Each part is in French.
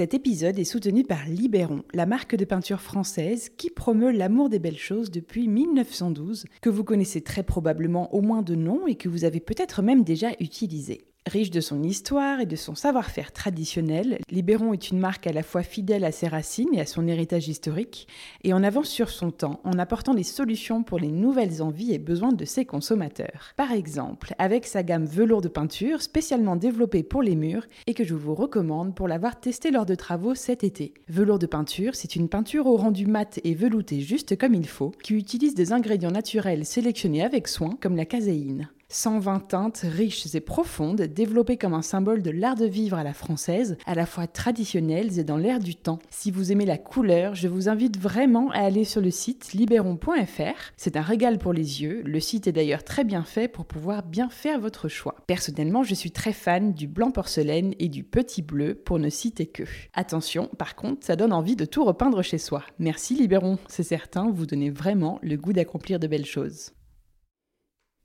Cet épisode est soutenu par Libéron, la marque de peinture française qui promeut l'amour des belles choses depuis 1912, que vous connaissez très probablement au moins de nom et que vous avez peut-être même déjà utilisé. Riche de son histoire et de son savoir-faire traditionnel, Libéron est une marque à la fois fidèle à ses racines et à son héritage historique, et en avance sur son temps en apportant des solutions pour les nouvelles envies et besoins de ses consommateurs. Par exemple, avec sa gamme velours de peinture spécialement développée pour les murs et que je vous recommande pour l'avoir testé lors de travaux cet été. Velours de peinture, c'est une peinture au rendu mat et velouté juste comme il faut, qui utilise des ingrédients naturels sélectionnés avec soin comme la caséine. 120 teintes riches et profondes, développées comme un symbole de l'art de vivre à la française, à la fois traditionnelles et dans l'air du temps. Si vous aimez la couleur, je vous invite vraiment à aller sur le site libéron.fr. C'est un régal pour les yeux, le site est d'ailleurs très bien fait pour pouvoir bien faire votre choix. Personnellement, je suis très fan du blanc porcelaine et du petit bleu pour ne citer que. Attention, par contre, ça donne envie de tout repeindre chez soi. Merci Libéron, c'est certain, vous donnez vraiment le goût d'accomplir de belles choses.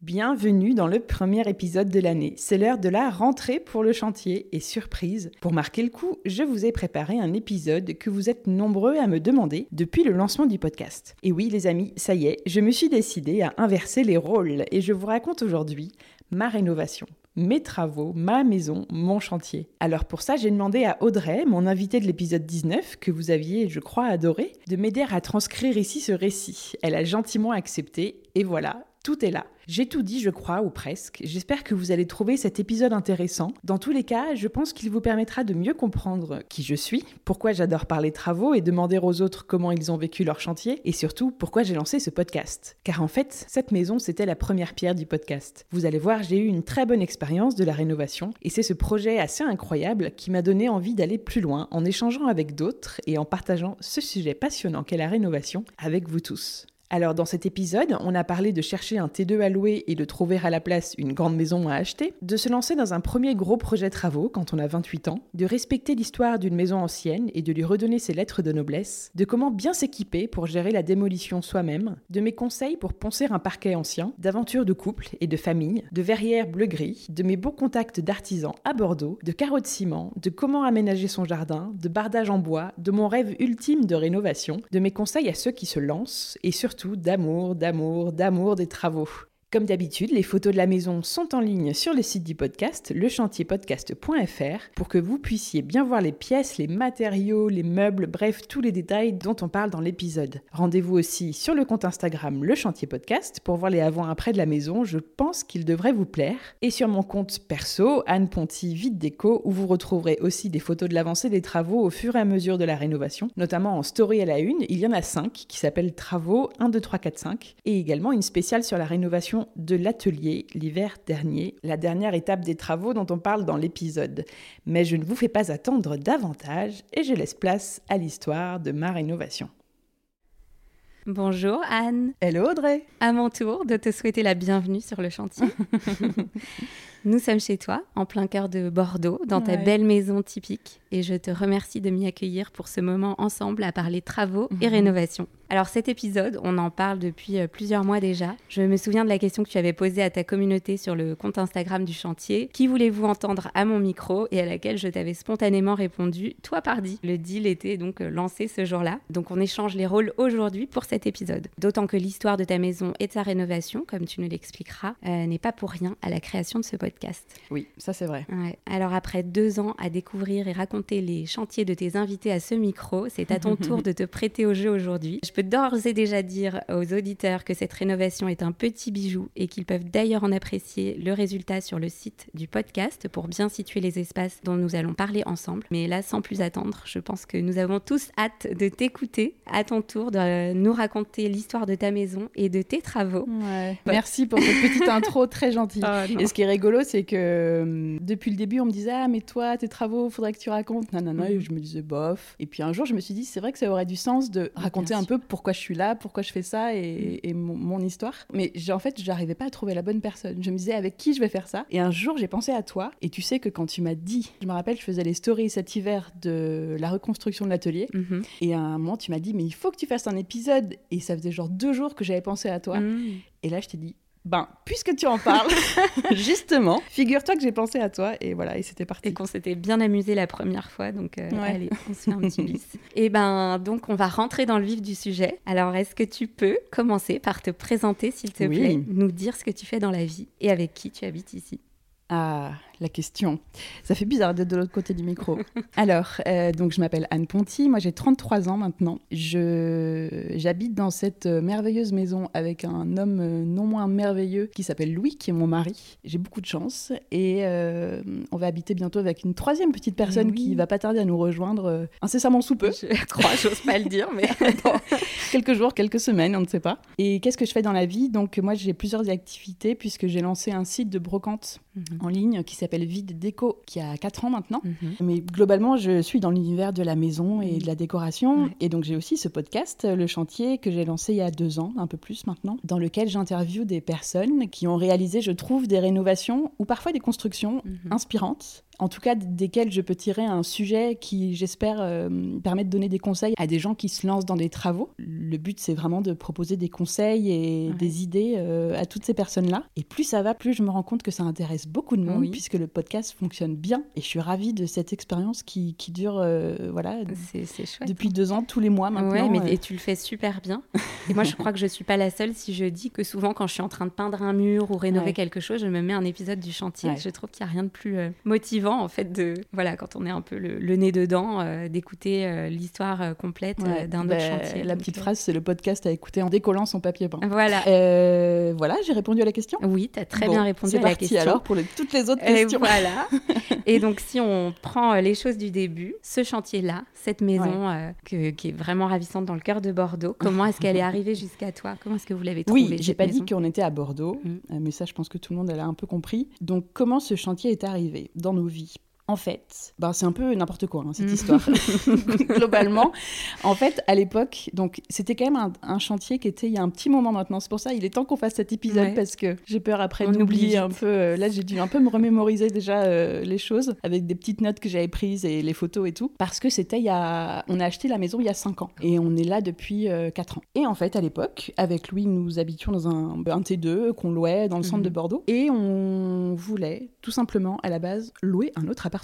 Bienvenue dans le premier épisode de l'année. C'est l'heure de la rentrée pour le chantier et surprise, pour marquer le coup, je vous ai préparé un épisode que vous êtes nombreux à me demander depuis le lancement du podcast. Et oui les amis, ça y est, je me suis décidée à inverser les rôles et je vous raconte aujourd'hui ma rénovation mes travaux, ma maison, mon chantier. Alors pour ça, j'ai demandé à Audrey, mon invitée de l'épisode 19, que vous aviez, je crois, adoré, de m'aider à transcrire ici ce récit. Elle a gentiment accepté, et voilà, tout est là. J'ai tout dit, je crois, ou presque. J'espère que vous allez trouver cet épisode intéressant. Dans tous les cas, je pense qu'il vous permettra de mieux comprendre qui je suis, pourquoi j'adore parler travaux et demander aux autres comment ils ont vécu leur chantier, et surtout pourquoi j'ai lancé ce podcast. Car en fait, cette maison, c'était la première pierre du podcast. Vous allez voir, j'ai eu une très bonne expérience de la rénovation, et c'est ce projet assez incroyable qui m'a donné envie d'aller plus loin en échangeant avec d'autres et en partageant ce sujet passionnant qu'est la rénovation avec vous tous. Alors dans cet épisode, on a parlé de chercher un T2 à louer et de trouver à la place une grande maison à acheter, de se lancer dans un premier gros projet travaux quand on a 28 ans, de respecter l'histoire d'une maison ancienne et de lui redonner ses lettres de noblesse, de comment bien s'équiper pour gérer la démolition soi-même, de mes conseils pour poncer un parquet ancien, d'aventures de couple et de famille, de verrières bleu-gris, de mes beaux contacts d'artisans à Bordeaux, de carreaux de ciment, de comment aménager son jardin, de bardage en bois, de mon rêve ultime de rénovation, de mes conseils à ceux qui se lancent et surtout d'amour, d'amour, d'amour des travaux. Comme d'habitude, les photos de la maison sont en ligne sur le site du podcast, lechantierpodcast.fr, pour que vous puissiez bien voir les pièces, les matériaux, les meubles, bref, tous les détails dont on parle dans l'épisode. Rendez-vous aussi sur le compte Instagram Le Chantier Podcast pour voir les avant-après de la maison, je pense qu'il devrait vous plaire. Et sur mon compte perso, Anne Ponty Vite Déco, où vous retrouverez aussi des photos de l'avancée des travaux au fur et à mesure de la rénovation, notamment en story à la une, il y en a 5 qui s'appellent Travaux 1, 2, 3, 4, 5, et également une spéciale sur la rénovation de l'atelier l'hiver dernier, la dernière étape des travaux dont on parle dans l'épisode. Mais je ne vous fais pas attendre davantage et je laisse place à l'histoire de ma rénovation. Bonjour Anne. Hello Audrey. À mon tour de te souhaiter la bienvenue sur le chantier. Nous sommes chez toi, en plein cœur de Bordeaux, dans ta belle maison typique, et je te remercie de m'y accueillir pour ce moment ensemble à parler travaux et mhm. rénovation. Alors cet épisode, on en parle depuis euh, plusieurs mois déjà. Je me souviens de la question que tu avais posée à ta communauté sur le compte Instagram du chantier. Qui voulez-vous entendre à mon micro et à laquelle je t'avais spontanément répondu Toi pardi? Le deal était donc euh, lancé ce jour-là. Donc on échange les rôles aujourd'hui pour cet épisode. D'autant que l'histoire de ta maison et de sa rénovation, comme tu nous l'expliqueras, euh, n'est pas pour rien à la création de ce podcast. Oui, ça c'est vrai. Alors après deux ans à découvrir et raconter les chantiers de tes invités à ce micro, c'est à ton tour de te prêter au jeu aujourd'hui peux d'ores et déjà dire aux auditeurs que cette rénovation est un petit bijou et qu'ils peuvent d'ailleurs en apprécier le résultat sur le site du podcast pour bien situer les espaces dont nous allons parler ensemble. Mais là, sans plus attendre, je pense que nous avons tous hâte de t'écouter à ton tour, de nous raconter l'histoire de ta maison et de tes travaux. Merci pour cette petite intro très gentille. Ah, et ce qui est rigolo, c'est que hum, depuis le début, on me disait Ah, mais toi, tes travaux, faudrait que tu racontes. Non, non, non. Et je me disais Bof. Et puis un jour, je me suis dit C'est vrai que ça aurait du sens de raconter un peu pourquoi je suis là, pourquoi je fais ça et, mm. mon, histoire. Mais en fait, j'arrivais pas à trouver la bonne personne. Je me disais Avec qui je vais faire ça? Et un jour, j'ai pensé à toi. Et tu sais que quand tu m'as dit, je me rappelle, je faisais les stories cet hiver de la reconstruction de l'atelier. Mm-hmm. Et à un moment, tu m'as dit Mais il faut que tu fasses un épisode. Et ça faisait genre deux jours que j'avais pensé à toi. Mm. Et là, je t'ai dit ben, puisque tu en parles, justement, figure-toi que j'ai pensé à toi et voilà, et c'était parti. Et qu'on s'était bien amusé la première fois, donc euh, allez, on se fait un petit bis. et ben, donc on va rentrer dans le vif du sujet. Alors, est-ce que tu peux commencer par te présenter, s'il te plaît, nous dire ce que tu fais dans la vie et avec qui tu habites ici? Ah, la question. Ça fait bizarre d'être de l'autre côté du micro. Alors, euh, donc je m'appelle Anne Ponty, moi j'ai 33 ans maintenant. Je, j'habite dans cette euh, merveilleuse maison avec un homme euh, non moins merveilleux qui s'appelle Louis, qui est mon mari. J'ai beaucoup de chance et on va habiter bientôt avec une troisième petite personne qui va pas tarder à nous rejoindre incessamment sous peu. Je crois, j'ose pas le dire, mais quelques jours, quelques semaines, on ne sait pas. Et qu'est-ce que je fais dans la vie? Donc moi j'ai plusieurs activités puisque j'ai lancé un site de brocante mhm. en ligne qui s'appelle Vide Déco, qui a 4 ans maintenant. Mhm. Mais globalement, je suis dans l'univers de la maison et de la décoration. Et donc j'ai aussi ce podcast, Le Chantier, que j'ai lancé il y a deux ans, un peu plus maintenant, dans lequel j'interviewe des personnes qui ont réalisé, je trouve, des rénovations ou parfois des constructions mhm. inspirantes en tout cas desquels je peux tirer un sujet qui, j'espère, euh, permet de donner des conseils à des gens qui se lancent dans des travaux. Le but, c'est vraiment de proposer des conseils et des idées euh, à toutes ces personnes-là. Et plus ça va, plus je me rends compte que ça intéresse beaucoup de monde, puisque le podcast fonctionne bien. Et je suis ravie de cette expérience qui, qui, dure, euh, voilà, c'est, chouette, depuis deux ans, tous les mois maintenant. mais, et tu le fais super bien. Et moi, je crois que je suis pas la seule si je dis que souvent, quand je suis en train de peindre un mur ou rénover quelque chose, je me mets un épisode du chantier. Je trouve qu'il n'y a rien de plus motivant en fait de voilà quand on est un peu le, nez dedans euh, d'écouter euh, l'histoire euh, complète d'un autre bah, chantier. La petite phrase c'est le podcast à écouter en décollant son papier peint. Voilà. voilà, j'ai répondu à la question? Oui, tu as très bien répondu à la question. alors pour toutes les autres questions. Voilà. et donc si on prend les choses du début, ce chantier là, cette maison qui est vraiment ravissante dans le cœur de Bordeaux, comment est-ce qu'elle est arrivée jusqu'à toi? Comment est-ce que vous l'avez trouvée Oui, j'ai pas dit qu'on était à Bordeaux, mm. mais ça je pense que tout le monde l'a un peu compris. Donc comment ce chantier est arrivé? Dans nos vies vie en fait, bah, c'est un peu n'importe quoi hein, cette mm. histoire. Globalement, en fait, à l'époque, donc c'était quand même un, chantier qui était il y a un petit moment maintenant. C'est pour ça, il est temps qu'on fasse cet épisode parce que j'ai peur après d'oublier un peu. Euh, là, j'ai dû un peu me remémoriser déjà euh, les choses avec des petites notes que j'avais prises et les photos et tout. Parce que c'était il y a, on a acheté la maison il y a 5 ans et on est là depuis 4 euh, ans. Et en fait, à l'époque, avec Louis, nous habitions dans un, un T2 qu'on louait dans le centre de mhm. Bordeaux et on voulait tout simplement à la base louer un autre appartement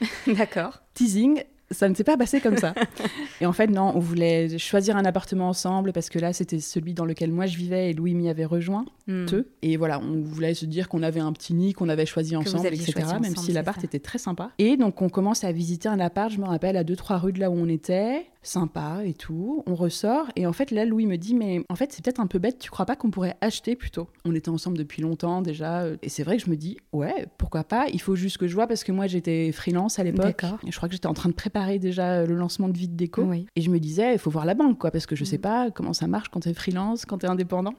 D'accord. Teasing, ça ne s'est pas passé comme ça. et en fait, non, on voulait choisir un appartement ensemble parce que là, c'était celui dans lequel moi je vivais et Louis m'y avait rejoint. Hmm. Et voilà, on voulait se dire qu'on avait un petit nid qu'on avait choisi ensemble, etc. même si l'appart était très sympa. Et donc, on commence à visiter un appart, je me rappelle, à deux, trois rues de là où on était sympa et tout. On ressort et en fait là Louis me dit mais en fait c'est peut-être un peu bête, tu crois pas qu'on pourrait acheter plutôt? On était ensemble depuis longtemps déjà et c'est vrai que je me dis ouais pourquoi pas? Il faut juste que je vois parce que moi j'étais freelance à l'époque et je crois que j'étais en train de préparer déjà le lancement de Vide Déco et je me disais il faut voir la banque quoi parce que je sais mm. pas comment ça marche quand t'es freelance, quand t'es indépendant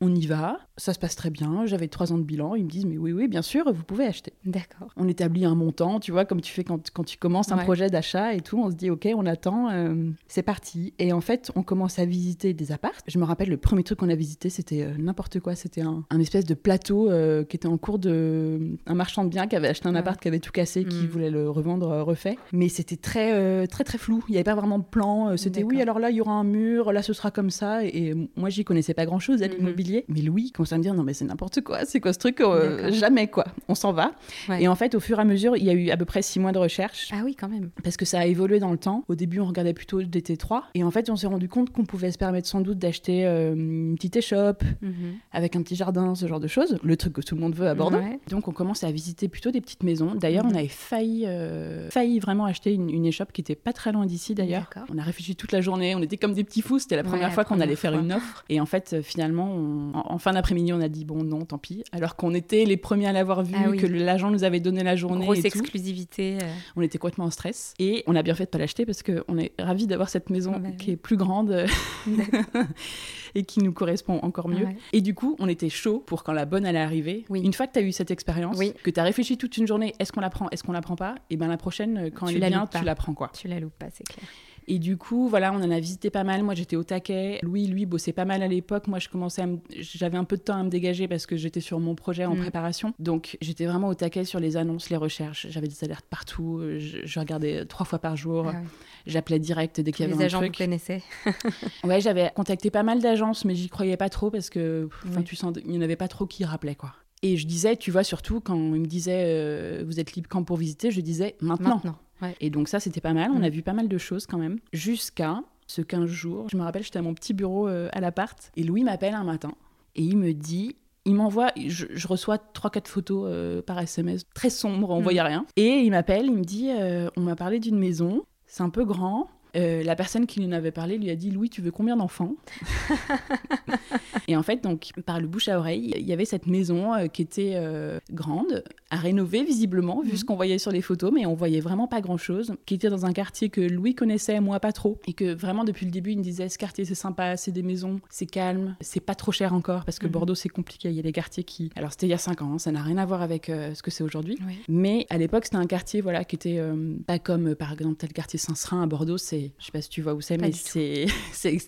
on y va, ça se passe très bien, j'avais trois ans de bilan, ils me disent mais oui, oui, bien sûr, vous pouvez acheter. D'accord. On établit un montant, tu vois, comme tu fais quand, quand tu commences un projet d'achat et tout, on se dit ok, on attend, euh, c'est parti. Et en fait, on commence à visiter des appartes. Je me rappelle, le premier truc qu'on a visité, c'était euh, n'importe quoi, c'était un, espèce de plateau euh, qui était en cours de... Un marchand de biens qui avait acheté un appart qui avait tout cassé, qui mm. voulait le revendre refait. Mais c'était très, très, très flou, il n'y avait pas vraiment de plan, c'était oui, alors là, il y aura un mur, là, ce sera comme ça. Et, moi, j'y connaissais pas grand-chose à mm-hmm. l'immobilier Mais Louis commence à me dire non mais c'est n'importe quoi, c'est quoi ce truc euh, Jamais quoi. On s'en va. Et en fait, au fur et à mesure, il y a eu à peu près six mois de recherche. Ah oui, quand même. Parce que ça a évolué dans le temps. Au début, on regardait plutôt des T3. Et en fait, on s'est rendu compte qu'on pouvait se permettre sans doute d'acheter euh, une petite échoppe mhm. avec un petit jardin, ce genre de choses. Le truc que tout le monde veut à Bordeaux. Donc, on commence à visiter plutôt des petites maisons. D'ailleurs, mhm. on avait failli, euh, failli vraiment acheter une, une échoppe qui était pas très loin d'ici d'ailleurs. On a réfléchi toute la journée. On était comme des petits fous. C'était la première fois qu'on allait faire une offre. Et en fait, finalement, en, fin d'après-midi, on a dit bon, non, tant pis. Alors qu'on était les premiers à l'avoir vu, ah que l'agent nous avait donné la journée. Grosse exclusivité. Euh. On était complètement en stress. Et on a bien fait de pas l'acheter parce qu'on est ravis d'avoir cette maison qui est plus grande et qui nous correspond encore mieux. Et du coup, on était chaud pour quand la bonne allait arriver. Une fois que tu as eu cette expérience, que tu as réfléchi toute une journée, est-ce qu'on la prend, est-ce qu'on la prend pas? Et bien la prochaine, quand tu elle est bien, tu la prends quoi. Tu la loupes pas, c'est clair. Et du coup, voilà, on en a visité pas mal. Moi, j'étais au taquet. Louis, lui, bossait pas mal à l'époque. Moi, je commençais à j'avais un peu de temps à me dégager parce que j'étais sur mon projet en mm. préparation. Donc, j'étais vraiment au taquet sur les annonces, les recherches. J'avais des alertes partout. Je, regardais trois fois par jour. Ah J'appelais direct dès qu'il y avait un truc. Les agents connaissaient Ouais, j'avais contacté pas mal d'agences, mais j'y croyais pas trop parce que tu sens, il n'y en avait pas trop qui rappelaient, quoi. Et je disais, tu vois, surtout quand il me disait euh, vous êtes libre quand pour visiter, je disais maintenant. maintenant. Et donc ça, c'était pas mal. On a vu pas mal de choses quand même. Jusqu'à ce 15 jours, je me rappelle, j'étais à mon petit bureau euh, à l'appart et Louis m'appelle un matin et il me dit il m'envoie, je, reçois 3-4 photos euh, par SMS, très sombres, on mm. voyait rien. Et il m'appelle, il me dit euh, On m'a parlé d'une maison, c'est un peu grand, euh, la personne qui lui en avait parlé lui a dit Louis, tu veux combien d'enfants Et en fait, donc, par le bouche à oreille, il y avait cette maison euh, qui était euh, grande, à rénover visiblement, vu mhm. ce qu'on voyait sur les photos, mais on voyait vraiment pas grand chose, qui était dans un quartier que Louis connaissait, moi pas trop, et que vraiment depuis le début, il me disait ce quartier c'est sympa, c'est des maisons, c'est calme, c'est pas trop cher encore, parce que mhm. Bordeaux c'est compliqué, il y a des quartiers qui. Alors c'était il y a 5 ans, hein, ça n'a rien à voir avec ce que c'est aujourd'hui, mais à l'époque c'était un quartier voilà, qui était pas comme par exemple tel quartier Saint-Serin à Bordeaux, c'est je sais pas si tu vois où c'est, mais c'est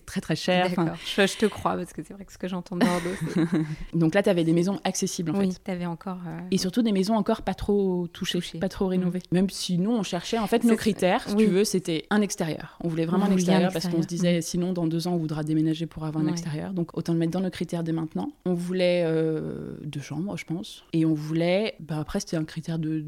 très très cher. Enfin, je, je, te crois parce que c'est vrai que ce que j'entends de Bordeaux. Donc là, tu avais des maisons accessibles en oui, fait. tu avais encore. Euh, Et surtout des maisons encore pas trop touchées, pas trop rénovées. Mm. Même si nous, on cherchait en fait nos critères, si tu veux, c'était un extérieur. On voulait vraiment un extérieur parce qu'on se disait mm. sinon dans deux ans on voudra déménager pour avoir un extérieur. Donc autant le mettre dans nos critères dès maintenant. On voulait euh, deux chambres, je pense. Et on voulait. Bah, après, c'était un critère de,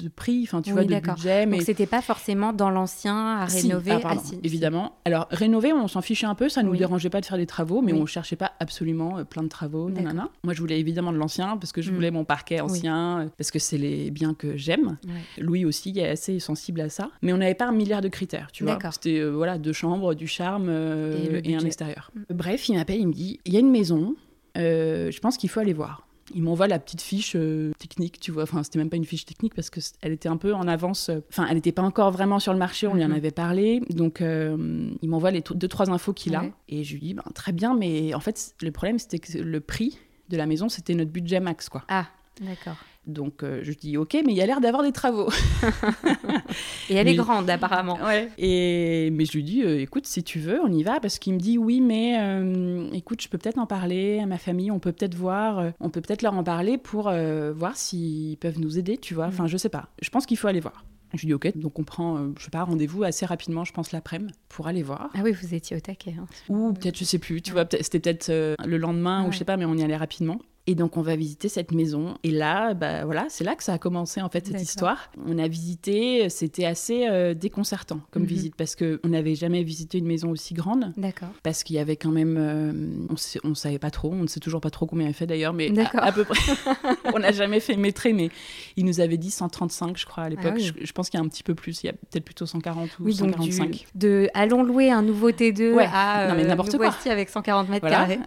de prix, enfin tu vois, de budget. Mais... Donc c'était pas forcément dans l'ancien à rénover. Ah, évidemment. Alors, rénover, on s'en fichait un peu, ça ne nous dérangeait pas de faire des travaux, mais on on cherchait pas absolument euh, plein de travaux. Nanana. Moi, je voulais évidemment de l'ancien, parce que je mm. voulais mon parquet ancien, euh, parce que c'est les biens que j'aime. Louis aussi est assez sensible à ça. Mais on n'avait pas un milliard de critères, tu vois. C'était euh, voilà, deux chambres, du charme et, un extérieur. Mm. Bref, il m'appelle, il me dit il y a une maison, je pense qu'il faut aller voir il m'envoie la petite fiche euh, technique, tu vois. Enfin, c'était même pas une fiche technique parce que elle était un peu en avance. Enfin, elle n'était pas encore vraiment sur le marché, on lui en mhm. avait parlé. Donc, euh, il m'envoie les deux, trois infos qu'il a. Et je lui dis, ben, très bien, mais en fait, le problème, c'était que le prix de la maison, c'était notre budget max, quoi. Ah, d'accord. Donc euh, je dis ok, mais il y a l'air d'avoir des travaux. et elle est grande apparemment. Ouais. Et mais je lui dis euh, écoute si tu veux on y va parce qu'il me dit oui mais euh, écoute je peux peut-être en parler à ma famille, on peut peut-être voir, on peut peut-être leur en parler pour voir s'ils peuvent nous aider, tu vois. Enfin je sais pas. Je pense qu'il faut aller voir. Je lui dis ok, donc on prend, je sais pas, rendez-vous assez rapidement, je pense l'après-midi, pour aller voir. Ah oui, vous étiez au taquet. Hein. Ou peut-être, je sais plus, tu vois, c'était peut-être le lendemain ou je sais pas, mais on y allait rapidement. Et donc on va visiter cette maison. Et là, bah voilà, c'est là que ça a commencé en fait cette histoire. On a visité, c'était assez euh, déconcertant comme mhm. visite parce que on n'avait jamais visité une maison aussi grande. D'accord. Parce qu'il y avait quand même, euh, on, ne savait pas trop, on ne sait toujours pas trop combien il fait d'ailleurs, mais à, peu près. on n'a jamais fait métrer, mais il nous avait dit 135, je crois à l'époque. Ah je, pense qu'il y a un petit peu plus, il y a peut-être plutôt 140 ou oui, 145. Donc de allons louer un nouveau T2 à non, mais euh, n'importe quoi. avec 140 mètres carrés.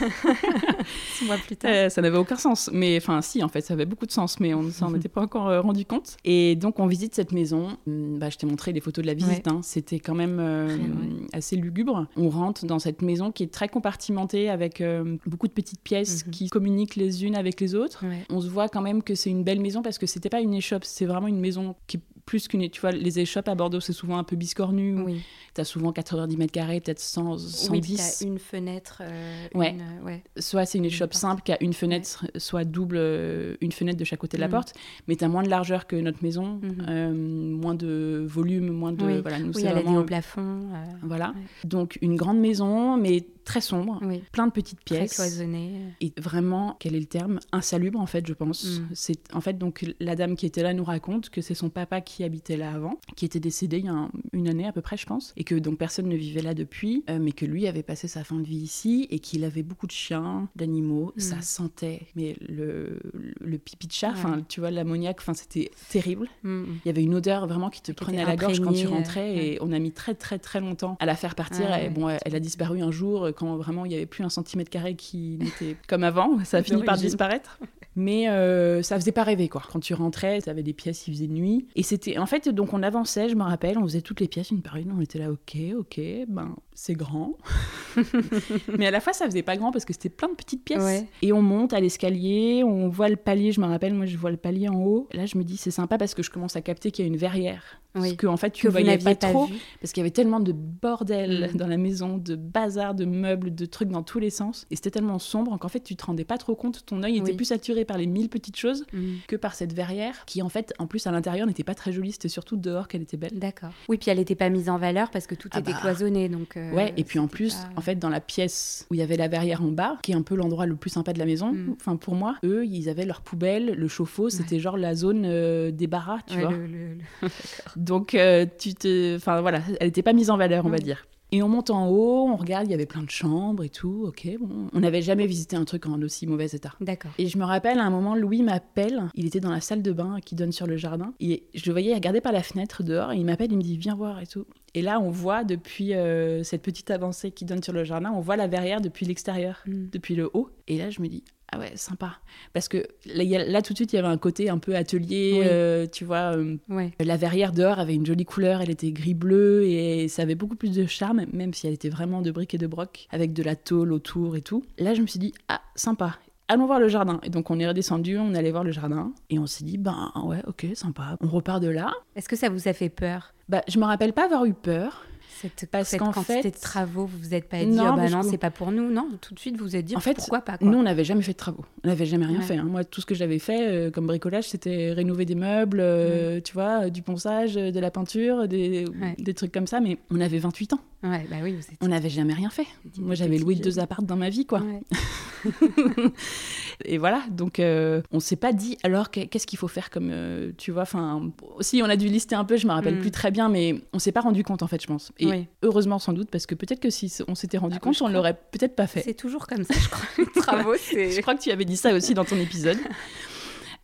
Six mois plus tard. Euh, ça n'avait aucun sens. Mais enfin, si, en fait, ça avait beaucoup de sens, mais on ne s'en était pas encore euh, rendu compte. Et donc, on visite cette maison. Hum, bah, je t'ai montré les photos de la visite. Hein. C'était quand même euh, assez lugubre. On rentre dans cette maison qui est très compartimentée avec beaucoup de petites pièces mhm. qui communiquent les unes avec les autres. On se voit quand même que c'est une belle maison parce que c'était pas une échoppe, c'est vraiment une maison qui plus qu'une. Tu vois, les échoppes à Bordeaux, c'est souvent un peu biscornu. Oui. Tu as souvent 90 mètres carrés, peut-être 100, Oui, 110. puis t'as une fenêtre. euh, Ouais. une, euh, ouais. Soit c'est une échoppe simple qui a une fenêtre, soit double, euh, une fenêtre de chaque côté de la Mhm. porte, mais tu as moins de largeur que notre maison, Mhm. euh, moins de volume, moins de. Oui. Voilà, nous, Oui, elle a des vraiment. hauts plafonds. euh, Voilà. Ouais. Donc, une grande maison, mais très sombre, oui, plein de petites très pièces. cloisonné. Et vraiment, quel est le terme? Insalubre, en fait, je pense. Mm. C'est En fait, donc, la dame qui était là nous raconte que c'est son papa qui habitait là avant, qui était décédé il y a un- une année à peu près, je pense, et que donc personne ne vivait là depuis, euh, mais que lui avait passé sa fin de vie ici et qu'il avait beaucoup de chiens, d'animaux. Mm. Ça sentait, mais le, le, le pipi de chat, Ouais. enfin, tu vois, l'ammoniaque, enfin, c'était terrible. Mm, mm. Il y avait une odeur vraiment qui te Qui prenait à la gorge quand tu rentrais euh, et on a mis très très très longtemps à la faire partir. Ah, et ouais. bon, elle, elle a disparu un jour euh, quand vraiment il n'y avait plus un centimètre carré qui n'était comme avant. Ça a fini par disparaître. Mais euh, ça faisait pas rêver quoi. Quand tu rentrais, tu avais des pièces, il faisait nuit. Et c'était en fait, donc on avançait, je me rappelle, on faisait toutes les pièces une par une. On était là, ok, ok, ben c'est grand. Mais à la fois, ça faisait pas grand parce que c'était plein de petites pièces. Ouais. Et on monte à l'escalier, on voit le palier, je me rappelle, moi je vois le palier en haut. Là, je me dis, c'est sympa parce que je commence à capter qu'il y a une verrière. Oui. Parce qu'en fait, tu Que ne voyais pas pas trop. vu. Parce qu'il y avait tellement de bordel Mm. dans la maison, de bazar, de meubles, de trucs dans tous les sens. Et c'était tellement sombre qu'en fait, tu te rendais pas trop compte. Ton œil était Oui. plus saturé par les mille petites choses Mm. que par cette verrière qui, en fait, en plus, à l'intérieur, n'était pas très jolie. C'était surtout dehors qu'elle était belle. D'accord. Oui, puis elle n'était pas mise en valeur parce que tout Ah était bah. cloisonné. Donc, euh, Ouais, et puis en plus, pas- en fait, dans la pièce où il y avait la verrière en bas, qui est un peu l'endroit le plus sympa de la maison, Mm. enfin pour moi, eux, ils avaient leur poubelle, le chauffe-eau, c'était genre la zone euh, des barras, tu Ouais, vois. le- le- le- Donc, euh, tu te. Enfin, voilà, elle n'était pas mise en valeur, on va Ouais. dire. Et on monte en haut, on regarde, il y avait plein de chambres et tout, ok, bon. On n'avait jamais visité un truc en aussi mauvais état. D'accord. Et je me rappelle, à un moment, Louis m'appelle, il était dans la salle de bain qui donne sur le jardin, et je le voyais regarder par la fenêtre dehors, et il m'appelle, il me dit, viens voir et tout. Et là, on voit depuis euh, cette petite avancée qui donne sur le jardin, on voit la verrière depuis l'extérieur, Mm. depuis le haut. Et là, je me dis, ah ouais, sympa. Parce que là, il y a- là, tout de suite, il y avait un côté un peu atelier, Oui. euh, tu vois. euh, Ouais. la verrière dehors avait une jolie couleur, elle était gris-bleu et ça avait beaucoup plus de charme, même si elle était vraiment de briques et de broc, avec de la tôle autour et tout. Là, je me suis dit, ah, sympa. Allons voir le jardin. Et donc, on est redescendu, on allait voir le jardin. Et on s'est dit, ben ouais, ok, sympa. On repart de là. Est-ce que ça vous a fait peur? Bah, je me rappelle pas avoir eu peur. Cette, Parce qu'en fait- de travaux, vous vous êtes pas dit, Non, ah bah non, c'est pas pour nous. Non, tout de suite, vous vous êtes dit, En fait, pourquoi pas quoi. Nous, on n'avait jamais fait de travaux. On n'avait jamais rien Ouais. fait. hein. Moi, tout ce que j'avais fait euh, comme bricolage, c'était rénover des meubles, euh, tu vois, euh, du ponçage, de la peinture, des, Ouais. des trucs comme ça. Mais on avait 28 ans. Ouais, bah oui, vous êtes. On n'avait jamais rien fait. Moi, j'avais loué deux appartes dans ma vie, quoi. Et voilà, donc euh, on s'est pas dit alors qu'est- qu'est-ce qu'il faut faire comme, tu vois, enfin, si on a dû lister un peu, je me rappelle Mm. plus très bien, mais on s'est pas rendu compte en fait, je pense. Et Oui. heureusement sans doute, parce que peut-être que si on s'était rendu Ah, compte, on crois- l'aurait peut-être pas fait. C'est toujours comme ça, je crois. Les travaux, Je crois que tu avais dit ça aussi dans ton épisode.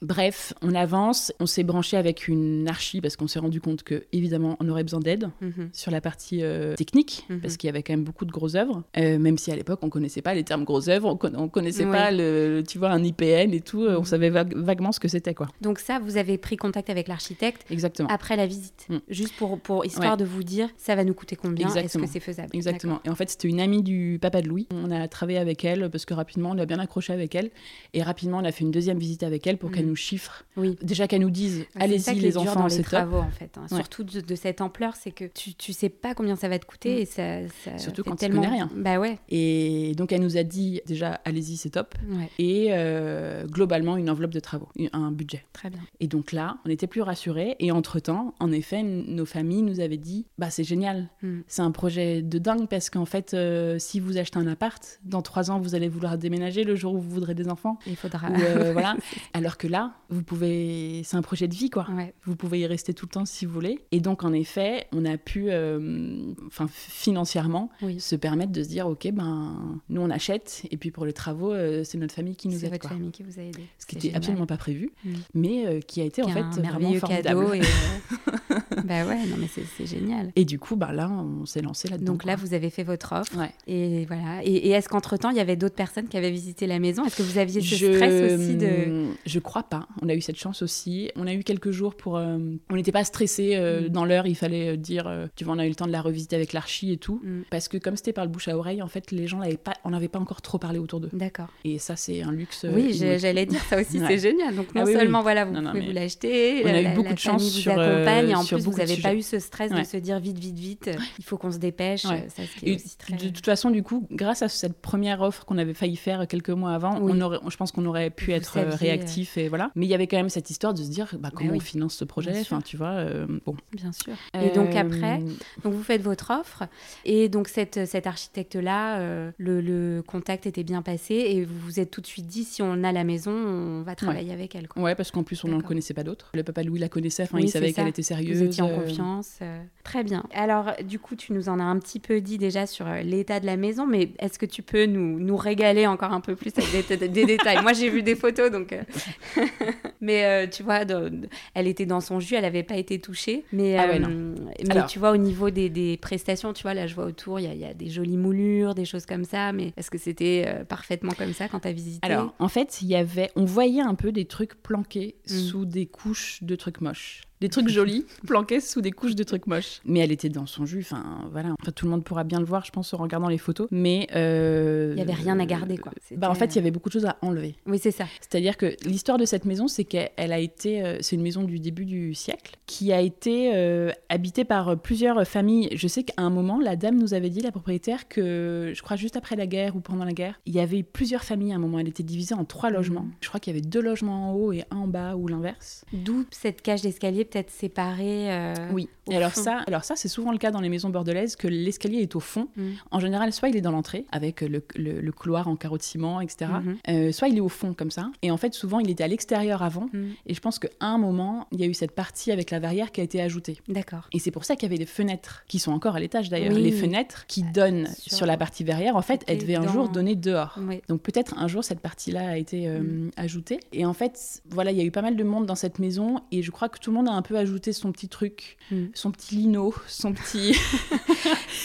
Bref, on avance, on s'est branché avec une archi parce qu'on s'est rendu compte que évidemment on aurait besoin d'aide Mhm. sur la partie euh, technique Mhm. parce qu'il y avait quand même beaucoup de grosses œuvres, Euh, même si à l'époque on connaissait pas les termes grosses œuvres, on, con- on connaissait pas le, tu vois un IPN et tout, euh, on Mhm. savait vague- vaguement ce que c'était quoi. Donc ça, vous avez pris contact avec l'architecte Exactement. après la visite, Mm. juste pour, pour histoire de vous dire, ça va nous coûter combien, est-ce Exactement. que c'est faisable? Exactement. Et en fait, c'était une amie du papa de Louis. On a travaillé avec elle parce que rapidement, on a bien accroché avec elle. Et rapidement, on a fait une deuxième visite avec elle pour qu'elle Mhm. nous chiffre. Oui. Déjà qu'elle nous dise, allez-y les dur dans enfants, les c'est top. travaux en fait. hein. Ouais. Surtout de, de cette ampleur, c'est que tu, tu sais pas combien ça va te coûter Mm. et ça, ça Surtout quand tu tellement... connais rien. Bah ouais. Et donc, elle nous a dit, déjà, allez-y, c'est top. Ouais, Et euh, globalement, une enveloppe de travaux, un budget. très bien. Et donc là, on était plus rassurés. Et entre-temps, en effet, nos familles nous avaient dit bah c'est génial, Mm. c'est un projet de dingue parce qu'en fait, euh, si vous achetez un appart, dans trois ans, vous allez vouloir déménager le jour où vous voudrez des enfants. Il faudra. Ou, euh, voilà. Alors que là, vous pouvez, c'est un projet de vie quoi. Ouais. Vous pouvez y rester tout le temps si vous voulez. Et donc en effet, on a pu, euh, enfin financièrement, Oui. se permettre de se dire ok ben nous on achète et puis pour les travaux, euh, c'est notre famille qui nous C'est aide votre quoi. famille qui vous a aidé. Ce qui C'est était génial. absolument pas prévu, mais euh, qui a été en Qui fait un vraiment merveilleux cadeau et, bah ouais, non mais c'est génial. Et du coup, bah là, on s'est lancé là-dedans. Donc là, vous avez fait votre offre. Ouais. Et voilà. Et, est-ce qu'entre-temps, il y avait d'autres personnes qui avaient visité la maison? Est-ce que vous aviez ce stress aussi de... Je crois pas. On a eu cette chance aussi. On a eu quelques jours pour... Euh, on n'était pas stressé mm. dans l'heure. Il fallait dire, tu vois, on a eu le temps de la revisiter avec l'archi et tout. Mm. Parce que comme c'était par le bouche à oreille, en fait, les gens n'avaient pas... On n'avait pas encore trop parlé autour d'eux. D'accord. Et ça, c'est un luxe. Oui, j'allais dire ça aussi, c'est génial. Donc non ah seulement, voilà, vous pouvez vous l'acheter, on a eu beaucoup de chance sur, vous euh, accompagne, et en plus, vous n'avez pas eu ce stress de se dire vite, vite, vite, il faut qu'on se dépêche. Ça, aussi très... De toute façon, du coup, grâce à cette première offre qu'on avait failli faire quelques mois avant, on aurait, je pense qu'on aurait pu être euh, réactif et voilà. Mais il y avait quand même cette histoire de se dire, bah, comment on finance ce projet Enfin, tu vois, euh, bon. Bien sûr. Et donc après, donc vous faites votre offre et donc cette, cet architecte-là, le, le, contact était bien passé et vous vous êtes tout de suite dit, si on a la maison, on va travailler avec elle. Quoi. Ouais, parce qu'en plus, on n'en connaissait pas d'autres. Le papa Louis la connaissait, enfin, il savait qu'elle était sérieuse. Vous étiez en confiance. Très bien. Alors, du coup, tu nous en as un petit peu dit déjà sur euh, l'état de la maison, mais est-ce que tu peux nous, nous régaler encore un peu plus avec des, détails? Moi, j'ai vu des photos, donc. Euh, mais euh, tu vois, elle était dans son jus, elle n'avait pas été touchée. Mais, ah mais tu vois, au niveau des, des, prestations, tu vois, là, je vois autour, il y, y, a des jolies moulures, des choses comme ça, mais est-ce que c'était parfaitement comme ça quand tu as visité? Alors, en fait, il y avait, on voyait un peu des trucs planqués mm. sous des couches de trucs moches des trucs jolis planqués sous des couches de trucs moches. Mais elle était dans son jus, enfin voilà. Enfin, tout le monde pourra bien le voir, je pense, en regardant les photos. Mais euh, il y avait rien à garder, quoi. Bah en fait, il y avait beaucoup de choses à enlever. Oui, c'est ça. C'est-à-dire que l'histoire de cette maison, c'est qu'elle a été, euh, c'est une maison du début du siècle qui a été euh, habitée par plusieurs familles. Je sais qu'à un moment, la dame nous avait dit, la propriétaire, que je crois juste après la guerre ou pendant la guerre, il y avait plusieurs familles à un moment. Elle était divisée en trois logements. Mmh. Je crois qu'il y avait deux logements en haut et un en bas ou l'inverse. D'où cette cage d'escalier peut-être séparée. Euh, oui. Et alors ça, alors ça, c'est souvent le cas dans les maisons bordelaises que l'escalier est au fond. Mm. En général, soit il est dans l'entrée avec le, le, couloir en carreau de ciment, etc. Mm-hmm. Euh, soit il est au fond comme ça. Et en fait, souvent, il était à l'extérieur avant. Mm. Et je pense qu'à un moment, il y a eu cette partie avec la verrière qui a été ajoutée. D'accord. Et c'est pour ça qu'il y avait des fenêtres qui sont encore à l'étage d'ailleurs. Les fenêtres qui donnent sur... la partie verrière, en fait, elles devaient un jour donner dehors. Donc peut-être un jour cette partie-là a été euh, mm. ajoutée. Et en fait, voilà, il y a eu pas mal de monde dans cette maison et je crois que tout le monde a un peu ajouté son petit truc, mm. son petit lino, son petit...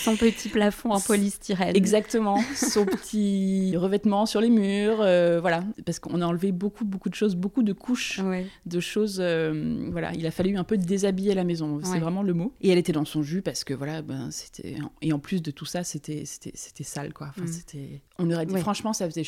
son petit plafond en polystyrène. Exactement, son petit revêtement sur les murs, euh, voilà, parce qu'on a enlevé beaucoup, beaucoup de choses, beaucoup de couches de choses, euh, voilà, il a fallu un peu déshabiller la maison, c'est vraiment le mot. Et elle était dans son jus parce que voilà, ben c'était, et en plus de tout ça, c'était, c'était, sale quoi. Enfin, mm. c'était, on aurait dit, franchement, ça faisait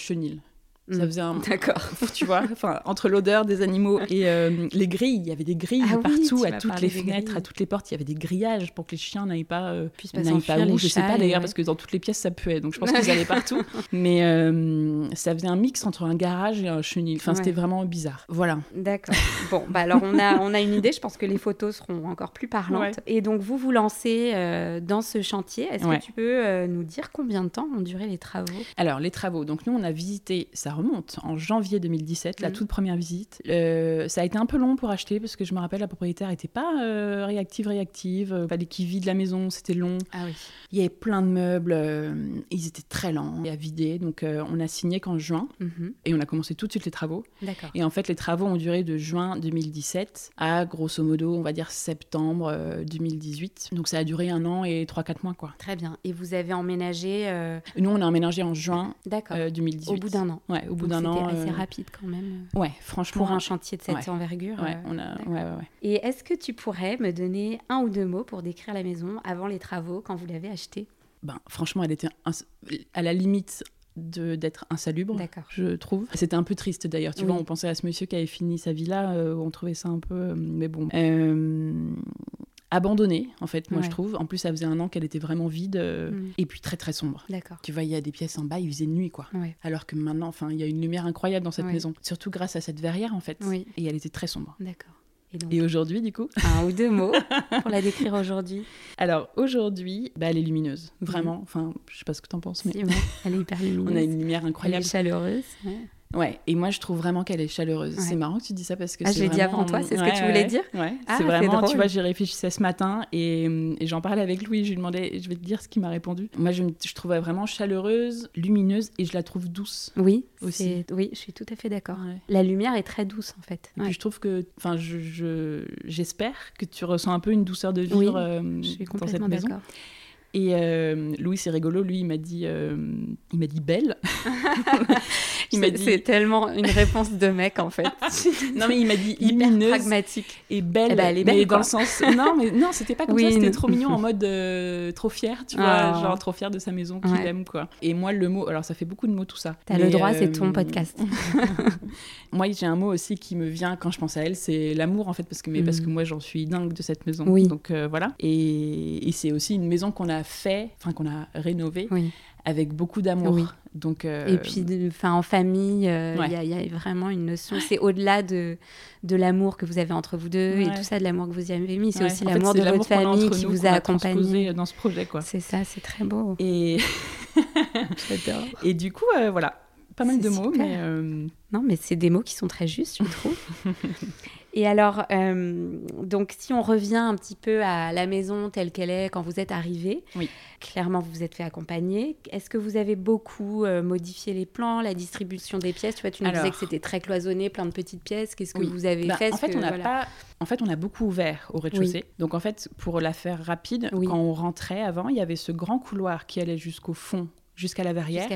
Ça mm. faisait un. D'accord. Tu vois, enfin, entre l'odeur des animaux et euh, les grilles, il y avait des grilles ah partout, à toutes les fenêtres, à toutes les portes, il y avait des grillages pour que les chiens n'aillent pas, euh, n'aillent pas où. Je sais pas d'ailleurs, parce que dans toutes les pièces ça puait, donc je pense qu'ils allaient partout. Mais euh, ça faisait un mix entre un garage et un chenil. Enfin, c'était vraiment bizarre. Voilà. D'accord. Bon, bah alors on a, on a une idée. Je pense que les photos seront encore plus parlantes. Et donc vous vous lancez dans ce chantier. Est-ce que tu peux nous dire combien de temps ont duré les travaux? Alors les travaux. Donc nous on a visité ça remonte, en janvier 2017, la mhm. toute première visite. Euh, ça a été un peu long pour acheter parce que je me rappelle, la propriétaire n'était pas euh, réactive, réactive. Euh, fallait qu'il vide la maison, c'était long. Ah oui. Il y avait plein de meubles, ils étaient très lents à vider. Donc on a signé qu'en juin mhm. et on a commencé tout de suite les travaux. D'accord. Et en fait, les travaux ont duré de juin 2017 à grosso modo, on va dire septembre 2018. Donc ça a duré un an et 3-4 mois, quoi. Très bien. Et vous avez emménagé Nous, on a emménagé en juin 2018. Au bout d'un an. Ouais, au bout d'un an. C'était assez euh, rapide quand même. Ouais, franchement. Pour un chantier de cette envergure. Ouais, on a... ouais, ouais, Et est-ce que tu pourrais me donner un ou deux mots pour décrire la maison avant les travaux, quand vous l'avez achetée? Ben, Franchement, elle était à la limite d'être insalubre, je trouve. C'était un peu triste d'ailleurs. Tu vois, on pensait à ce monsieur qui avait fini sa villa, euh, on trouvait ça un peu... Euh, mais bon abandonnée, en fait, moi je trouve. En plus, ça faisait un an qu'elle était vraiment vide euh, mm. et puis très très sombre. D'accord. Tu vois, il y a des pièces en bas, il faisait nuit, quoi. Alors que maintenant, enfin, il y a une lumière incroyable dans cette maison, surtout grâce à cette verrière, en fait. Et elle était très sombre. D'accord. Et, aujourd'hui, du coup Un ou deux mots pour la décrire aujourd'hui. Alors, aujourd'hui, bah, elle est lumineuse, vraiment. Mm. Enfin, je sais pas ce que tu en penses, mais. elle est hyper lumineuse. On a une lumière incroyable. Elle est chaleureuse. Ouais, et moi je trouve vraiment qu'elle est chaleureuse. C'est marrant que tu dis ça parce que ah, je l'ai dit avant toi, c'est ce que tu voulais dire Ouais, ah, c'est vraiment, tu vois, j'y réfléchissais ce matin et, et j'en parlais avec Louis, je lui demandais, je vais te dire ce qu'il m'a répondu. Moi je, je trouvais vraiment chaleureuse, lumineuse et je la trouve douce. Oui, aussi. Oui, je suis tout à fait d'accord. La lumière est très douce en fait. Et puis je trouve que, enfin, je, j'espère que tu ressens un peu une douceur de vivre euh, je suis dans cette maison. Et euh, Louis, c'est rigolo, lui, il m'a dit, euh, il m'a dit belle. il m'a dit... C'est tellement une réponse de mec, en fait. non, mais il m'a dit lumineuse. pragmatique. Et belle. Eh ben, elle est belle, mais dans le sens. Non, mais non, c'était pas comme ça, c'était trop mignon en mode euh, trop fier, tu vois, oh. genre trop fier de sa maison qu'il aime, quoi. Et moi, le mot, alors ça fait beaucoup de mots tout ça. T'as le droit, c'est ton podcast. moi, j'ai un mot aussi qui me vient quand je pense à elle, c'est l'amour, en fait, parce que, mais, parce que mm. moi, j'en suis dingue de cette maison. Oui. Donc voilà. Et, et c'est aussi une maison qu'on a fait, enfin qu'on a rénové avec beaucoup d'amour. Donc euh, et puis, enfin en famille, euh, il y, a vraiment une notion. C'est au-delà de de l'amour que vous avez entre vous deux et tout ça, de l'amour que vous y avez mis. C'est aussi l'amour de votre famille qui vous a accompagné dans ce projet. C'est ça, c'est très beau. Et j'adore. Et du coup, euh, voilà, pas mal de mots, mais non, mais c'est des mots qui sont très justes, je trouve. Et alors, euh, donc si on revient un petit peu à la maison telle qu'elle est quand vous êtes arrivé, oui. clairement vous vous êtes fait accompagner. Est-ce que vous avez beaucoup euh, modifié les plans, la distribution des pièces? Tu vois, tu nous disais que c'était très cloisonné, plein de petites pièces. Qu'est-ce que vous avez bah, fait? En fait, on n'a pas. En fait, on a beaucoup ouvert au rez-de-chaussée. Donc, en fait, pour la faire rapide, quand on rentrait avant, il y avait ce grand couloir qui allait jusqu'au fond jusqu'à la verrière,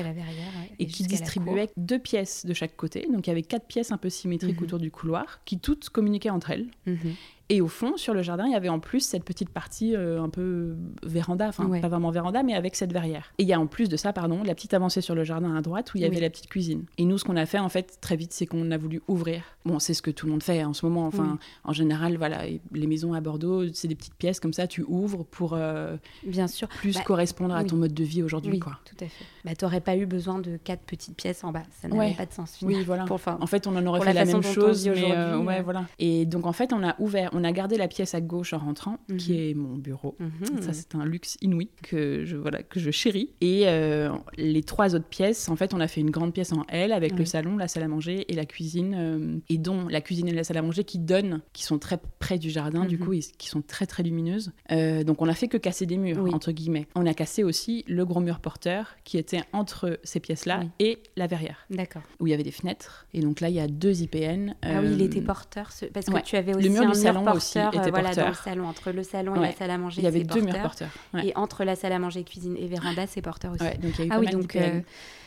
et, qui distribuait deux pièces de chaque côté. Donc il y avait quatre pièces un peu symétriques mhm. autour du couloir qui toutes communiquaient entre elles. Mhm. Et au fond, sur le jardin, il y avait en plus cette petite partie euh, un peu véranda, enfin pas vraiment véranda, mais avec cette verrière. Et il y a en plus de ça, pardon, la petite avancée sur le jardin à droite où il y avait la petite cuisine. Et nous, ce qu'on a fait en fait très vite, c'est qu'on a voulu ouvrir. Bon, c'est ce que tout le monde fait en ce moment. Enfin, en général, voilà, les maisons à Bordeaux, c'est des petites pièces comme ça, tu ouvres pour euh, bien sûr plus bah, correspondre à ton mode de vie aujourd'hui, oui, quoi. Tout à fait. Bah, t'aurais pas eu besoin de quatre petites pièces en bas, ça n'avait pas de sens. Oui, voilà. en fait, on en aurait fait la, même chose, mais euh, ouais, voilà. Et donc en fait, on a ouvert, on a gardé la pièce à gauche en rentrant, qui mhm. est mon bureau. Mhm. Ça, c'est un luxe inouï que je, voilà, que je chéris. Et euh, les trois autres pièces, en fait, on a fait une grande pièce en L avec le salon, la salle à manger et la cuisine, euh, et dont la cuisine et la salle à manger qui donnent, qui sont très près du jardin, du mhm. coup, et qui sont très, très lumineuses. Euh, donc, on a fait que casser des murs, entre guillemets. On a cassé aussi le gros mur porteur qui était entre ces pièces-là et la verrière. D'accord. Où il y avait des fenêtres. Et donc là, il y a deux IPN. Ah oui, il était porteur, parce que tu avais aussi le mur un du salon aussi était voilà, dans le salon, entre le salon et la salle à manger. Il y avait deux murs porteurs. Et entre la salle à manger, cuisine et véranda, c'est porteur aussi. donc il y a eu ah oui, donc euh,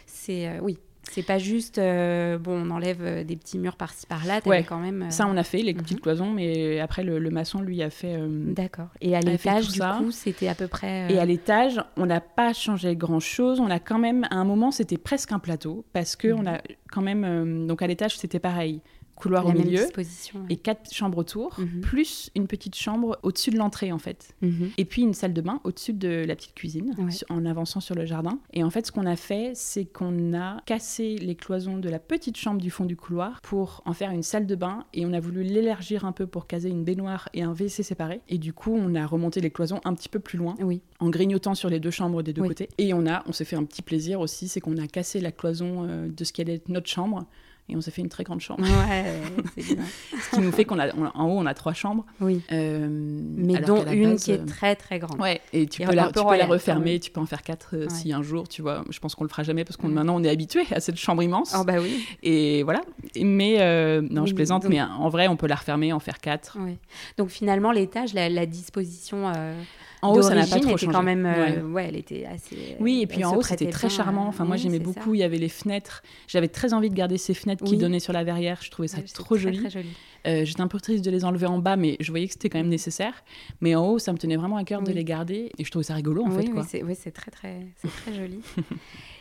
c'est euh, oui. C'est pas juste, euh, bon, on enlève des petits murs par-ci par-là, ouais. quand même... Ça, on a fait, les petites mhm. cloisons, mais après, le, maçon, lui, a fait... D'accord. Et à l'étage, du coup, c'était à peu près... Et à l'étage, on n'a pas changé grand-chose. On a quand même, à un moment, c'était presque un plateau, parce que on mhm. a quand même... donc à l'étage, c'était pareil couloir au milieu et quatre chambres autour, mhm. plus une petite chambre au-dessus de l'entrée en fait. Mhm. Et puis une salle de bain au-dessus de la petite cuisine en avançant sur le jardin. Et en fait, ce qu'on a fait, c'est qu'on a cassé les cloisons de la petite chambre du fond du couloir pour en faire une salle de bain et on a voulu l'élargir un peu pour caser une baignoire et un WC séparé. Et du coup, on a remonté les cloisons un petit peu plus loin oui. en grignotant sur les deux chambres des deux côtés. Et on a, on s'est fait un petit plaisir aussi, c'est qu'on a cassé la cloison euh, de ce qui allait être notre chambre et on s'est fait une très grande chambre. Ouais, c'est bien. Ce qui nous fait qu'on a, en haut, on a trois chambres. Oui. Euh, mais dont une qui est euh, très très grande. Ouais, et tu peux, la, tu peux la refermer, tu peux en faire quatre euh, si un jour, tu vois. Je pense qu'on le fera jamais parce qu'on maintenant on est habitué à cette chambre immense. Oh bah oui. Et voilà. Mais non, je plaisante, mais en vrai, on peut la refermer, en faire quatre. Donc finalement, l'étage, la, la disposition. En haut, ça n'a pas trop changé. quand même, ouais. elle était assez. Oui, et puis en haut, c'était très charmant. Enfin, moi, j'aimais beaucoup. Il y avait les fenêtres. J'avais très envie de garder ces fenêtres qui donnaient sur la verrière. Je trouvais ça trop joli. Très joli. Euh, J'étais un peu triste de les enlever en bas, mais je voyais que c'était quand même nécessaire. Mais en haut, ça me tenait vraiment à cœur de les garder. Et je trouvais ça rigolo, en fait. Quoi. Oui, c'est très, très, très joli.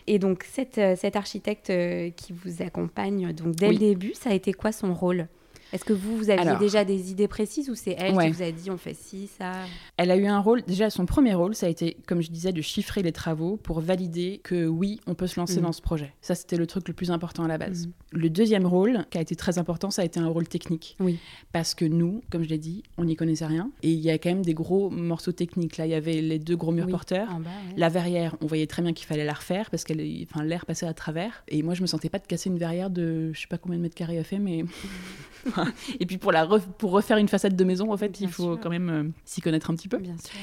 et donc, cette, euh, cet architecte euh, qui vous accompagne donc, dès le début, ça a été quoi son rôle? Est-ce que vous, vous aviez Alors- déjà des idées précises ou c'est elle Ouais. qui vous a dit on fait ci, ça? Elle a eu un rôle, déjà son premier rôle, ça a été, comme je disais, de chiffrer les travaux pour valider que oui, on peut se lancer Mhm. dans ce projet. Ça, c'était le truc le plus important à la base. Mhm. Le deuxième rôle, qui a été très important, ça a été un rôle technique. Oui. Parce que nous, comme je l'ai dit, on n'y connaissait rien. Et il y a quand même des gros morceaux techniques. Là, il y avait les deux gros murs Oui. porteurs. Ouais. La verrière, on voyait très bien qu'il fallait la refaire parce que l'air passait à travers. Et moi, je me sentais pas de casser une verrière de je sais pas combien de mètres carrés a fait, mais. et puis pour, la pour refaire une façade de maison, en fait, Bien il faut sûr. quand même euh, s'y connaître un petit peu. Bien sûr. ouais.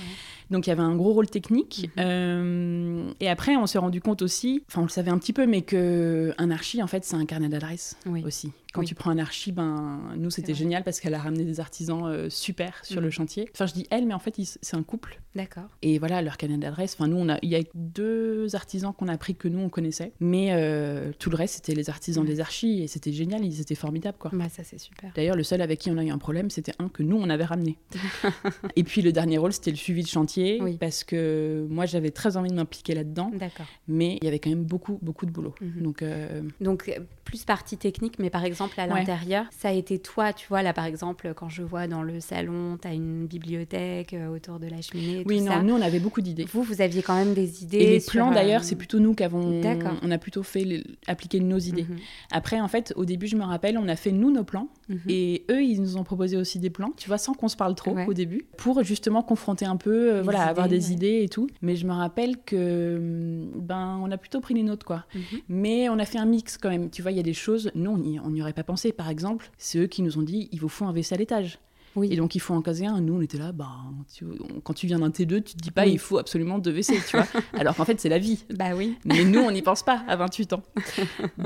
Donc il y avait un gros rôle technique. Mhm. Euh, et après, on s'est rendu compte aussi, enfin on le savait un petit peu, mais que un archi, en fait, c'est un carnet d'adresses Oui. aussi. Quand Oui. tu prends un archi, ben nous c'était génial parce qu'elle a ramené des artisans euh, super sur Mhm. le chantier. Enfin je dis elle, mais en fait c'est un couple. D'accord. Et voilà leur carnet d'adresses. Enfin nous on a, il y a deux artisans qu'on a pris que nous on connaissait, mais euh, tout le reste c'était les artisans Mhm. des archis et c'était génial, ils étaient formidables quoi. Bah, ça, c'est super. D'ailleurs, le seul avec qui on a eu un problème, c'était un que nous, on avait ramené. et puis le dernier rôle, c'était le suivi de chantier, Oui. parce que moi, j'avais très envie de m'impliquer là-dedans, D'accord. mais il y avait quand même beaucoup, beaucoup de boulot. Mhm. Donc, euh, Donc, euh, plus partie technique, mais par exemple, à Ouais. l'intérieur, ça a été toi, tu vois, là, par exemple, quand je vois dans le salon, tu as une bibliothèque euh, autour de la cheminée, oui, tout non, ça. nous, on avait beaucoup d'idées. Vous, vous aviez quand même des idées. Et les plans, euh, d'ailleurs, c'est plutôt nous qui avons. D'accord. On a plutôt fait les- appliquer nos idées. mhm, Après, en fait, au début, je me rappelle, on a fait nous nos plans, mhm. et eux, ils nous ont proposé aussi des plans, tu vois, sans qu'on se parle trop Ouais. au début, pour justement confronter un peu, euh, Voilà, avoir des ouais. idées et tout. Mais je me rappelle que, hum, ben, on a plutôt pris les nôtres, quoi. Mhm. Mais on a fait un mix quand même. Tu vois, il y a des choses, nous, on n'y on n'y aurait pas pensé. Par exemple, c'est eux qui nous ont dit il vous faut un WC à l'étage. Oui. Et donc, il faut en caser un. Nous, on était là, bah, tu- on- quand tu viens d'un T2, tu te dis pas Oui. il faut absolument deux WC, tu vois. Alors qu'en fait, c'est la vie. Bah oui. Mais nous, on n'y pense pas à 28 ans.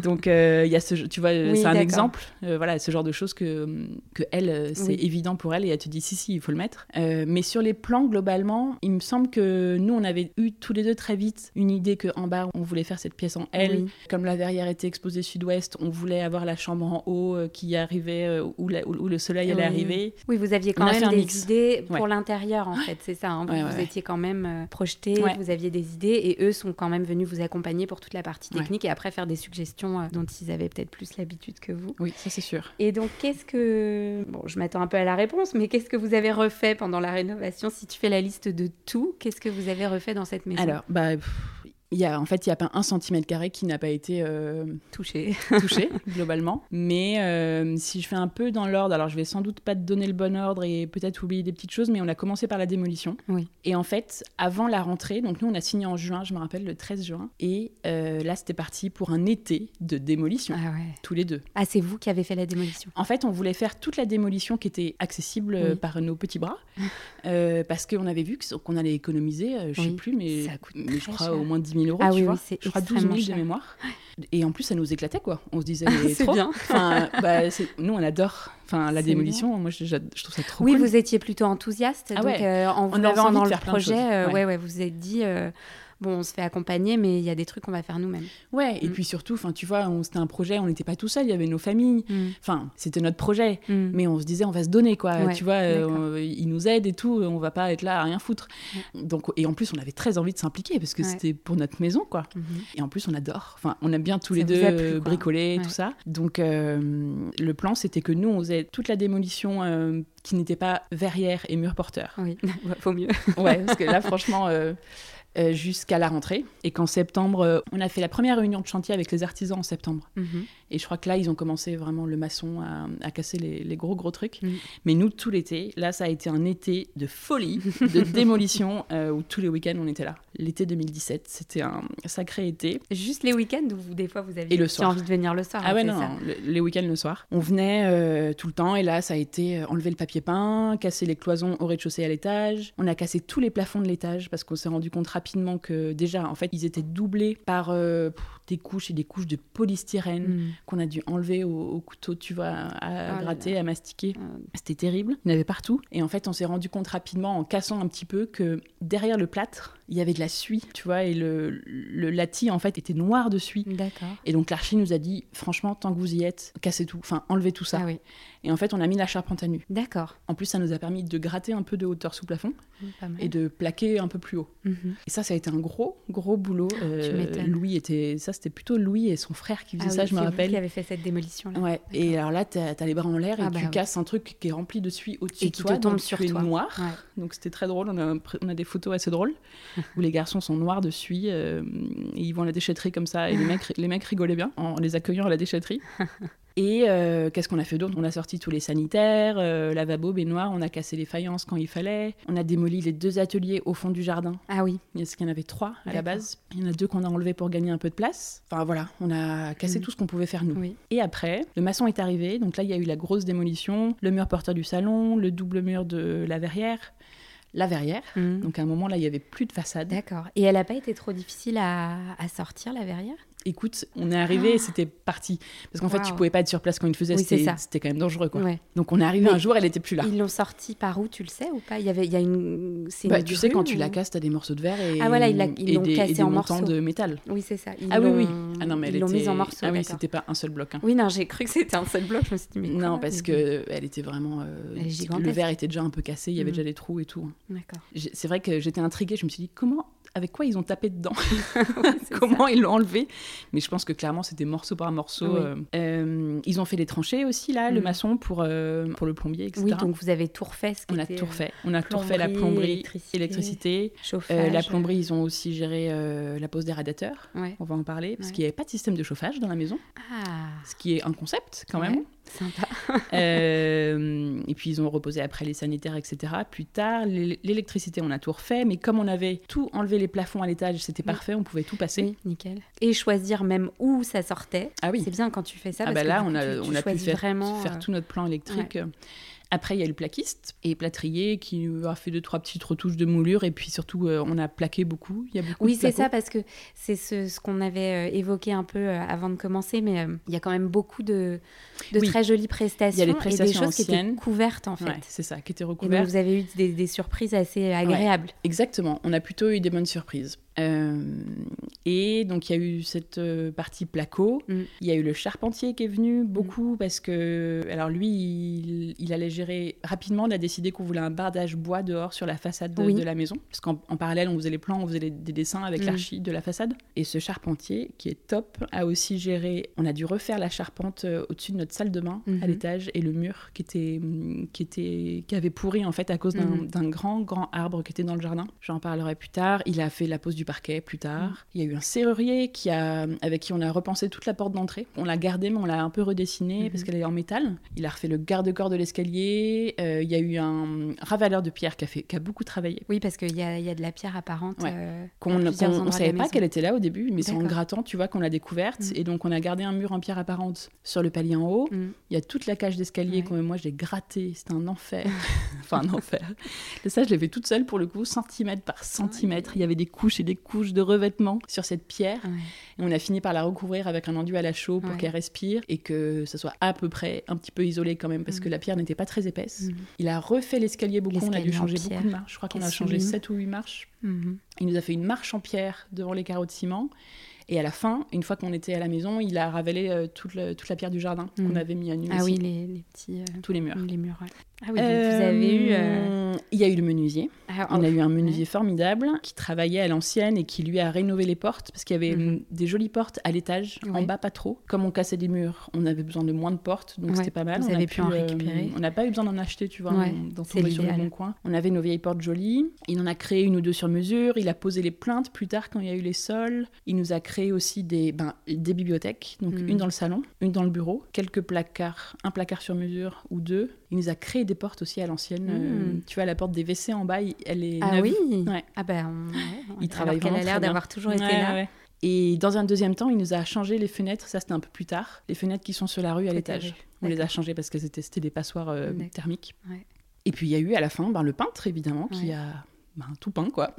Donc, euh, y a ce, tu vois, Oui, c'est un exemple. euh, voilà, ce genre de choses que, que elle, euh, c'est Oui. évident pour elle et elle te dit si, si, il faut le mettre. Euh, mais sur les plans, globalement, il me semble que nous, on avait eu tous les deux très vite une idée que en bas, on voulait faire cette pièce en L. Comme la verrière était exposée sud-ouest, on voulait avoir la chambre en haut qui arrivait où, la- où- où le soleil allait arriver. Oui, vous aviez quand même des mix. idées pour Ouais. l'intérieur, en fait, c'est ça. hein. Vous, Ouais, ouais, étiez quand même euh, projetés, Ouais. vous aviez des idées, et eux sont quand même venus vous accompagner pour toute la partie technique et après faire des suggestions euh, dont ils avaient peut-être plus l'habitude que vous. Oui, ça c'est sûr. Et donc, qu'est-ce que. Bon, je m'attends un peu à la réponse, mais qu'est-ce que vous avez refait pendant la rénovation? Si tu fais la liste de tout, qu'est-ce que vous avez refait dans cette maison? Alors, bah, pff, il y a, en fait, il n'y a pas un centimètre carré qui n'a pas été euh, touché. touché, globalement. Mais euh, si je fais un peu dans l'ordre, alors je vais sans doute pas te donner le bon ordre et peut-être oublier des petites choses, mais on a commencé par la démolition. Oui. Et en fait, avant la rentrée, donc nous on a signé en juin, je me rappelle, le 13 juin. Et euh, là, c'était parti pour un été de démolition, Ah ouais. tous les deux. Ah, c'est vous qui avez fait la démolition. En fait, on voulait faire toute la démolition qui était accessible Oui. par nos petits bras, parce qu'on avait vu qu'on allait économiser, je sais Oui. plus, mais, Ça coûte mais je crois cher. au moins 10 000 euros, Ah tu oui, vois. oui, je crois 12 000 extrêmement de mémoire. Et en plus, ça nous éclatait, quoi. On se disait, mais C'est trop. bien. Enfin, bah, nous, on adore. Enfin, la démolition, moi, je, je trouve ça trop Oui, cool. vous étiez plutôt enthousiaste. Ah donc, ouais. euh, en vous On avait lançant envie dans de le faire projet, euh, Ouais. ouais, ouais, vous vous êtes dit, euh, bon, on se fait accompagner, mais il y a des trucs qu'on va faire nous-mêmes. Ouais, et Mm. puis surtout, enfin, tu vois, on- c'était un projet, on n'était pas tout seul, il y avait nos familles. Mm. Enfin, c'était notre projet. Mm. Mais on se disait, on va se donner, quoi. Ouais, tu vois, euh, on- ils nous aident et tout, on va pas être là à rien foutre. Donc, et en plus, on avait très envie de s'impliquer parce que Ouais. c'était pour notre maison, quoi. Mhm. Et en plus, on adore. Enfin, on aime bien tous Ça les deux plu, euh, bricoler, Ouais. tout ça. Donc, euh, le plan, c'était que nous, on faisait toute la démolition euh, qui n'était pas verrière et mur porteur. Oui, vaut mieux. Ouais, parce que là, franchement, euh, jusqu'à la rentrée. Et qu'en septembre, euh, on a fait la première réunion de chantier avec les artisans en septembre. Mhm. Et je crois que là, ils ont commencé vraiment le maçon à, à casser les, les gros, gros trucs. Mm. Mais nous, tout l'été, là, ça a été un été de folie, de démolition, euh, où tous les week-ends, on était là. L'été 2017, c'était un sacré été. Juste les week-ends où vous, des fois vous aviez envie de venir le soir. Ah ouais, c'est non, ça non, le- les week-ends le soir. On venait euh, tout le temps et là, ça a été euh, enlever le papier peint, casser les cloisons au rez-de-chaussée à l'étage. On a cassé tous les plafonds de l'étage parce qu'on s'est rendu compte rapidement que déjà, en fait, ils étaient doublés par euh, des couches et des couches de polystyrène Mm. qu'on a dû enlever au, au couteau, tu vois, à là gratter, à mastiquer. Euh, C'était terrible. Il y en avait partout. Et en fait, on s'est rendu compte rapidement, en cassant un petit peu, que derrière le plâtre, il y avait de la suie, tu vois, et le, le lati, en fait, était noir de suie. D'accord. Et donc l'archi nous a dit, franchement, tant que vous y êtes, cassez tout, enfin enlevez tout ça. Ah oui, Et en fait, on a mis la charpente à nu. d'accord. En plus, ça nous a permis de gratter un peu de hauteur sous plafond Mm, et de plaquer un peu plus haut. Mhm. Et Et ça, ça a été un gros, gros boulot. Euh, Louis était, ça, c'était plutôt Louis et son frère qui faisaient ah ça, je me rappelle. Qui avait fait cette démolition. Là. Ouais. Et alors là, tu as, les bras en l'air et ah tu bah casses un truc qui est rempli de suie au-dessus de toi, te tombe sur toi. noir. Donc c'était très drôle. On a, on a, des photos assez drôles où les garçons sont noirs de suie et ils vont à la déchetterie comme ça et les mecs, les mecs rigolaient bien en les accueillant à la déchetterie. Et euh, qu'est-ce qu'on a fait d'autre? On a sorti tous les sanitaires, euh, lavabo, baignoire, on a cassé les faïences quand il fallait, on a démoli les deux ateliers au fond du jardin. Ah oui. Il y en avait trois à la base. Il y en a deux qu'on a enlevés pour gagner un peu de place. Enfin voilà, on a cassé mm. tout ce qu'on pouvait faire nous. Et après, le maçon est arrivé, donc là il y a eu la grosse démolition, le mur porteur du salon, le double mur de la verrière la verrière. Mm. Donc à un moment là, il y avait plus de façade. D'accord. Et elle n'a pas été trop difficile à, à sortir la verrière? Écoute, on est arrivé et ah. c'était parti. Parce qu'en fait, tu pouvais pas être sur place quand il faisait, c'était quand même dangereux. Quoi. Donc on est arrivé un jour, elle était plus là. Ils l'ont sorti par où, tu le sais ou pas? Il y avait, il y a une. Bah, tu sais, quand tu la casses, tu as des morceaux de verre et, ah, voilà, ils l'ont cassé en morceaux. de métal. Oui, c'est ça. ah oui, oui. Ah non, mais ils l'ont mise en morceaux. Ah oui, c'était pas un seul bloc. Hein. Oui, non, j'ai cru que c'était un seul bloc. Je me suis dit, mais Non, parce que elle était vraiment. Euh, le verre était déjà un peu cassé, il y avait mm. déjà des trous et tout. Hein. D'accord. C'est vrai que j'étais intriguée, je me suis dit, comment avec quoi ils ont tapé dedans Comment ils l'ont enlevé Mais je pense que clairement, c'était morceau par morceau. Euh, euh, ils ont fait les tranchées aussi, là, le mm. maçon pour, euh, pour le plombier, etc. Oui, donc vous avez tout refait. On a tout refait. On a tout refait, la plomberie, électricité. chauffage. la plomberie, ils ont aussi géré la pose des radiateurs. On va en parler, parce qu'il n'y avait pas de système de chauffage dans la maison. Ah. Ce qui est un concept, quand même. Sympa. euh, et puis ils ont reposé après les sanitaires, etc. Plus tard, l'électricité, on a tout refait, mais comme on avait tout enlevé les plafonds à l'étage, c'était parfait, on pouvait tout passer. Oui, nickel. Et choisir même où ça sortait. Ah oui. C'est bien quand tu fais ça. Ah parce bah là, on a, on a pu faire, vraiment, faire tout notre plan électrique. Après, il y a le plaquiste et plâtrier qui a fait deux, trois petites retouches de moulure. Et puis surtout, euh, on a plaqué beaucoup. Il y a beaucoup oui, c'est ça, parce que c'est ce, ce qu'on avait euh, évoqué un peu euh, avant de commencer. Mais il y a quand même beaucoup de, de très jolies prestations. Il y a des prestations et des choses qui étaient couvertes, en fait. c'est ça, qui étaient recouvertes. Et donc, vous avez eu des, des surprises assez agréables. exactement. On a plutôt eu des bonnes surprises. Euh, et donc il y a eu cette euh, partie placo, mm. il y a eu le charpentier qui est venu beaucoup mm. parce que alors lui il, allait gérer rapidement, on a décidé qu'on voulait un bardage bois dehors sur la façade de, la maison parce qu'en parallèle on faisait les plans, on faisait des dessins avec mm. l'archi de la façade et ce charpentier qui est top a aussi géré, on a dû refaire la charpente euh, au-dessus de notre salle de bain à mm-hmm. l'étage et le mur qui était qui était qui avait pourri en fait à cause d'un grand grand arbre qui était dans le jardin. J'en parlerai plus tard. Il a fait la pose du parquet plus tard. Mm. Il y a eu un serrurier qui a, avec qui on a repensé toute la porte d'entrée. On l'a gardée, mais on l'a un peu redessinée mm-hmm. parce qu'elle est en métal. Il a refait le garde-corps de l'escalier. Euh, il y a eu un ravaleur de pierre qui a, fait, qui a beaucoup travaillé. Oui, parce qu'il y a, y a, de la pierre apparente. Euh, qu'on ne savait pas qu'elle était là au début, mais c'est en grattant, tu vois, qu'on l'a découverte. Mm. Et donc, on a gardé un mur en pierre apparente sur le palier en haut. Mm. Il y a toute la cage d'escalier que moi, j'ai gratté. C'était un enfer. enfin, un enfer. Et ça, je l'ai fait toute seule pour le coup, centimètre par centimètre. Il y avait des couches et des couches de revêtement sur cette pierre. Et on a fini par la recouvrir avec un enduit à la chaux pour qu'elle respire et que ce soit à peu près un petit peu isolé quand même parce que mm. la pierre n'était pas très épaisse. Mm. Il a refait l'escalier beaucoup, on a dû changer beaucoup de marches. Je crois qu'on a changé 7 ou 8 marches. Mm-hmm. Il nous a fait une marche en pierre devant les carreaux de ciment. Et à la fin, une fois qu'on était à la maison, il a ravalé euh, toute, toute, la pierre du jardin qu'on mm. avait mis à nu. Ah oui, les, petits. Euh, Tous les murs. Les murs, ah oui, donc vous avez eu. Euh, il y a eu le menuisier. Ah, on a eu un menuisier formidable qui travaillait à l'ancienne et qui lui a rénové les portes parce qu'il y avait mhm. des jolies portes à l'étage, en bas pas trop. Comme on cassait des murs, on avait besoin de moins de portes, donc c'était pas mal. Vous on avez pu, en récupérer. on n'a pas eu besoin d'en acheter, tu vois, dans sur le bon coin. On avait nos vieilles portes jolies. Il en a créé une ou deux sur mesure. Il a posé les plaintes plus tard quand il y a eu les sols. Il nous a créé aussi des, ben, des bibliothèques, donc mhm. une dans le salon, une dans le bureau, quelques placards, un placard sur mesure ou deux. Il nous a créé des portes aussi à l'ancienne. Euh, hmm. tu vois, la porte des WC en bas, elle est. Ah oui ouais. Ah ben. il travaille vraiment. Elle a l'air d'avoir toujours été là. Et dans un deuxième temps, il nous a changé les fenêtres. Ça, c'était un peu plus tard. Les fenêtres qui sont sur la rue à l'étage. On les a changées parce que c'était des passoires euh, thermiques. Et puis, il y a eu à la fin ben, le peintre, évidemment, qui a ben, tout peint, quoi.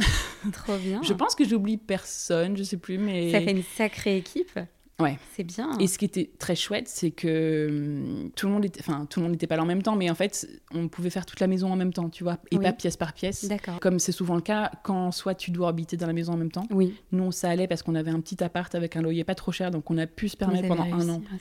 Trop bien. je pense que j'oublie personne, je sais plus, mais. Ça fait une sacrée équipe. Ouais. C'est bien. Et ce qui était très chouette, c'est que hum, tout le monde était, enfin tout le monde n'était pas là en même temps, mais en fait, on pouvait faire toute la maison en même temps, tu vois, et Oui. pas pièce par pièce. D'accord. Comme c'est souvent le cas quand soit tu dois habiter dans la maison en même temps. Oui. Nous, ça allait parce qu'on avait un petit appart avec un loyer pas trop cher, donc on a pu se permettre pendant un an Ah,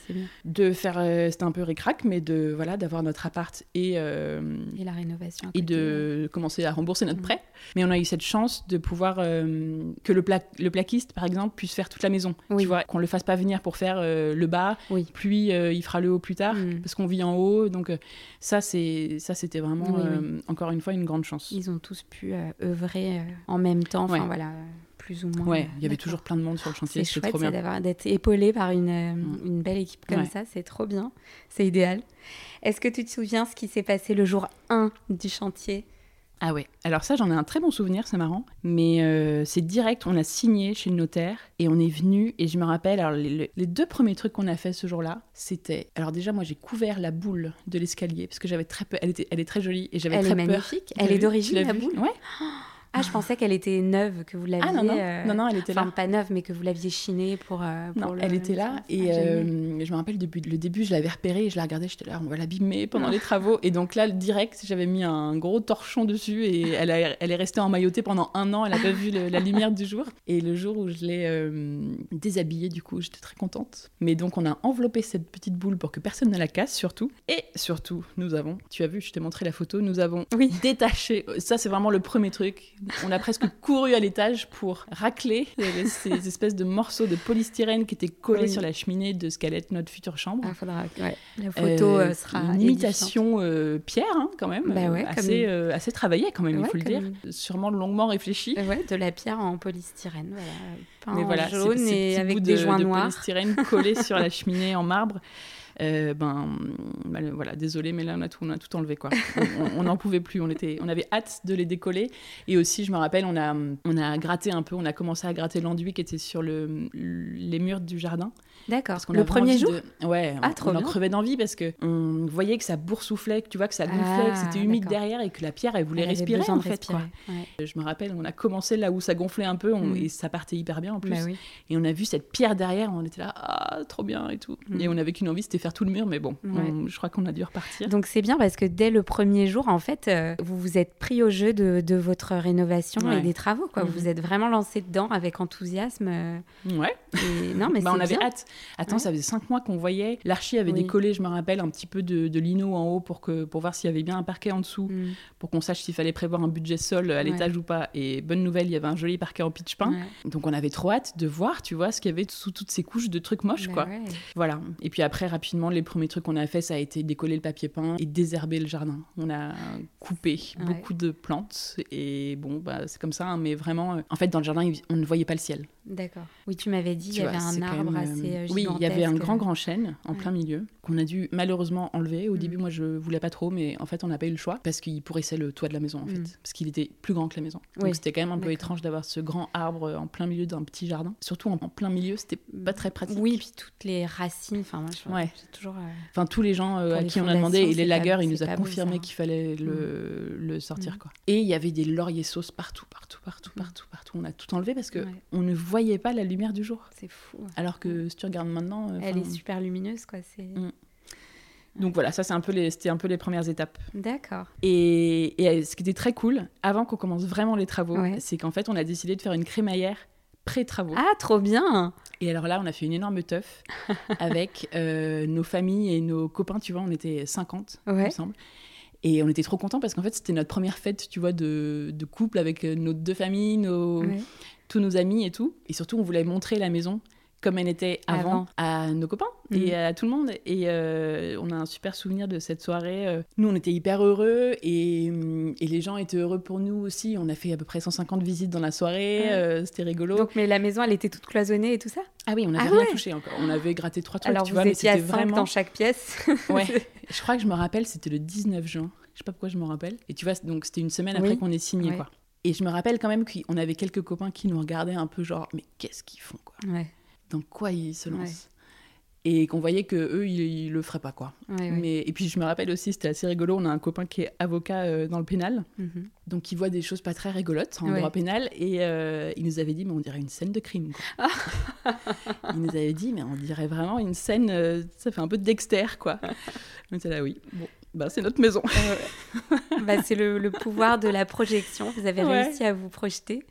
de faire. euh, C'était un peu récrac, mais de voilà, d'avoir notre appart et euh, Et la rénovation. et de commencer à rembourser notre Mhm. prêt. Mais on a eu cette chance de pouvoir euh, que le, pla- le plaquiste, par exemple, puisse faire toute la maison. Oui. Tu vois, qu'on le fasse pas venir pour faire euh, le bas, Oui. puis euh, il fera le haut plus tard, Mhm. parce qu'on vit en haut. Donc euh, ça, c'est ça, c'était vraiment Oui, encore une fois une grande chance. Ils ont tous pu œuvrer en même temps, enfin Ouais. voilà, plus ou moins. Ouais, il y avait toujours plein de monde sur le chantier, C'est chouette d'être épaulé par une, Mm. une belle équipe comme Ouais. ça, c'est trop bien, c'est idéal. Est-ce que tu te souviens ce qui s'est passé le jour 1 du chantier? Ah ouais, alors ça j'en ai un très bon souvenir, c'est marrant, mais euh, c'est direct, on a signé chez le notaire et on est venu et je me rappelle, alors les, deux premiers trucs qu'on a fait ce jour-là, c'était, alors déjà moi j'ai couvert la boule de l'escalier parce que j'avais très peur, elle, était, elle est très jolie et j'avais Elle très est peur. magnifique, Tu l'as elle est d'origine la boule? Ouais. Ah, je pensais qu'elle était neuve, que vous l'aviez... Ah non, non, euh, non, non, elle était Enfin, là. pas neuve, mais que vous l'aviez chinée pour, euh, pour Non, le- elle était là Ah, et génial. euh, je me rappelle début, le début je l'avais repérée et je la regardais j'étais là on va l'abîmer pendant les travaux. Et donc là direct j'avais mis un gros torchon dessus et elle, a- elle est restée emmaillotée pendant un an elle a pas vu le- la lumière du jour. Et le jour où je l'ai euh, déshabillée du coup j'étais très contente. Mais donc on a enveloppé cette petite boule pour que personne ne la casse surtout. Et surtout nous avons tu as vu je t'ai montré la photo nous avons Oui. détaché ça c'est vraiment le premier truc on a presque couru à l'étage pour racler ces espèces de morceaux de polystyrène qui étaient collés Oui. sur la cheminée de ce qu'allait être notre future chambre. Ah, faudra... ouais. La photo Euh, euh, sera une imitation euh, pierre hein, quand même, Bah euh, ouais, assez, comme- euh, assez travaillée quand même, il faut le dire. Sûrement longuement réfléchie. Euh, de la pierre en polystyrène, voilà. Peint Mais en voilà, jaune ces et avec des de, joints de noirs. polystyrène collés sur la cheminée en marbre. Euh, ben mal- voilà, désolé, mais là on a tout, on a tout enlevé quoi. On- On n'en pouvait plus, on était, on avait hâte de les décoller. Et aussi, je me rappelle, on a, on a gratté un peu, on a commencé à gratter l'enduit qui était sur le, les murs du jardin. D'accord. Le premier jour de- Ouais, Ah, on- on en crevait d'envie parce que on voyait que ça boursouflait, que tu vois que ça gonflait, Ah, que c'était humide d'accord. derrière et que la pierre elle voulait Elle respirer en. Quoi. ouais. Je me rappelle, on a commencé là où ça gonflait un peu on- Mm. et ça partait hyper bien en plus. Bah oui. Et on a vu cette pierre derrière, on était là, ah, trop bien et tout. Mm. Et on avait qu'une envie, c'était faire tout le mur, mais bon, Ouais. on- je crois qu'on a dû repartir. Donc c'est bien parce que dès le premier jour, en fait, euh, vous vous êtes pris au jeu de, de votre rénovation et des travaux. Quoi. Vous Mhm. vous êtes vraiment lancé dedans avec enthousiasme. euh, Ouais, et... Non, mais bah, on c'est avait bien. hâte. Attends, Ouais. ça faisait cinq mois qu'on voyait. L'archi avait Oui. décollé, je me rappelle, un petit peu de, de lino en haut pour, que, pour voir s'il y avait bien un parquet en dessous. Mm. pour qu'on sache s'il fallait prévoir un budget sol à Ouais. l'étage ou pas. Et bonne nouvelle, il y avait un joli parquet en pitch peint. Ouais. Donc on avait trop hâte de voir, tu vois, ce qu'il y avait sous toutes ces couches de trucs moches, Bah quoi. Voilà. Et puis après, rapidement, les premiers trucs qu'on a fait, ça a été décoller le papier peint et désherber le jardin. On a coupé beaucoup de plantes et bon, bah, c'est comme ça. hein, mais vraiment, euh, en fait, dans le jardin, on ne voyait pas le ciel. D'accord. Oui, tu m'avais dit, il y avait un arbre même, euh, euh, Oui, il y avait un grand grand chêne en Ouais. plein milieu qu'on a dû malheureusement enlever. Au Mm. début, moi, je voulais pas trop, mais en fait, on n'a pas eu le choix parce qu'il pourrissait le toit de la maison en fait, Mm. parce qu'il était plus grand que la maison. Oui, Donc c'était quand même un peu étrange d'avoir ce grand arbre en plein milieu d'un petit jardin. Surtout en, plein milieu, c'était pas très pratique. Oui, puis toutes les racines. Enfin, moi, je Ouais. toujours. euh, Enfin, tous les gens euh, à les qui on a demandé, et les lagueurs, il nous a confirmé qu'il fallait le, le sortir. Mm. quoi. Et il y avait des lauriers sauces partout, partout, partout, Mm. partout, partout. On a tout enlevé parce que on ne voyait pas la lumière du jour. C'est fou. Alors que si maintenant, euh, Elle est super lumineuse, quoi. C'est. Mm. donc voilà, ça c'est un peu les, c'était un peu les premières étapes. D'accord. Et, et, euh, ce qui était très cool, avant qu'on commence vraiment les travaux, Ouais. c'est qu'en fait on a décidé de faire une crémaillère pré-travaux. Ah, trop bien. Et alors là, on a fait une énorme teuf avec euh, nos familles et nos copains, tu vois, on était 50 Ouais. ensemble. Et on était trop contents parce qu'en fait, c'était notre première fête, tu vois, de, de couple avec nos deux familles, nos, Ouais. tous nos amis et tout. Et surtout, on voulait montrer la maison comme elle était avant, Avant. à nos copains Mhm. et à tout le monde. Et euh, on a un super souvenir de cette soirée. Euh, Nous, on était hyper heureux et, hum, et les gens étaient heureux pour nous aussi. On a fait à peu près 150 visites dans la soirée. Ouais. euh, C'était rigolo. Donc, mais la maison, elle était toute cloisonnée et tout ça? Ah oui, on n'avait Ah rien ouais. touché encore. On avait gratté trois trucs, Alors, tu vous vois, mais étiez à c'était 5 vraiment... dans chaque pièce. Ouais. Je crois que je me rappelle, c'était le 19 juin. Je sais pas pourquoi je me rappelle. Et tu vois, donc c'était une semaine après qu'on ait signé, Ouais. quoi. Et je me rappelle quand même qu'on avait quelques copains qui nous regardaient un peu genre, mais qu'est-ce qu'ils font, quoi? Ouais. Dans quoi ils se lancent et qu'on voyait que eux ils, le feraient pas quoi. Mais et puis je me rappelle aussi c'était assez rigolo, on a un copain qui est avocat euh, dans le pénal. Mhm. Donc il voit des choses pas très rigolotes en droit pénal et euh, il nous avait dit mais on dirait une scène de crime. il nous avait dit mais on dirait vraiment une scène euh, ça fait un peu de Dexter quoi. On était là oui. Bon. Bah, c'est notre maison. bah, c'est le, le, pouvoir de la projection. Vous avez réussi à vous projeter.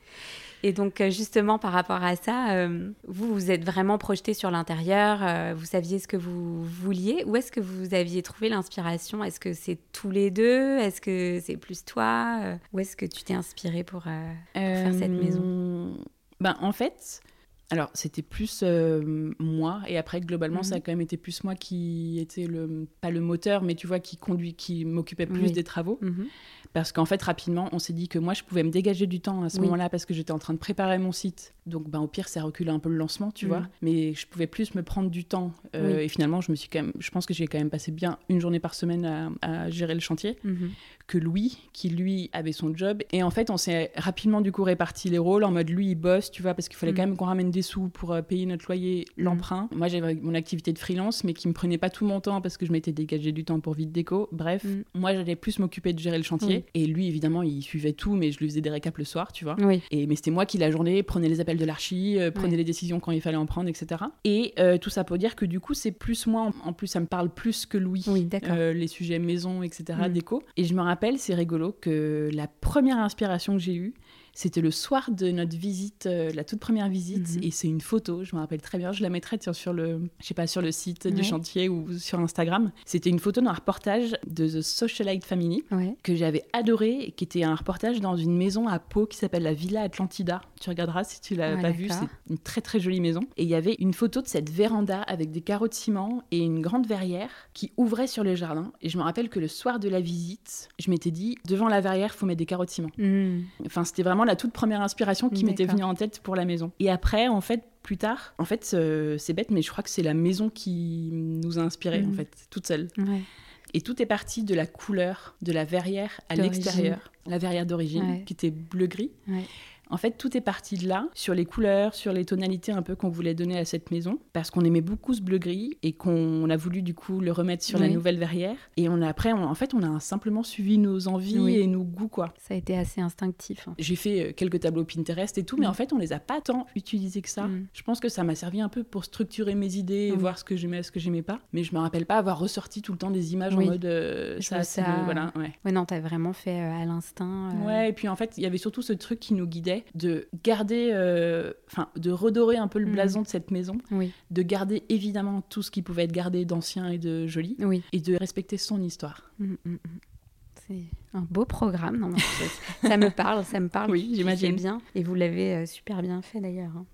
Et donc, euh, justement, par rapport à ça, euh, vous, vous êtes vraiment projeté sur l'intérieur, euh, vous saviez ce que vous vouliez. Où est-ce que vous aviez trouvé l'inspiration? Est-ce que c'est tous les deux? Est-ce que c'est plus toi? Où est-ce que tu t'es inspiré pour, faire cette maison? ben, En fait, alors, c'était plus moi, et après, globalement, ça a mhm. quand même été plus moi qui était le, pas le moteur, mais tu vois, qui conduit, qui m'occupait plus des travaux. Mhm. Parce qu'en fait, rapidement, on s'est dit que moi, je pouvais me dégager du temps à ce moment-là parce que j'étais en train de préparer mon site. Donc, ben, au pire, ça reculait un peu le lancement, tu mm. vois. Mais je pouvais plus me prendre du temps. Euh, et finalement, je me suis quand même, je pense que j'ai quand même passé bien une journée par semaine à, gérer le chantier. Mm-hmm. Que Louis, qui lui avait son job. Et en fait, on s'est rapidement du coup réparti les rôles en mode lui, il bosse, tu vois, parce qu'il fallait mm. quand même qu'on ramène des sous pour euh, payer notre loyer, mm. l'emprunt. Moi, j'avais mon activité de freelance, mais qui me prenait pas tout mon temps parce que je m'étais dégagé du temps pour vide déco. Bref, moi, j'allais plus m'occuper de gérer le chantier. Et lui, évidemment, il suivait tout, mais je lui faisais des récaps le soir, tu vois. Et, mais c'était moi qui, la journée, prenais les appels de l'archi, euh, prenais les décisions quand il fallait en prendre, etc. Et euh, tout ça pour dire que du coup, c'est plus moi, en plus, ça me parle plus que Louis, oui, euh, les sujets maison, etc., mm. déco. Et je me rappelle, c'est rigolo, que la première inspiration que j'ai eue, c'était le soir de notre visite, euh, la toute première visite, mhm. et c'est une photo, je me rappelle très bien, je la mettrai sur le, je sais pas, sur le site du chantier ou sur Instagram. C'était une photo d'un reportage de The Socialite Family que j'avais adoré, qui était un reportage dans une maison à Pau qui s'appelle la Villa Atlantida. Tu regarderas si tu l'as pas vue, c'est une très très jolie maison. Et il y avait une photo de cette véranda avec des carreaux de ciment et une grande verrière qui ouvrait sur le jardin. Et je me rappelle que le soir de la visite, je m'étais dit, devant la verrière, faut mettre des carreaux de ciment. Hmm. Enfin, c'était vraiment la toute première inspiration qui m'était venue en tête pour la maison. Et après, en fait, plus tard, en fait, euh, c'est bête, mais je crois que c'est la maison qui nous a inspiré, en mhm. fait, toute seule. Et tout est parti de la couleur de la verrière à l'extérieur, la verrière d'origine, qui était bleu-gris. En fait, tout est parti de là, sur les couleurs, sur les tonalités un peu qu'on voulait donner à cette maison, parce qu'on aimait beaucoup ce bleu-gris et qu'on a voulu du coup le remettre sur la nouvelle verrière. Et on a, après, en fait, on a simplement suivi nos envies et nos goûts, quoi. Ça a été assez instinctif. Hein. J'ai fait euh, quelques tableaux Pinterest et tout, mais mm. en fait, on les a pas tant utilisés que ça. Mm. Je pense que ça m'a servi un peu pour structurer mes idées et voir ce que j'aimais, ce que j'aimais pas. Mais je me rappelle pas avoir ressorti tout le temps des images en mode euh, ça, ça... voilà, ouais. ouais non, t'as vraiment fait euh, à l'instinct. Ouais, et puis en fait, il y avait surtout ce truc qui nous guidait de garder, euh, enfin, de redorer un peu le mhm. blason de cette maison, de garder évidemment tout ce qui pouvait être gardé d'ancien et de joli, et de respecter son histoire. Mm, mm, mm. C'est un beau programme. Non, ça me parle, ça me parle. Oui, j'imagine bien. Et vous l'avez euh, super bien fait d'ailleurs. Hein.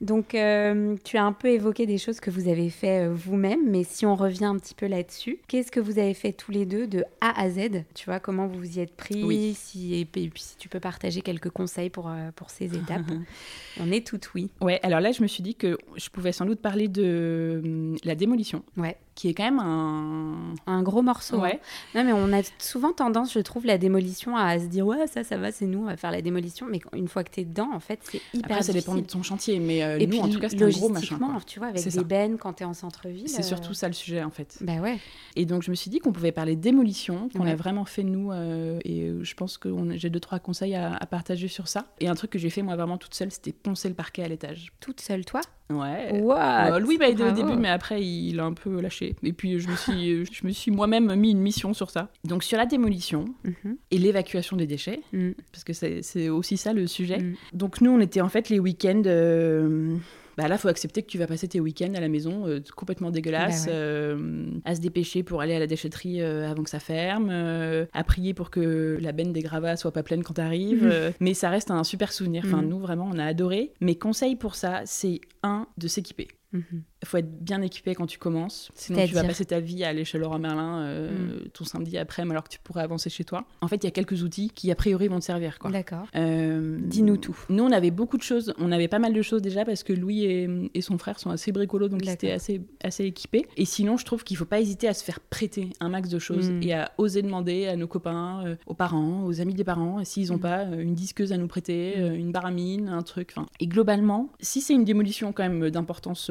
Donc, euh, tu as un peu évoqué des choses que vous avez fait euh, vous-même, mais si on revient un petit peu là-dessus, qu'est-ce que vous avez fait tous les deux de A à Z? Tu vois, comment vous vous y êtes pris oui. si, et, puis si tu peux partager quelques conseils pour, euh, pour ces étapes. on est toutes oui. Ouais, alors là, je me suis dit que je pouvais sans doute parler de hum, la démolition. Ouais qui est quand même un... Un gros morceau. Hein. Ouais. Non, mais on a souvent tendance, je trouve, la démolition à se dire, ouais, ça, ça va, c'est nous, on va faire la démolition. Mais une fois que tu es dedans, en fait, c'est hyper Après, ça dépend de ton chantier, mais euh, Et nous, puis, en tout cas, c'est un gros machin. tu vois, avec des bennes quand tu es en centre-ville. C'est surtout ça le sujet, en fait. Bah ouais. Et donc, je me suis dit qu'on pouvait parler démolition, qu'on a vraiment fait nous. Euh, et je pense que j'ai deux, trois conseils à, à, partager sur ça. Et un truc que j'ai fait, moi, vraiment toute seule, c'était poncer le parquet à l'étage. Toute seule, toi? Ouais. Euh, Louis m'a aidé au début, mais après, il a un peu lâché. Et puis, je me suis, je me suis moi-même mis une mission sur ça. Donc, sur la démolition mhm. et l'évacuation des déchets, mhm. parce que c'est aussi ça le sujet. Mhm. Donc, nous, on était en fait les week-ends. Euh, bah là, faut accepter que tu vas passer tes week-ends à la maison euh, complètement dégueulasse, bah euh, à se dépêcher pour aller à la déchetterie euh, avant que ça ferme, à prier pour que la benne des gravats soit pas pleine quand tu arrives. Mhm. mais ça reste un super souvenir. Enfin, mhm. nous, vraiment, on a adoré. Mes conseils pour ça, c'est un, de s'équiper. Mhm. Il faut être bien équipé quand tu commences. Sinon, tu vas passer ta vie à aller chez Laurent Merlin euh, mm. ton samedi après, alors que tu pourrais avancer chez toi. En fait, il y a quelques outils qui, a priori, vont te servir. D'accord. Euh, Dis-nous tout. Nous, on avait beaucoup de choses. On avait pas mal de choses déjà parce que Louis et, son frère sont assez bricolos, donc ils étaient assez, assez équipés. Et sinon, je trouve qu'il faut pas hésiter à se faire prêter un max de choses mm. et à oser demander à nos copains, euh, aux parents, aux amis des parents, s'ils n'ont mm. pas une disqueuse à nous prêter, une baramine, un truc. Et globalement, si c'est une démolition quand même d'importance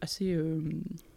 assez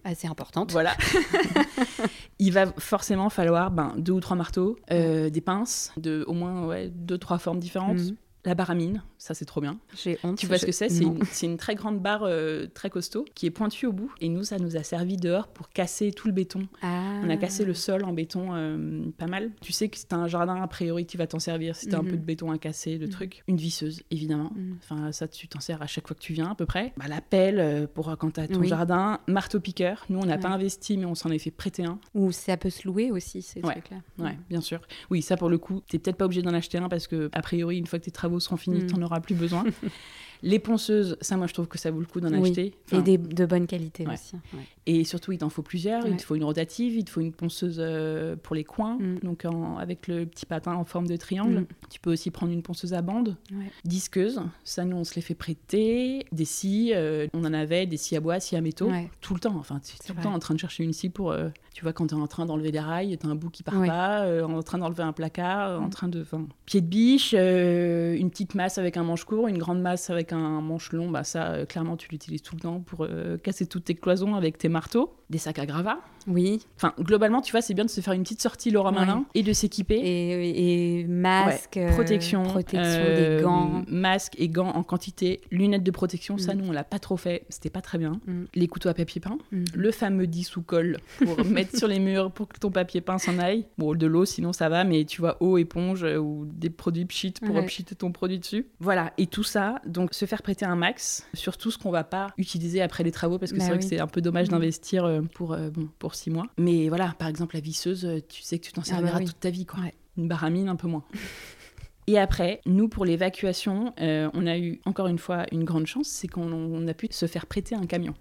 assez importante. Voilà. il va forcément falloir ben, deux ou trois marteaux, euh, des pinces, de au moins ouais, deux, trois formes différentes. Mhm. La baramine, ça c'est trop bien. J'ai honte. Tu vois ce que c'est? C'est une, très grande barre euh, très costaud qui est pointue au bout. Et nous, ça nous a servi dehors pour casser tout le béton. Ah. On a cassé le sol en béton euh, pas mal. Tu sais que c'est un jardin, a priori, tu vas t'en servir si t'as un peu de béton à casser, de Mhm. trucs. Une visseuse, évidemment. Mhm. Enfin, ça, tu t'en sers à chaque fois que tu viens, à peu près. Bah, la pelle euh, pour quand t'as ton Oui. jardin. Marteau-piqueur. Nous, on n'a pas investi, mais on s'en est fait prêter un. Ou ça peut se louer aussi, ces Ouais. trucs-là. Ouais, bien sûr. Oui, ça, pour le coup, t'es peut-être pas obligé d'en acheter un parce que, a priori, une fois que tes travaux seront finis, Mhm. t'en auras plus besoin. Les ponceuses, ça, moi, je trouve que ça vaut le coup d'en Oui. acheter. Et des, de bonne qualité Ouais. aussi. ouais. Et surtout, il t'en faut plusieurs. Il te faut une rotative, il te faut une ponceuse euh, pour les coins, Mm. donc en- avec le petit patin en forme de triangle. Mm. Tu peux aussi prendre une ponceuse à bande. Ouais. Disqueuse, ça, nous, on se les fait prêter. Des scies, euh, on en avait, des scies à bois, scies à métaux, Ouais. tout le temps. Enfin, tu es tout le temps en train de chercher une scie pour. euh, tu vois, quand tu es en train d'enlever des rails, tu as un bout qui part Ouais. pas, euh, en train d'enlever un placard, en Mm. train de. Enfin, pied de biche, euh, une petite masse avec un manche court, une grande masse avec un manche long, bah ça, euh, clairement, tu l'utilises tout le temps pour euh, casser toutes tes cloisons avec tes marteaux. Des sacs à gravats. Oui. Enfin, globalement, tu vois, c'est bien de se faire une petite sortie Laura. Merlin et de s'équiper. Et, et masque, euh, protection, protection euh, des gants. masques et gants en quantité, lunettes de protection, ça Mm. nous on l'a pas trop fait, c'était pas très bien. Mm. Les couteaux à papier peint, Mm. le fameux 10 sous colle pour mettre sur les murs pour que ton papier peint s'en aille. Bon, de l'eau sinon ça va, mais tu vois eau, éponge euh, ou des produits pchit pour Ouais. pchiter ton produit dessus. Voilà, et tout ça, donc se faire prêter un max sur tout ce qu'on va pas utiliser après les travaux parce que Bah c'est vrai oui. que c'est un peu dommage Mm. d'investir pour euh, bon pour six mois. Mais voilà, par exemple la visseuse, euh, tu sais que tu t'en Ah bah serviras oui. toute ta vie quoi. Ouais. Une baramine un peu moins. Et après, nous, pour l'évacuation, euh, on a eu encore une fois une grande chance, c'est qu'on on a pu se faire prêter un camion.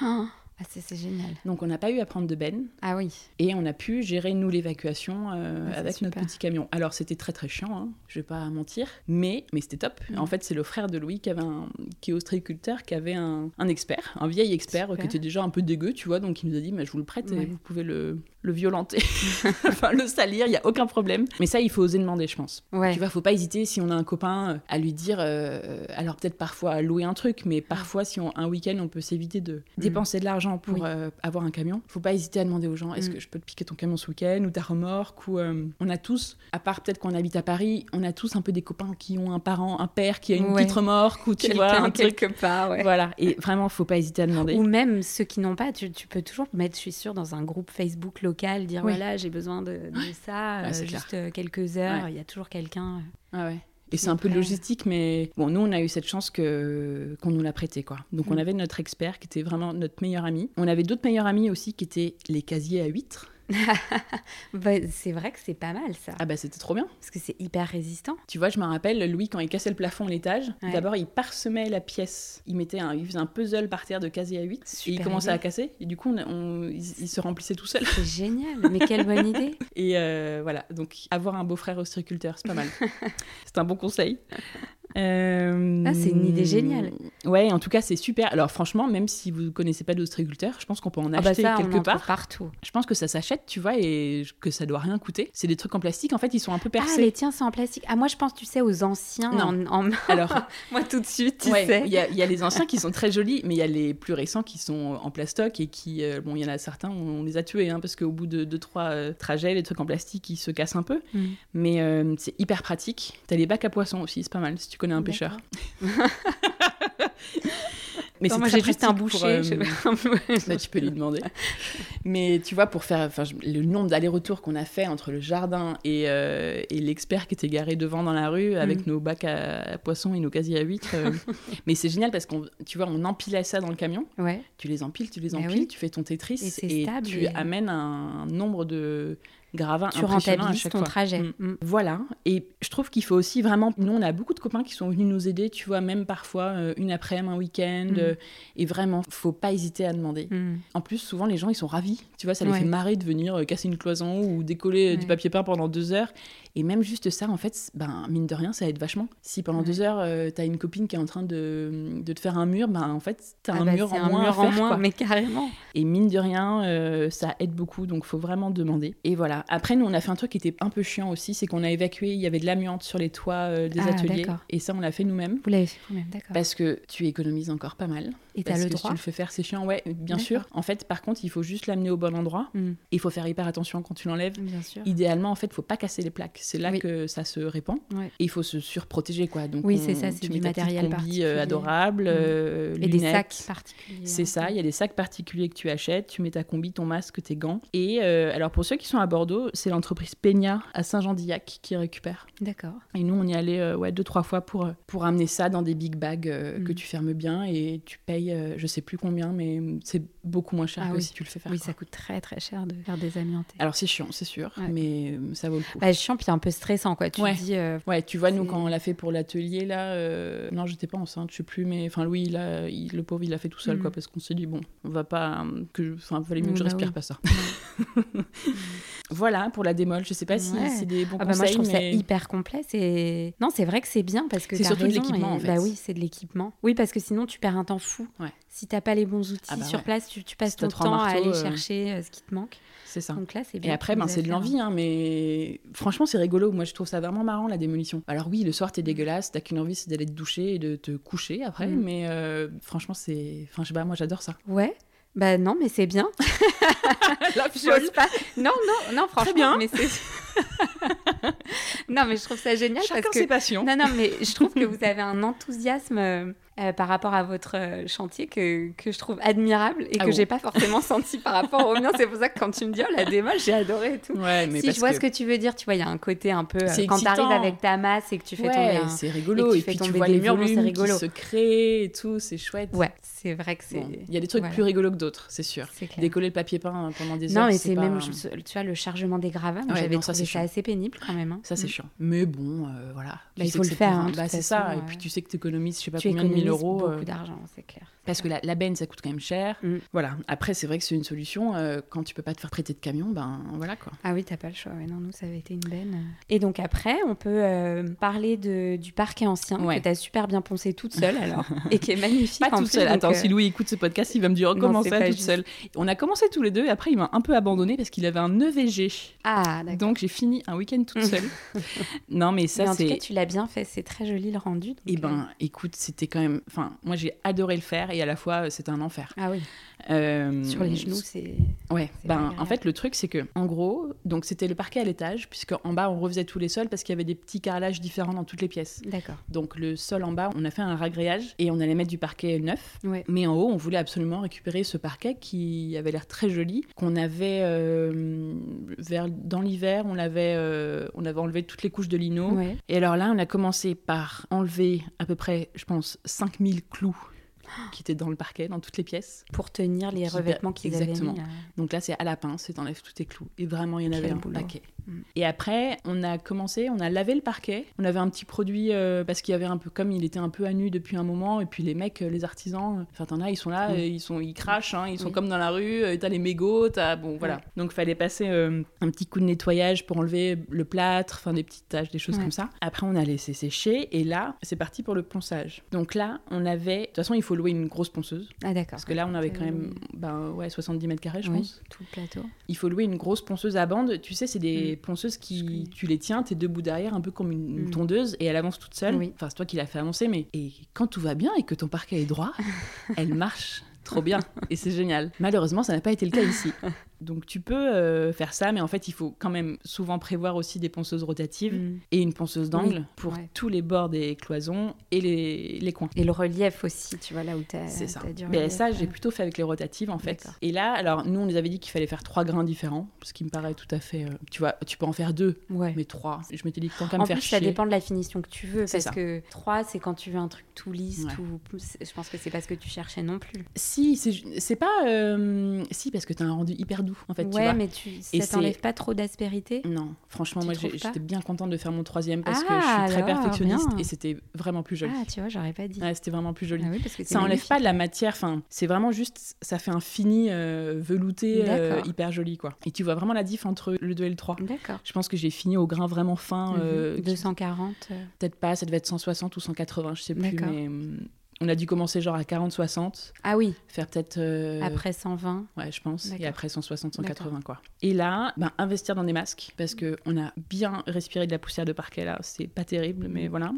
Ah, ah, c'est génial. Donc on n'a pas eu à prendre de benne Ah oui. et on a pu gérer, nous, l'évacuation euh, Ah, avec notre petit camion. Alors c'était très très chiant, hein, je vais pas mentir, mais, mais c'était top. Mm. En fait, c'est le frère de Louis qui, avait un, qui est ostréiculteur, qui avait un, un expert, un vieil expert Super. qui était déjà un peu dégueu, tu vois, donc il nous a dit, mais je vous le prête et vous pouvez le, le violenter, enfin le salir, il n'y a aucun problème. Mais ça, il faut oser demander, je pense. Ouais. Tu vois, faut pas hésiter si on a un copain euh, à lui dire, euh, alors peut-être parfois à louer un truc, mais parfois si on, un week-end on peut s'éviter de dépenser de l'argent pour Mm. Oui. euh, avoir un camion, faut pas hésiter à demander aux gens, est-ce Mm. que je peux te piquer ton camion ce week-end ou ta remorque ou euh, on a tous, à part peut-être qu'on habite à Paris, on a tous un peu des copains qui ont un parent, un père qui a une Ouais. petite remorque ou tu vois un truc. quelque part, ouais. Voilà, et vraiment faut pas hésiter à demander. Ou même ceux qui n'ont pas, tu, tu peux toujours mettre, je suis sûre, dans un groupe Facebook local, dire Oui. voilà, j'ai besoin de, de ça, Ouais, euh, juste euh, quelques heures, il y a toujours quelqu'un. euh. Ah ouais. Et c'est un peu de logistique, mais bon, nous, on a eu cette chance que qu'on nous l'a prêté, quoi. Donc, on Mm. avait notre expert qui était vraiment notre meilleur ami. On avait d'autres meilleurs amis aussi qui étaient les casiers à huîtres. Bah, c'est vrai que c'est pas mal ça, Ah bah, c'était trop bien. parce que c'est hyper résistant. Tu vois, je me rappelle, Louis, quand il cassait le plafond à l'étage, Ouais. d'abord, il parsemait la pièce. Il mettait un, il faisait un puzzle par terre de casiers à huîtres. Et il commençait idée. à casser. Et du coup, on, on- il, il se remplissait tout seul. C'est génial, mais quelle bonne idée. Et euh, voilà, donc avoir un beau-frère ostréiculteur, c'est pas mal. c'est un bon conseil. Euh, Ah, c'est une idée géniale. Ouais, en tout cas, c'est super. Alors franchement, même si vous connaissez pas d'ostréiculteur, je pense qu'on peut en Ah bah acheter on quelque en part. partout. Je pense que ça s'achète, tu vois, et que ça doit rien coûter. C'est des trucs en plastique, en fait, ils sont un peu Ah, percés. les tiens, c'est en plastique. Ah, moi, je pense, tu sais, aux anciens. Non. En, Alors, moi, tout de suite, tu ouais, sais. il y, a- il y a les anciens qui sont très jolis, mais il y a les plus récents qui sont en plastoc et qui, euh, bon, il y en a certains, on les a tués, hein, parce qu'au bout de deux, trois euh, trajets, les trucs en plastique, ils se cassent un peu. Mm. Mais c'est hyper pratique. T'as les bacs à poissons aussi, c'est pas mal si tu connais un pêcheur. Mais c'est moi, j'ai juste un pour, boucher. euh, bah, tu peux lui demander. Mais tu vois, pour faire le nombre d'allers-retours qu'on a fait entre le jardin et, euh, et l'expert qui était garé devant dans la rue avec Mm. nos bacs à, poissons et nos casiers à huîtres. euh. Mais c'est génial parce qu'on, tu vois, on empilait ça dans le camion. Ouais. Tu les empiles, tu les Bah empiles, oui. tu fais ton Tetris Et tu et- amènes un nombre de Tu rentabilises chaque ton fois. trajet. Mm. Mm. Voilà, et je trouve qu'il faut aussi vraiment. Nous, on a beaucoup de copains qui sont venus nous aider, tu vois, même parfois euh, une après-midi, un week-end. Mm. euh, et vraiment, faut pas hésiter à demander. Mm. En plus, souvent, les gens, ils sont ravis. Tu vois, ça les Ouais. fait marrer de venir euh, casser une cloison ou décoller euh, du papier peint pendant deux heures. Et même juste ça, en fait, ben, mine de rien, ça aide vachement. Si pendant Ouais. deux heures, euh, t'as une copine qui est en train de, de te faire un mur, ben, en fait, t'as Ah un bah, mur en un moins mur en faire, moins, quoi. mais carrément. Et mine de rien, euh, ça aide beaucoup, donc faut vraiment demander. Et voilà. Après, nous, on a fait un truc qui était un peu chiant aussi, c'est qu'on a évacué, il y avait de l'amiante sur les toits euh, des Ah, ateliers. Et ça, on l'a fait nous-mêmes. Vous l'avez fait vous-même, d'accord. Parce que tu économises encore pas mal. Et t'as le que droit tu le fais faire, c'est chiant. Ouais, bien sûr. En fait, par contre, il faut juste l'amener au bon endroit. Hmm, Il faut faire hyper attention quand tu l'enlèves. Bien sûr. Idéalement, en fait, faut pas casser les plaques. C'est là Oui. que ça se répand. Ouais. Et il faut se surprotéger, quoi. Donc, Oui, c'est ça, c'est tu du mets ta petite matériel combi, euh, adorable, euh, Et des sacs particuliers. C'est hein. ça, il y a des sacs particuliers que tu achètes, tu mets ta combi, ton masque, tes gants. Et euh, alors pour ceux qui sont à Bordeaux, c'est l'entreprise Peña à Saint-Jean-d'Illac qui récupère. D'accord. Et nous, on y allait euh, ouais, deux, trois fois pour, pour amener ça dans des big bags euh, Mm. que tu fermes bien et tu payes, je sais plus combien, mais c'est beaucoup moins cher Ah que oui. si tu le fais faire. Oui, quoi. ça coûte très très cher de faire des amiantés. Alors c'est chiant, c'est sûr, Ouais. mais euh, ça vaut le coup. Bah, chiant, puis un peu stressant, quoi. Tu Ouais. dis, euh, Ouais, tu vois, nous, quand on l'a fait pour l'atelier, là, euh, non, j'étais pas enceinte, je sais plus, mais enfin, Louis, a- il- le pauvre, il l'a fait tout seul, Mm. quoi, parce qu'on s'est dit, bon, on va pas. euh, que, Enfin, fallait mieux que je Oui, bah respire oui. pas ça. voilà, pour la démol, je sais pas si Ouais. c'est des bons Ah bah moi, je conseils, trouve ça mais. hyper complet. C'est non, c'est vrai que c'est bien parce que C'est surtout de l'équipement, et- en fait. Bah oui, c'est de l'équipement. Oui, parce que sinon tu perds un temps fou. Ouais. Si t'as pas les bons outils Ah bah sur ouais. place, tu, tu passes Si ton temps à aller euh, chercher euh, ce qui te manque. C'est ça. Donc là, c'est bien. Et après, ben, c'est de l'envie, hein, mais franchement, c'est rigolo. Moi, je trouve ça vraiment marrant, la démolition. Alors oui, le soir, t'es dégueulasse, t'as qu'une envie, c'est d'aller te doucher et de te coucher après, Mm. mais euh, franchement, c'est... Enfin, je sais pas, moi, j'adore ça. Ouais. Bah non, mais c'est bien. la J'ose pas. Non, non, non, franchement. bien. Mais c'est... non, mais je trouve ça génial Chacun parce que ses passions. Non, non, mais je trouve que vous avez un enthousiasme euh, par rapport à votre euh, chantier que, que je trouve admirable et Ah que bon j'ai pas forcément senti par rapport au mien. C'est pour ça que quand tu me dis, oh, la démol, j'ai adoré et tout. Ouais, mais si, je vois que... ce que tu veux dire. Tu vois, il y a un côté un peu. euh, quand tu arrives avec ta masse et que tu fais ouais, tomber un. c'est et rigolo. Et, fais puis tu vois les murs, bon, c'est rigolo. qui se créent et tout, c'est chouette. Ouais, c'est vrai que c'est. Bon, Il y a des trucs voilà. plus rigolos que d'autres, c'est sûr. Décoller le papier peint pendant des Non, heures, mais c'est même, tu vois, le chargement des gravats, j'avais non, trouvé c'est ça assez pénible quand même. hein. Ça, c'est Mm. chiant. Mais bon, voilà. Bah, il faut le faire, hein, bah, c'est ça. Et puis tu sais que tu économises, je sais pas combien de mille économises euros. beaucoup euh, d'argent, c'est clair. Parce que la, la benne, ça coûte quand même cher. Mm. Voilà. Après, c'est vrai que c'est une solution. euh, quand tu peux pas te faire prêter de camion, ben voilà quoi. Ah oui, t'as pas le choix. Ouais, non, nous, ça avait été une benne. Et donc après, on peut euh, parler de, du parquet ancien Ouais. que t'as super bien poncé toute seule alors et qui est magnifique. Pas toute seule. Attends, si Louis écoute ce podcast, il va me dire Non, comment c'est ça toute seule? On a commencé tous les deux et après il m'a un peu abandonné parce qu'il avait un EVG. Ah d'accord. Donc j'ai fini un week-end toute seule. non mais ça en tout cas, c'est. tu l'as bien fait. C'est très joli le rendu. Eh ben, écoute, c'était quand même. Enfin, moi j'ai adoré le faire et à la fois euh, c'était un enfer. Ah. Euh, Sur les genoux, c'est. Ouais, ben en fait le truc c'est que en gros, donc c'était le parquet à l'étage puisque en bas on refaisait tous les sols parce qu'il y avait des petits carrelages différents dans toutes les pièces. D'accord. Donc le sol en bas, on a fait un ragréage et on allait mettre du parquet neuf. Ouais. Mais en haut, on voulait absolument récupérer ce parquet qui avait l'air très joli, qu'on avait euh, vers dans l'hiver, on l'avait euh, on avait enlevé toutes les couches de lino. Ouais. Et alors là, on a commencé par enlever à peu près, je pense, 5000 clous qui étaient dans le parquet, dans toutes les pièces. Pour tenir les Qui- revêtements qu'ils avaient exactement. mis. là. Donc là, c'est à la pince, et t'enlèves tous tes clous. Et vraiment, il y en avait un boulot. paquet. Mm. Et après, on a commencé, on a lavé le parquet. On avait un petit produit, euh, parce qu'il y avait un peu, comme il était un peu à nu depuis un moment, et puis les mecs, euh, les artisans, euh, enfin, t'en as, ils sont là, Oui. euh, ils, sont, ils crachent, hein, ils sont Oui. comme dans la rue, t'as les mégots, t'as. Bon, voilà. Ouais. Donc, fallait passer euh, un petit coup de nettoyage pour enlever le plâtre, enfin, des petites taches, des choses comme ça. Après, on a laissé sécher, et là, c'est parti pour le ponçage. Donc là, on avait. De toute façon, il faut louer une grosse ponceuse, Ah d'accord. parce que là, on avait quand même, ben, ouais, 70 mètres carrés, je oui, pense tout le plateau. il faut louer une grosse ponceuse à bande. Tu sais, c'est des ponceuses qui, tu les tiens, t'es debout derrière, un peu comme une, une Mm. tondeuse, et elle avance toute seule. Oui. Enfin, c'est toi qui l'as fait avancer, mais et quand tout va bien et que ton parquet est droit, elle marche trop bien, et c'est génial. Malheureusement, ça n'a pas été le cas ici. Donc tu peux euh, faire ça, mais en fait, il faut quand même souvent prévoir aussi des ponceuses rotatives Mm. et une ponceuse d'angle Oui, pour ouais. tous les bords des cloisons et les, les coins. Et le relief aussi, tu vois là où t'as. C'est ça. t'as du Mais relief, ça, euh. j'ai plutôt fait avec les rotatives en fait. Et là, alors nous, on nous avait dit qu'il fallait faire trois grains différents, ce qui me paraît tout à fait. euh, tu vois, tu peux en faire deux, Ouais. mais trois. Je m'étais dit que tant qu'à me faire plus, chier. ça dépend de la finition que tu veux. Parce ça. que 3, c'est quand tu veux un truc tout lisse, tout. Je pense que c'est pas ce que tu cherchais non plus. Si, c'est pas. euh, Si, parce que t'as un rendu hyper doux en fait. tu ouais, vois. mais tu... Ça t'enlève pas trop d'aspérité? Non, franchement, Tu moi j'étais bien contente de faire mon troisième parce que Ah, je suis très alors, perfectionniste bien. et c'était vraiment plus joli. Ah, tu vois, j'aurais pas dit. Ouais, c'était vraiment plus joli. Ah oui, parce que c'est Ça enlève pas de la matière, enfin, c'est vraiment juste, ça fait un fini euh, velouté euh, hyper joli quoi. Et tu vois vraiment la diff entre le 2 et le 3. D'accord. Je pense que j'ai fini au grain vraiment fin, euh, Mhm. qui- 240. euh, peut-être pas, ça devait être 160 ou 180, je sais plus, D'accord. mais hum, On a dû commencer genre à 40-60. Ah oui. Faire peut-être. euh, Après 120. Ouais, je pense. Et après 160, 180, quoi. Et là, ben, investir dans des masques, parce qu'on a bien respiré de la poussière de parquet, là. C'est pas terrible, mais voilà.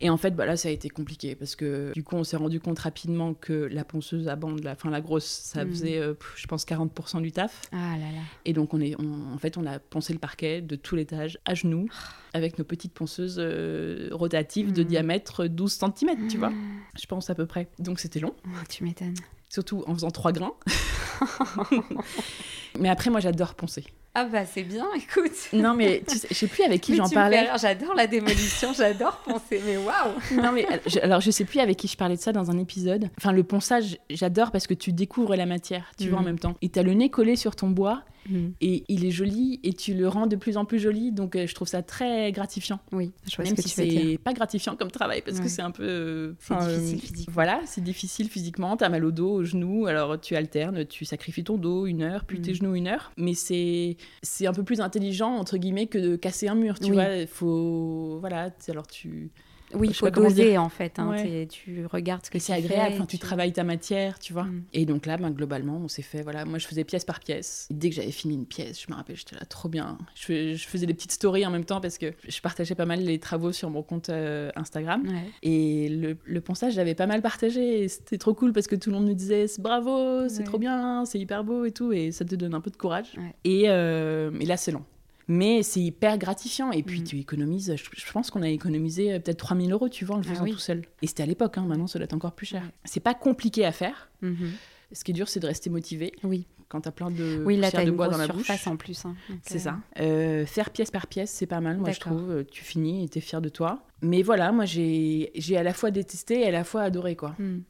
Et en fait, bah, là, ça a été compliqué, parce que du coup, on s'est rendu compte rapidement que la ponceuse à bande, la, enfin, la grosse, ça Mhm. faisait, euh, je pense, 40% du taf. Ah là là. Et donc, on est, on- en fait, on a poncé le parquet de tout l'étage à genoux, avec nos petites ponceuses euh, rotatives de Mhm. diamètre 12 cm, tu vois. Je pense à peu près. Donc, c'était long. Oh, tu m'étonnes. Surtout en faisant trois grains. mais après, moi, j'adore poncer. Ah bah c'est bien, écoute. Non, mais tu sais, je sais plus avec qui j'en parlais. J'adore la démolition, j'adore penser, mais waouh Non, mais je- alors, je sais plus avec qui je parlais de ça dans un épisode. Enfin, le ponçage, j'adore parce que tu découvres la matière, tu vois, en Mhm. même temps. Et t'as le nez collé sur ton bois Mhm. et il est joli et tu le rends de plus en plus joli. Donc, euh, je trouve ça très gratifiant. Oui, je vois Même ce que si c'est pas gratifiant comme travail parce Ouais. que c'est un peu. euh, C'est enfin, difficile euh, physiquement. Voilà, c'est difficile physiquement. T'as mal au dos, au genou. Alors tu alternes, tu sacrifies ton dos une heure, puis tes Mm. genoux une heure. Mais c'est c'est un peu plus intelligent entre guillemets que de casser un mur. Tu Oui. vois, faut voilà. Alors tu Oui, il faut doser en fait. hein, Ouais. Tu regardes ce que c'est agréable. fais, tu tu- travailles ta matière, tu vois. Mm. Et donc là, ben, globalement, on s'est fait voilà. Moi, je faisais pièce par pièce. Et dès que j'avais fini une pièce, je me rappelle, j'étais là trop bien. Je, fais- je faisais des petites stories en même temps parce que je partageais pas mal les travaux sur mon compte euh, Instagram. Ouais. Et le, le ponçage, j'avais pas mal partagé. et C'était trop cool parce que tout le monde me disait bravo, c'est Ouais. trop bien, c'est hyper beau et tout. Et ça te donne un peu de courage. Et, euh, et là, c'est long. Mais c'est hyper gratifiant. Et puis, Mm. tu économises, je, je pense qu'on a économisé euh, peut-être 3000 euros, tu vois, en le Ah faisant oui. tout seul. Et c'était à l'époque, hein, maintenant, ça doit être encore plus cher. Ouais. C'est pas compliqué à faire. Mhm. Ce qui est dur, c'est de rester motivé Oui, quand t'as plein de oui là, t'as de bois dans la bouche. en plus. hein, C'est euh, ça. Euh, faire pièce par pièce, c'est pas mal, moi je trouve. Tu finis et t'es fier de toi. Mais voilà, moi j'ai à la fois détesté et à la fois adoré quoi. hmm,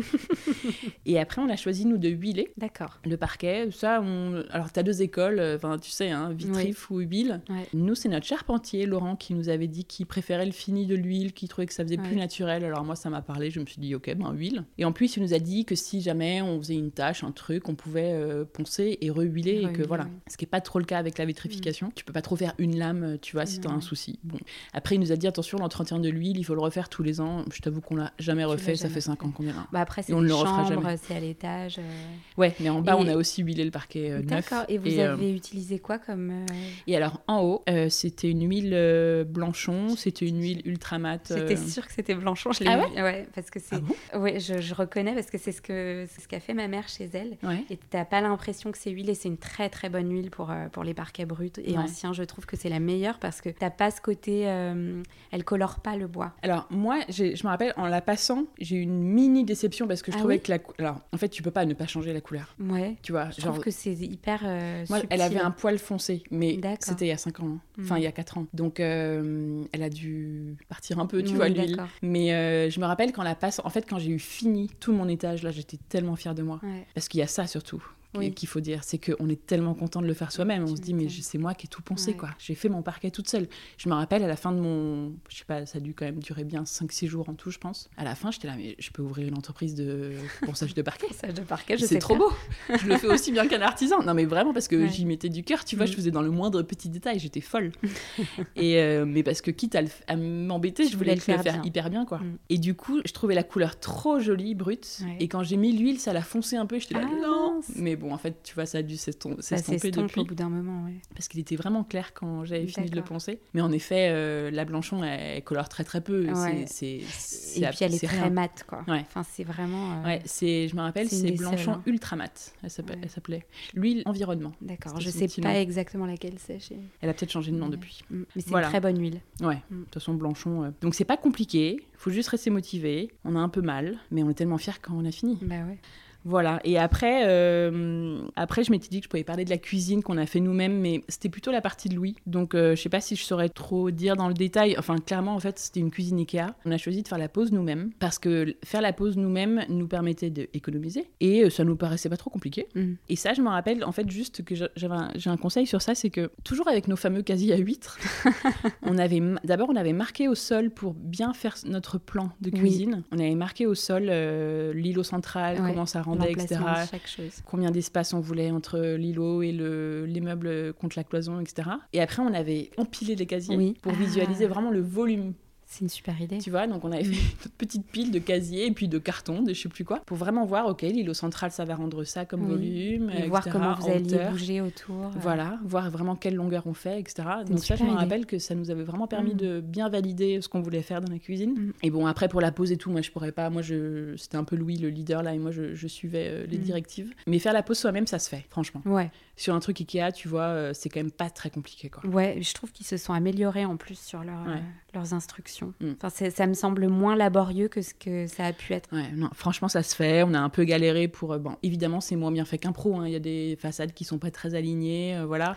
Et après, on a choisi nous de huiler D'accord. le parquet. Ça, on... alors t'as deux écoles, euh, enfin tu sais, hein, Vitrif ou huile. Ouais. Nous, c'est notre charpentier Laurent qui nous avait dit qu'il préférait le fini de l'huile, qu'il trouvait que ça faisait plus naturel. Alors moi, ça m'a parlé. Je me suis dit ok, ben huile. Et en plus, il nous a dit que si jamais on faisait une tâche, un truc, on pouvait euh, poncer et rehuiler et que voilà. oui. Ce qui est pas trop le cas avec la vitrification. Tu peux pas trop faire une lame, tu vois, si t'as Non, un souci. Bon. Après, il nous a dit attention, l'entretien de l'huile, il faut le refaire tous les ans. Je t'avoue qu'on l'a jamais refait. Ça jamais fait cinq fait. ans qu'on est là. Bah après, c'est Et on des ne le refera chambres, jamais. c'est à l'étage. euh, Ouais, mais en bas, Et- on a aussi huilé le parquet euh, neuf. D'accord. Et vous euh, avez utilisé quoi comme Et alors en haut, c'était une huile blanchon, c'était une huile ultra mat. euh, J'étais sûre que c'était Blanchon. Je l'ai Ah ouais? Parce que c'est. Ah bon? Ouais, je, je reconnais parce que c'est ce que c'est ce qu'a fait ma mère chez elle. Ouais. Et t'as pas l'impression que c'est huile et c'est une très très bonne huile pour, pour les parquets bruts et anciens. Je trouve que c'est la meilleure parce que t'as pas ce côté, elle colore pas le bois. Alors moi, je me rappelle en la passant, j'ai eu une mini déception parce que je Ah trouvais oui que la alors en fait tu peux pas ne pas changer la couleur. Ouais. Tu vois, Je genre trouve que c'est hyper. euh, moi elle avait un poil foncé, mais c'était il y a 5 ans, hein. enfin Mhm. il y a 4 ans. Donc euh, elle a dû partir un peu, tu Oui, vois l'huile. Mais euh, je me rappelle quand la passe, en fait quand j'ai eu fini tout mon étage là, j'étais tellement fière de moi Ouais. parce qu'il y a ça surtout. Oui. qu'il faut dire, c'est qu'on est tellement content de le faire soi-même. On se dit, mais c'est moi qui ai tout pensé, Ouais. quoi. J'ai fait mon parquet toute seule. Je me rappelle à la fin de mon. Je sais pas, ça a dû quand même durer bien 5-6 jours en tout, je pense. À la fin, j'étais là, mais je peux ouvrir une entreprise de ponçage de parquet? Ponçage de parquet, je C'est sais trop faire. beau. Je le fais aussi bien qu'un artisan. Non, mais vraiment parce que Ouais. j'y mettais du cœur. Tu vois, Mm. je faisais dans le moindre petit détail. J'étais folle. et euh, mais parce que quitte à, m'embêter, je voulais le faire, faire bien. hyper bien, quoi. Mm. Et du coup, je trouvais la couleur trop jolie, brute. Ouais. Et quand j'ai mis l'huile, ça l'a foncé un peu. J'étais là, Ah, non. Mais bon, en fait, tu vois, ça a dû s'estomper s'estompe depuis au bout d'un moment, ouais. parce qu'il était vraiment clair quand j'avais fini de le poncer. Mais en effet, euh, la blanchon, elle, elle colore très très peu. Ouais. C'est, c'est, c'est- Et puis elle est très mate, quoi. Ouais. Enfin, c'est vraiment. euh, Ouais, c'est, je me rappelle, C'est blanchon hein. ultra mat. Elle s'appelait. L'huile environnement. D'accord. Je sais pas nom. exactement laquelle c'est. chez- Elle a peut-être changé de nom depuis. Mm. Mais c'est Voilà. une très bonne huile. Ouais. Mm. De toute façon, blanchon. euh. Donc c'est pas compliqué. Faut juste rester motivé. On a un peu mal, mais on est tellement fiers quand on a fini. Bah ouais. Voilà. Et après, euh, après, je m'étais dit que je pouvais parler de la cuisine qu'on a fait nous-mêmes, mais c'était plutôt la partie de Louis. Donc, euh, je sais pas si je saurais trop dire dans le détail. Enfin, clairement, en fait, c'était une cuisine Ikea. On a choisi de faire la pause nous-mêmes parce que faire la pause nous-mêmes nous permettait d'économiser et euh, ça nous paraissait pas trop compliqué. Mm. Et ça, je me rappelle, en fait, juste que j'a- j'avais un- j'ai un conseil sur ça, c'est que toujours avec nos fameux casiers à huîtres, on avait d'abord on avait marqué au sol pour bien faire notre plan de Oui. cuisine. On avait marqué au sol euh, l'îlot central, Ouais, comment ça rendait, etc. L'emplacement de chaque chose. Combien d'espace on voulait entre l'îlot et le- les meubles contre la cloison, etc. Et après, on avait empilé les casiers Oui. pour Ah. visualiser vraiment le volume C'est une super idée. Tu vois, donc on avait fait une petite pile de casiers et puis de cartons, de je sais plus quoi, pour vraiment voir, ok, l'îlot central, ça va rendre ça comme Oui. volume, Et etc., voir comment vous alliez hauteur. bouger autour. euh. Voilà, voir vraiment quelle longueur on fait, etc. Donc ça, je me rappelle que ça nous avait vraiment permis Mm. de bien valider ce qu'on voulait faire dans la cuisine. Mm. Et bon, après, pour la pause et tout, moi, je pourrais pas. Moi, je... c'était un peu Louis, le leader, là, et moi, je, je suivais euh, les Mm. directives. Mais faire la pause soi-même, ça se fait, franchement. Ouais, Sur un truc Ikea, tu vois, euh, c'est quand même pas très compliqué, quoi. ouais, je trouve qu'ils se sont améliorés en plus sur leur, Ouais. euh, leurs instructions. Mm. Enfin, ça me semble moins laborieux que ce que ça a pu être. Ouais, non, franchement, ça se fait. On a un peu galéré pour. euh, bon, évidemment, c'est moins bien fait qu'un pro. hein. Il y a des façades qui sont pas très alignées, euh, voilà.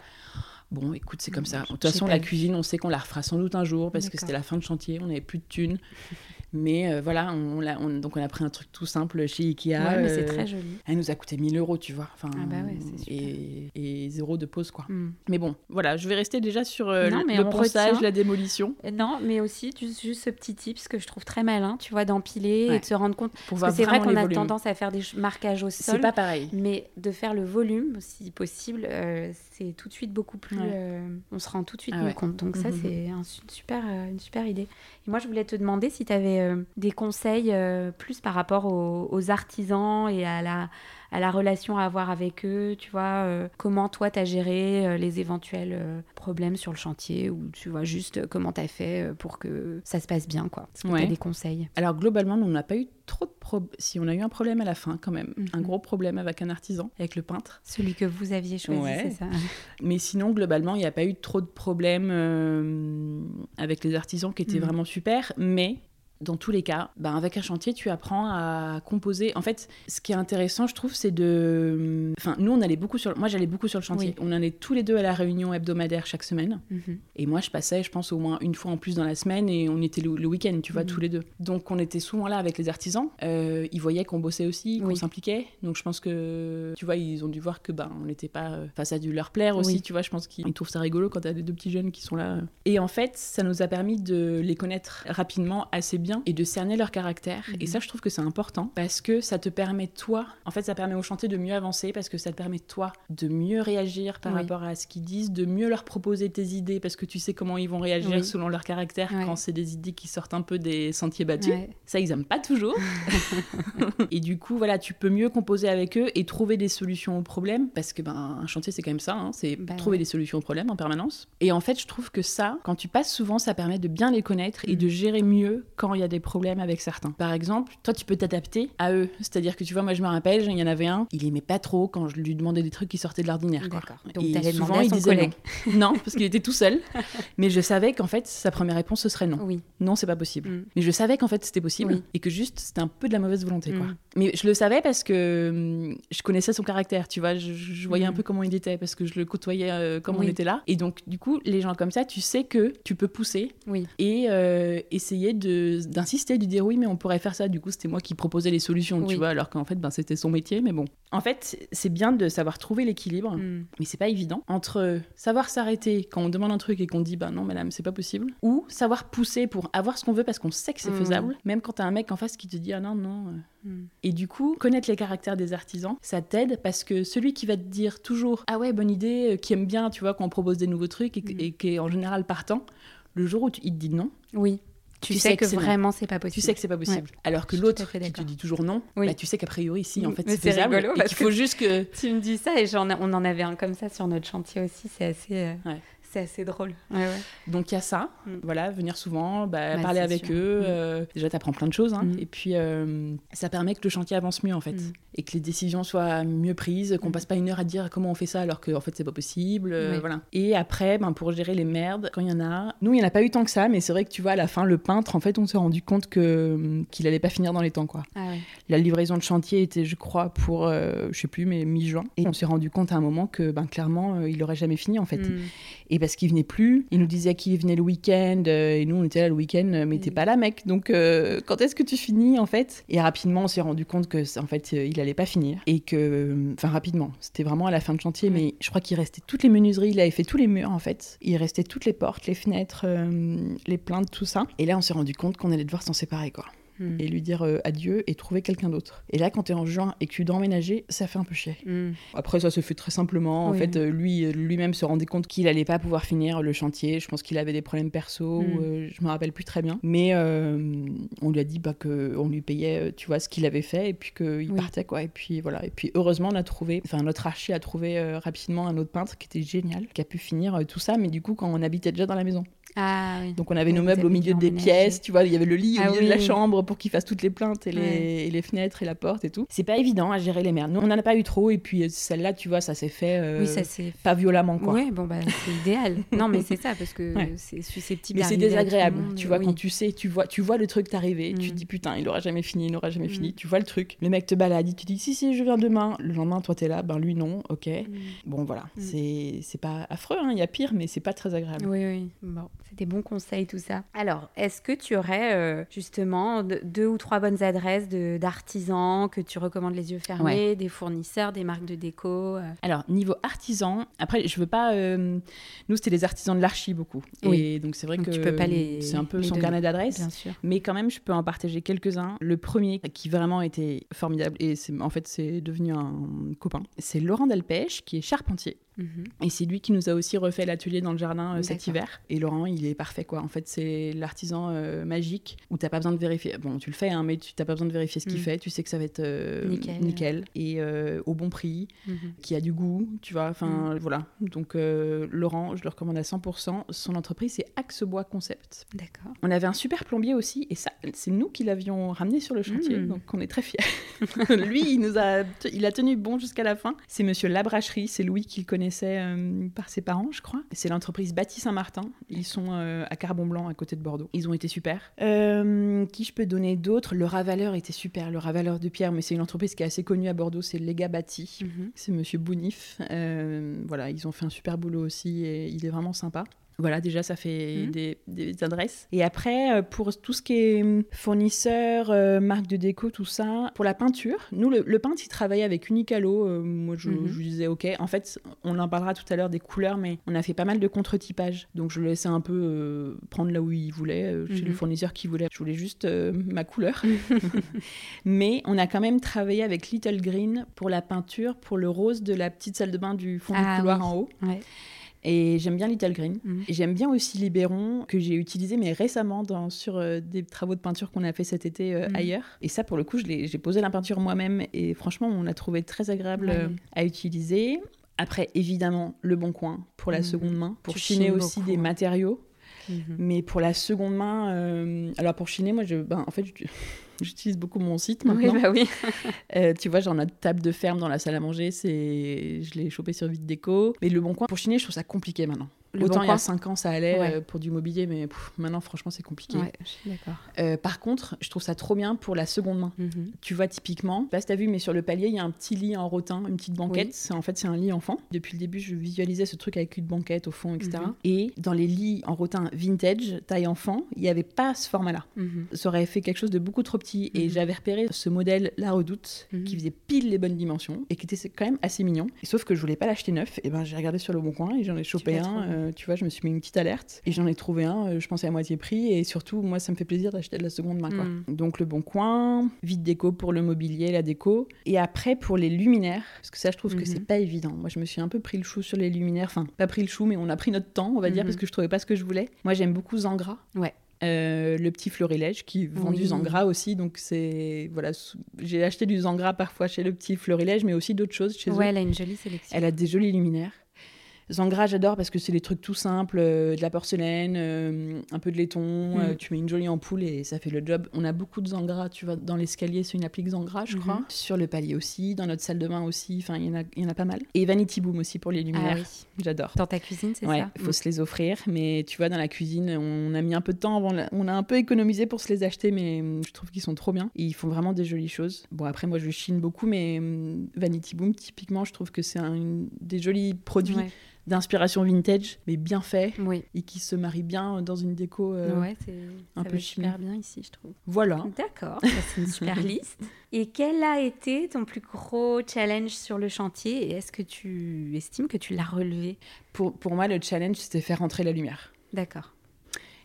Bon, écoute, c'est comme ça. De toute façon, la vu. cuisine, on sait qu'on la refera sans doute un jour parce que c'était la fin de chantier, on n'avait plus de thunes. Mais euh, voilà, on, donc on a pris un truc tout simple chez Ikea. ouais, mais c'est euh, très joli. Elle nous a coûté 1000 euros, tu vois. Enfin, Ah bah ouais, c'est et, et zéro de pause, quoi. Mm. Mais bon, voilà, je vais rester déjà sur euh, Non, le, le retient. la démolition, Non, mais aussi juste, juste ce petit tips que je trouve très malin, tu vois, d'empiler Ouais. et de se rendre compte. pour Parce que c'est vrai qu'on a volumes. tendance à faire des marquages au C'est sol. pas pareil. Mais de faire le volume, si possible, euh, c'est tout de suite beaucoup plus. Ouais. euh, on se rend tout de suite Ah compte. Donc, ça, Mhm. c'est un super, euh, une super idée. Et moi, je voulais te demander si tu avais des conseils euh, plus par rapport aux, aux artisans et à la, à la relation à avoir avec eux. Tu vois, euh, comment toi, tu as géré euh, les éventuels euh, problèmes sur le chantier ou tu vois juste euh, comment tu as fait euh, pour que ça se passe bien, quoi. Est-ce que Ouais. des conseils? Alors globalement, on n'a pas eu trop de problèmes. Si on a eu un problème à la fin, quand même, un Mhm. gros problème avec un artisan, avec le peintre. Celui que vous aviez choisi, Ouais. c'est ça Mais sinon, globalement, il n'y a pas eu trop de problèmes euh, avec les artisans qui étaient Mhm. vraiment super. Mais dans tous les cas, ben, avec un chantier, tu apprends à composer. En fait, ce qui est intéressant, je trouve, c'est de. Enfin, nous, on allait beaucoup sur. Moi, j'allais beaucoup sur le chantier. Oui. On allait tous les deux à la réunion hebdomadaire chaque semaine. Mhm. Et moi, je passais, je pense, au moins une fois en plus dans la semaine et on était le, le week-end, tu vois, Mhm. tous les deux. Donc, on était souvent là avec les artisans. Euh, ils voyaient qu'on bossait aussi, qu'on Oui. s'impliquait. Donc, je pense que, tu vois, ils ont dû voir que, ben, on n'était pas. Enfin, ça a dû leur plaire aussi, Oui. tu vois. Je pense qu'ils ils trouvent ça rigolo quand t'as des deux petits jeunes qui sont là. Et en fait, ça nous a permis de les connaître rapidement, assez bien, et de cerner leur caractère. Et Mhm. ça, je trouve que c'est important parce que ça te permet, toi, en fait, ça permet au chantier de mieux avancer parce que ça te permet, toi, de mieux réagir par Oui. rapport à ce qu'ils disent, de mieux leur proposer tes idées parce que tu sais comment ils vont réagir Oui. selon leur caractère Ouais. quand c'est des idées qui sortent un peu des sentiers battus. Ouais. Ça, ils aiment pas toujours. et du coup, voilà, tu peux mieux composer avec eux et trouver des solutions aux problèmes parce que ben, un chantier, c'est quand même ça, hein, c'est Bah trouver ouais. des solutions aux problèmes en permanence. Et en fait, je trouve que ça, quand tu passes souvent, ça permet de bien les connaître et Mm. de gérer mieux quand il y a des problèmes avec certains. Par exemple, toi, tu peux t'adapter à eux. C'est-à-dire que tu vois, moi, je me rappelle, il y en avait un, il aimait pas trop quand je lui demandais des trucs qui sortaient de l'ordinaire. D'accord. Donc, souvent, il disait collègue. non. Non, parce qu'il était tout seul. Mais je savais qu'en fait, sa première réponse, ce serait non. Oui. Non, c'est pas possible. Mm. Mais je savais qu'en fait, c'était possible Oui. et que juste, c'était un peu de la mauvaise volonté, quoi. Mm. Mais je le savais parce que hum, je connaissais son caractère, tu vois. Je, je voyais un Mm. peu comment il était parce que je le côtoyais euh, comme on était là. Et donc, du coup, les gens comme ça, tu sais que tu peux pousser Oui. et euh, essayer de- d'insister, de dire oui, mais on pourrait faire ça. Du coup, c'était moi qui proposais les solutions, tu vois, alors qu'en fait, ben, c'était son métier. Mais bon. En fait, c'est bien de savoir trouver l'équilibre. Mm. Mais c'est pas évident entre savoir s'arrêter quand on demande un truc et qu'on dit bah non madame c'est pas possible ou savoir pousser pour avoir ce qu'on veut parce qu'on sait que c'est Mm. faisable même quand t'as un mec en face qui te dit ah non non euh. Mm. et du coup connaître les caractères des artisans ça t'aide parce que celui qui va te dire toujours ah ouais bonne idée euh, qui aime bien tu vois quand on propose des nouveaux trucs et, et qui est en général partant le jour où tu- il te dit non Oui. Tu, Tu sais, sais que, que vraiment c'est pas possible. tu sais que c'est pas possible alors que l'autre qui te dit toujours non Oui. bah, tu sais qu'a priori si en fait c'est faisable rigolo parce qu'il faut que- juste que Tu me dis ça et on en avait un comme ça sur notre chantier aussi. C'est assez, euh, Ouais. C'est assez drôle. Ouais, ouais. Donc il y a ça, Mm. voilà, venir souvent, bah, Bah, parler avec sûr. eux. Mm. euh, déjà, tu apprends plein de choses. hein. Mm. Et puis, euh, ça permet que le chantier avance mieux, en fait. Mm. Et que les décisions soient mieux prises, qu'on Mm. passe pas une heure à dire comment on fait ça alors qu'en fait, c'est pas possible. euh, Oui. voilà. Et après, ben, pour gérer les merdes, quand il y en a... Nous, il n'y en a pas eu tant que ça, mais c'est vrai que tu vois, à la fin, le peintre, en fait, on s'est rendu compte que qu'il allait pas finir dans les temps, quoi. Ah ouais. La livraison de chantier était, je crois, pour, euh, je sais plus, mais mi-juin. Et on s'est rendu compte à un moment que, ben, clairement, euh, il aurait jamais fini, en fait. Mm. Et parce qu'il venait plus, il nous disait qu'il venait le week-end, euh, et nous on était là le week-end, euh, mais t'es pas là mec, donc euh, quand est-ce que tu finis en fait? Et rapidement on s'est rendu compte que en fait il allait pas finir, et que, enfin rapidement, c'était vraiment à la fin de chantier, mais je crois qu'il restait toutes les menuiseries, il avait fait tous les murs en fait, il restait toutes les portes, les fenêtres, les plaintes, tout ça, et là on s'est rendu compte qu'on allait devoir s'en séparer quoi. Mm. et lui dire euh, adieu et trouver quelqu'un d'autre. Et là, quand tu es en juin et que tu dois emménager, ça fait un peu chier. Mm. Après, ça se fait très simplement. En fait, euh, lui, lui-même se rendait compte qu'il allait pas pouvoir finir le chantier. Je pense qu'il avait des problèmes perso, mm. je me rappelle plus très bien. Mais on lui a dit bah, qu'on lui payait, tu vois, ce qu'il avait fait et puis qu'il partait, quoi. Et puis voilà. Et puis heureusement, on a trouvé, enfin, notre archi a trouvé rapidement un autre peintre qui était génial, qui a pu finir tout ça. Mais du coup, quand on habitait déjà dans la maison. Ah, Donc on avait nos meubles au milieu des pièces, tu vois, il y avait le lit au ah milieu de la chambre pour qu'il fasse toutes les plaintes et, les, fenêtres et la porte et tout. C'est pas évident à gérer les merdes. Nous on en a pas eu trop et puis euh, celle-là, tu vois, ça s'est fait euh, pas violemment quoi. Oui, bon bah c'est idéal. non mais c'est ça parce que c'est susceptible. Mais c'est désagréable, tu vois, quand tu sais, tu vois, tu vois le truc t'arriver, tu te mm. dis putain, il aura jamais fini, il n'aura jamais fini. Mm. Tu vois le truc, le mec te balade, tu dis si si, je viens demain. Le lendemain, toi t'es là, ben lui non, ok. Mm. Bon voilà, c'est c'est pas affreux, hein, il y a pire, mais c'est pas très agréable. Oui oui. Bon, c'était bons conseils tout ça. Alors, est-ce que tu aurais euh, justement deux ou trois bonnes adresses d'artisans que tu recommandes les yeux fermés, des fournisseurs, des marques de déco euh? Alors, niveau artisan, après, je veux pas. Euh, nous, c'était les artisans de l'archi beaucoup. Oui. Et donc, c'est vrai que tu peux pas les. C'est un peu son carnet d'adresses. Bien sûr. Mais quand même, je peux en partager quelques-uns. Le premier qui vraiment était formidable, et en fait, c'est devenu un copain, c'est Laurent Delpech, qui est charpentier. Mhm. Et c'est lui qui nous a aussi refait l'atelier dans le jardin cet hiver. Et Laurent, il est parfait, quoi. En fait, c'est l'artisan euh, magique où t'as pas besoin de vérifier. Bon, tu le fais, hein, mais tu n'as pas besoin de vérifier ce qu'il mm. fait. Tu sais que ça va être euh, nickel. et euh, au bon prix, mm-hmm. qui a du goût, tu vois. Enfin, voilà. Donc, Laurent, je le recommande à 100%. Son entreprise, c'est Axebois Concept. D'accord. On avait un super plombier aussi, et ça, c'est nous qui l'avions ramené sur le chantier, donc on est très fiers. Lui, il nous a, il a tenu bon jusqu'à la fin. C'est Monsieur Labracherie, c'est Louis qui le connaissait par ses parents, je crois. C'est l'entreprise Bâti Saint-Martin. Ils sont à Carbon Blanc, à côté de Bordeaux. Ils ont été super. Euh, qui je peux donner d'autres Le Ravaleur était super. Le Ravaleur de Pierre, mais c'est une entreprise qui est assez connue à Bordeaux, c'est Lega Bâti. Mhm. C'est Monsieur Bounif. Euh, voilà, ils ont fait un super boulot aussi et il est vraiment sympa. Voilà, déjà, ça fait mmh. des, adresses. Et après, euh, pour tout ce qui est hum, fournisseur, euh, marque de déco, tout ça, pour la peinture, nous, le, peintre, il travaillait avec Unicalo. Euh, moi, je, mmh. je, disais, OK. En fait, on en parlera tout à l'heure des couleurs, mais on a fait pas mal de contre-typage. Donc, je le laissais un peu prendre là où il voulait, chez le mmh. fournisseur qui voulait. Je voulais juste ma couleur. mais on a quand même travaillé avec Little Green pour la peinture, pour le rose de la petite salle de bain du fond du ah couloir en haut. Ouais. Et j'aime bien Little Green. Mhm. Et j'aime bien aussi Libéron, que j'ai utilisé mais récemment dans, sur euh, des travaux de peinture qu'on a fait cet été euh, mhm. ailleurs. Et ça, pour le coup, j'ai posé la peinture moi-même et franchement, on l'a trouvé très agréable euh, à utiliser. Après, évidemment, le bon coin pour la mhm. seconde main, pour chiner aussi des matériaux. Mais pour la seconde main, alors pour chiner, moi, je, ben, en fait, je, J'utilise beaucoup mon site maintenant. Oui, bah oui. euh, tu vois, j'en ai une table de ferme dans la salle à manger, c'est je l'ai chopé sur Vite Déco. Mais le bon coin pour chiner, je trouve ça compliqué maintenant. Autant il y a 5 ans, ça allait euh, pour du mobilier, mais maintenant, franchement, c'est compliqué. Ouais, je suis d'accord. Euh, par contre, je trouve ça trop bien pour la seconde main. Mhm. Tu vois, typiquement, je sais pas si as vu, mais sur le palier, il y a un petit lit en rotin, une petite banquette. En fait, c'est un lit enfant. Depuis le début, je visualisais ce truc avec une banquette au fond, etc. Mhm. Et dans les lits en rotin vintage, taille enfant, il n'y avait pas ce format-là. Mhm. Ça aurait fait quelque chose de beaucoup trop petit. Et j'avais repéré ce modèle La Redoute, qui faisait pile les bonnes dimensions et qui était quand même assez mignon. sauf que je voulais pas l'acheter neuf. Et ben, j'ai regardé sur le bon coin et j'en ai chopé un. Euh, tu vois, je me suis mis une petite alerte et j'en ai trouvé un, euh, je pensais à moitié prix et surtout moi ça me fait plaisir d'acheter de la seconde main quoi. Mm. Donc le bon coin, vite déco pour le mobilier, la déco et après pour les luminaires parce que ça je trouve que c'est mm-hmm. pas évident. Moi je me suis un peu pris le chou sur les luminaires, enfin pas pris le chou mais on a pris notre temps on va dire parce que je trouvais pas ce que je voulais. Moi j'aime beaucoup Zangra. Ouais. Euh, le petit florilège qui vend du Zangra aussi. Donc, c'est. Voilà, j'ai acheté du Zangra parfois chez le petit florilège, mais aussi d'autres choses chez ouais, elle a une jolie sélection. Elle a des jolis luminaires. Zangra, j'adore parce que c'est des trucs tout simples, euh, de la porcelaine, euh, un peu de laiton, euh, mm. tu mets une jolie ampoule et ça fait le job. On a beaucoup de Zangra, tu vois, dans l'escalier, c'est une applique Zangra, je crois. Mm-hmm. Sur le palier aussi, dans notre salle de bain aussi, enfin, il y, en a, y en a pas mal. Et Vanity Boom aussi pour les ah luminaires. J'adore. Dans ta cuisine, c'est ouais, il faut mm. se les offrir, mais tu vois, dans la cuisine, on a mis un peu de temps avant, on a un peu économisé pour se les acheter, mais mm, je trouve qu'ils sont trop bien. Et ils font vraiment des jolies choses. Bon, après, moi, je chine beaucoup, mais Vanity Boom, typiquement, je trouve que c'est un des jolis produits d'inspiration vintage, mais bien fait, et qui se marie bien dans une déco euh, ouais, un peu super bien ici, je trouve. Voilà. D'accord, c'est une super liste. Et quel a été ton plus gros challenge sur le chantier Et est-ce que tu estimes que tu l'as relevé? Pour, pour moi, le challenge, c'était faire rentrer la lumière. D'accord.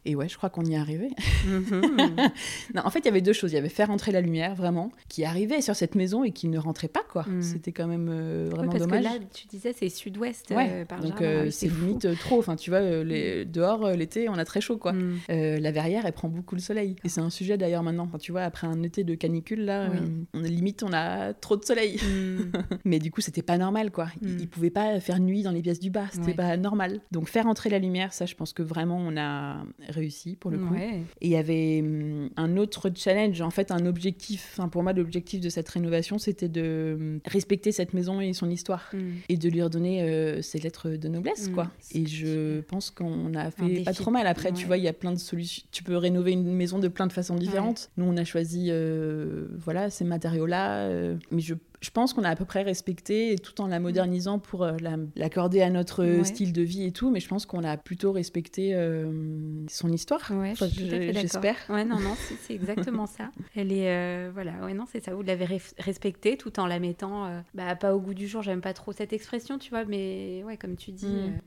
Et ouais, je crois qu'on y est arrivé. Mhm. non, en fait, il y avait deux choses. Il y avait faire entrer la lumière, vraiment, qui arrivait sur cette maison et qui ne rentrait pas, quoi. Mhm. C'était quand même euh, vraiment parce dommage. Que là, tu disais, c'est sud-ouest. Ouais. Euh, donc euh, c'est limite trop. Enfin, tu vois, les... dehors, l'été, on a très chaud, quoi. Mhm. la verrière, elle prend beaucoup le soleil. Et c'est un sujet d'ailleurs maintenant. Enfin, tu vois, après un été de canicule, là, on limite, on a trop de soleil. Mais du coup, c'était pas normal, quoi. Ils, pouvaient pas faire nuit dans les pièces du bas. C'était pas normal. Donc faire entrer la lumière, ça, je pense que vraiment, on a réussi pour le coup. Et il y avait hum, un autre challenge, en fait, un objectif. Enfin, pour moi, l'objectif de cette rénovation, c'était de hum, respecter cette maison et son histoire mm. et de lui redonner euh, ses lettres de noblesse, mm. quoi. Et je pense qu'on a fait pas trop mal. Après, tu vois, il y a plein de solutions. Tu peux rénover une maison de plein de façons différentes. Nous, on a choisi, euh, voilà, ces matériaux-là. Euh, mais je je pense qu'on a à peu près respecté, tout en la modernisant pour euh, l'accorder à notre style de vie et tout, mais je pense qu'on a plutôt respecté euh, son histoire. Ouais, J'espère. Ouais, non, non, c'est exactement ça. Elle est, euh, voilà, ouais, non, c'est ça. Vous l'avez respecté tout en la mettant, bah, pas au goût du jour. J'aime pas trop cette expression, tu vois, mais ouais, comme tu dis. Mm.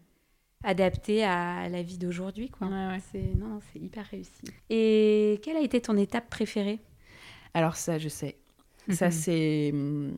adapté à la vie d'aujourd'hui quoi. C'est non, c'est hyper réussi. Et quelle a été ton étape préférée? Alors ça, je sais. Ça, mhm. c'est. Hum,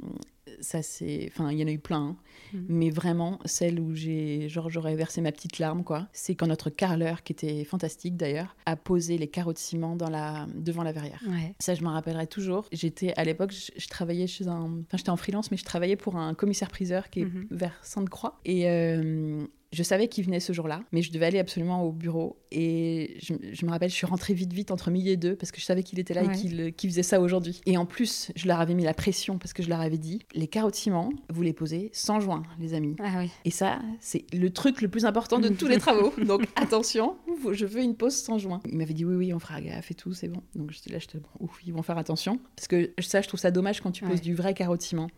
ça, c'est. Enfin, il y en a eu plein. Hein. Mhm. Mais vraiment, celle où j'ai. Genre, j'aurais versé ma petite larme, quoi. C'est quand notre carreleur, qui était fantastique d'ailleurs, a posé les carreaux de ciment dans la... devant la verrière. Ça, je m'en rappellerai toujours. J'étais. À l'époque, je, travaillais chez un. Enfin, j'étais en freelance, mais je travaillais pour un commissaire-priseur qui est mhm. vers Sainte-Croix. Et. Euh, je savais qu'il venait ce jour-là, mais je devais aller absolument au bureau. Et je, me rappelle, je suis rentrée vite, vite entre midi et deux parce que je savais qu'il était là et qu'il faisait ça aujourd'hui. Et en plus, je leur avais mis la pression parce que je leur avais dit les de ciment, vous les posez sans joint, les amis. Ah et ça, c'est le truc le plus important de tous les travaux. Donc attention, je veux une pause sans joint. Il m'avait dit oui, oui, on fera gaffe et tout, c'est bon. Donc j'étais là, j'étais bon, ouf, ils vont faire attention. Parce que ça, je trouve ça dommage quand tu poses du vrai ciment.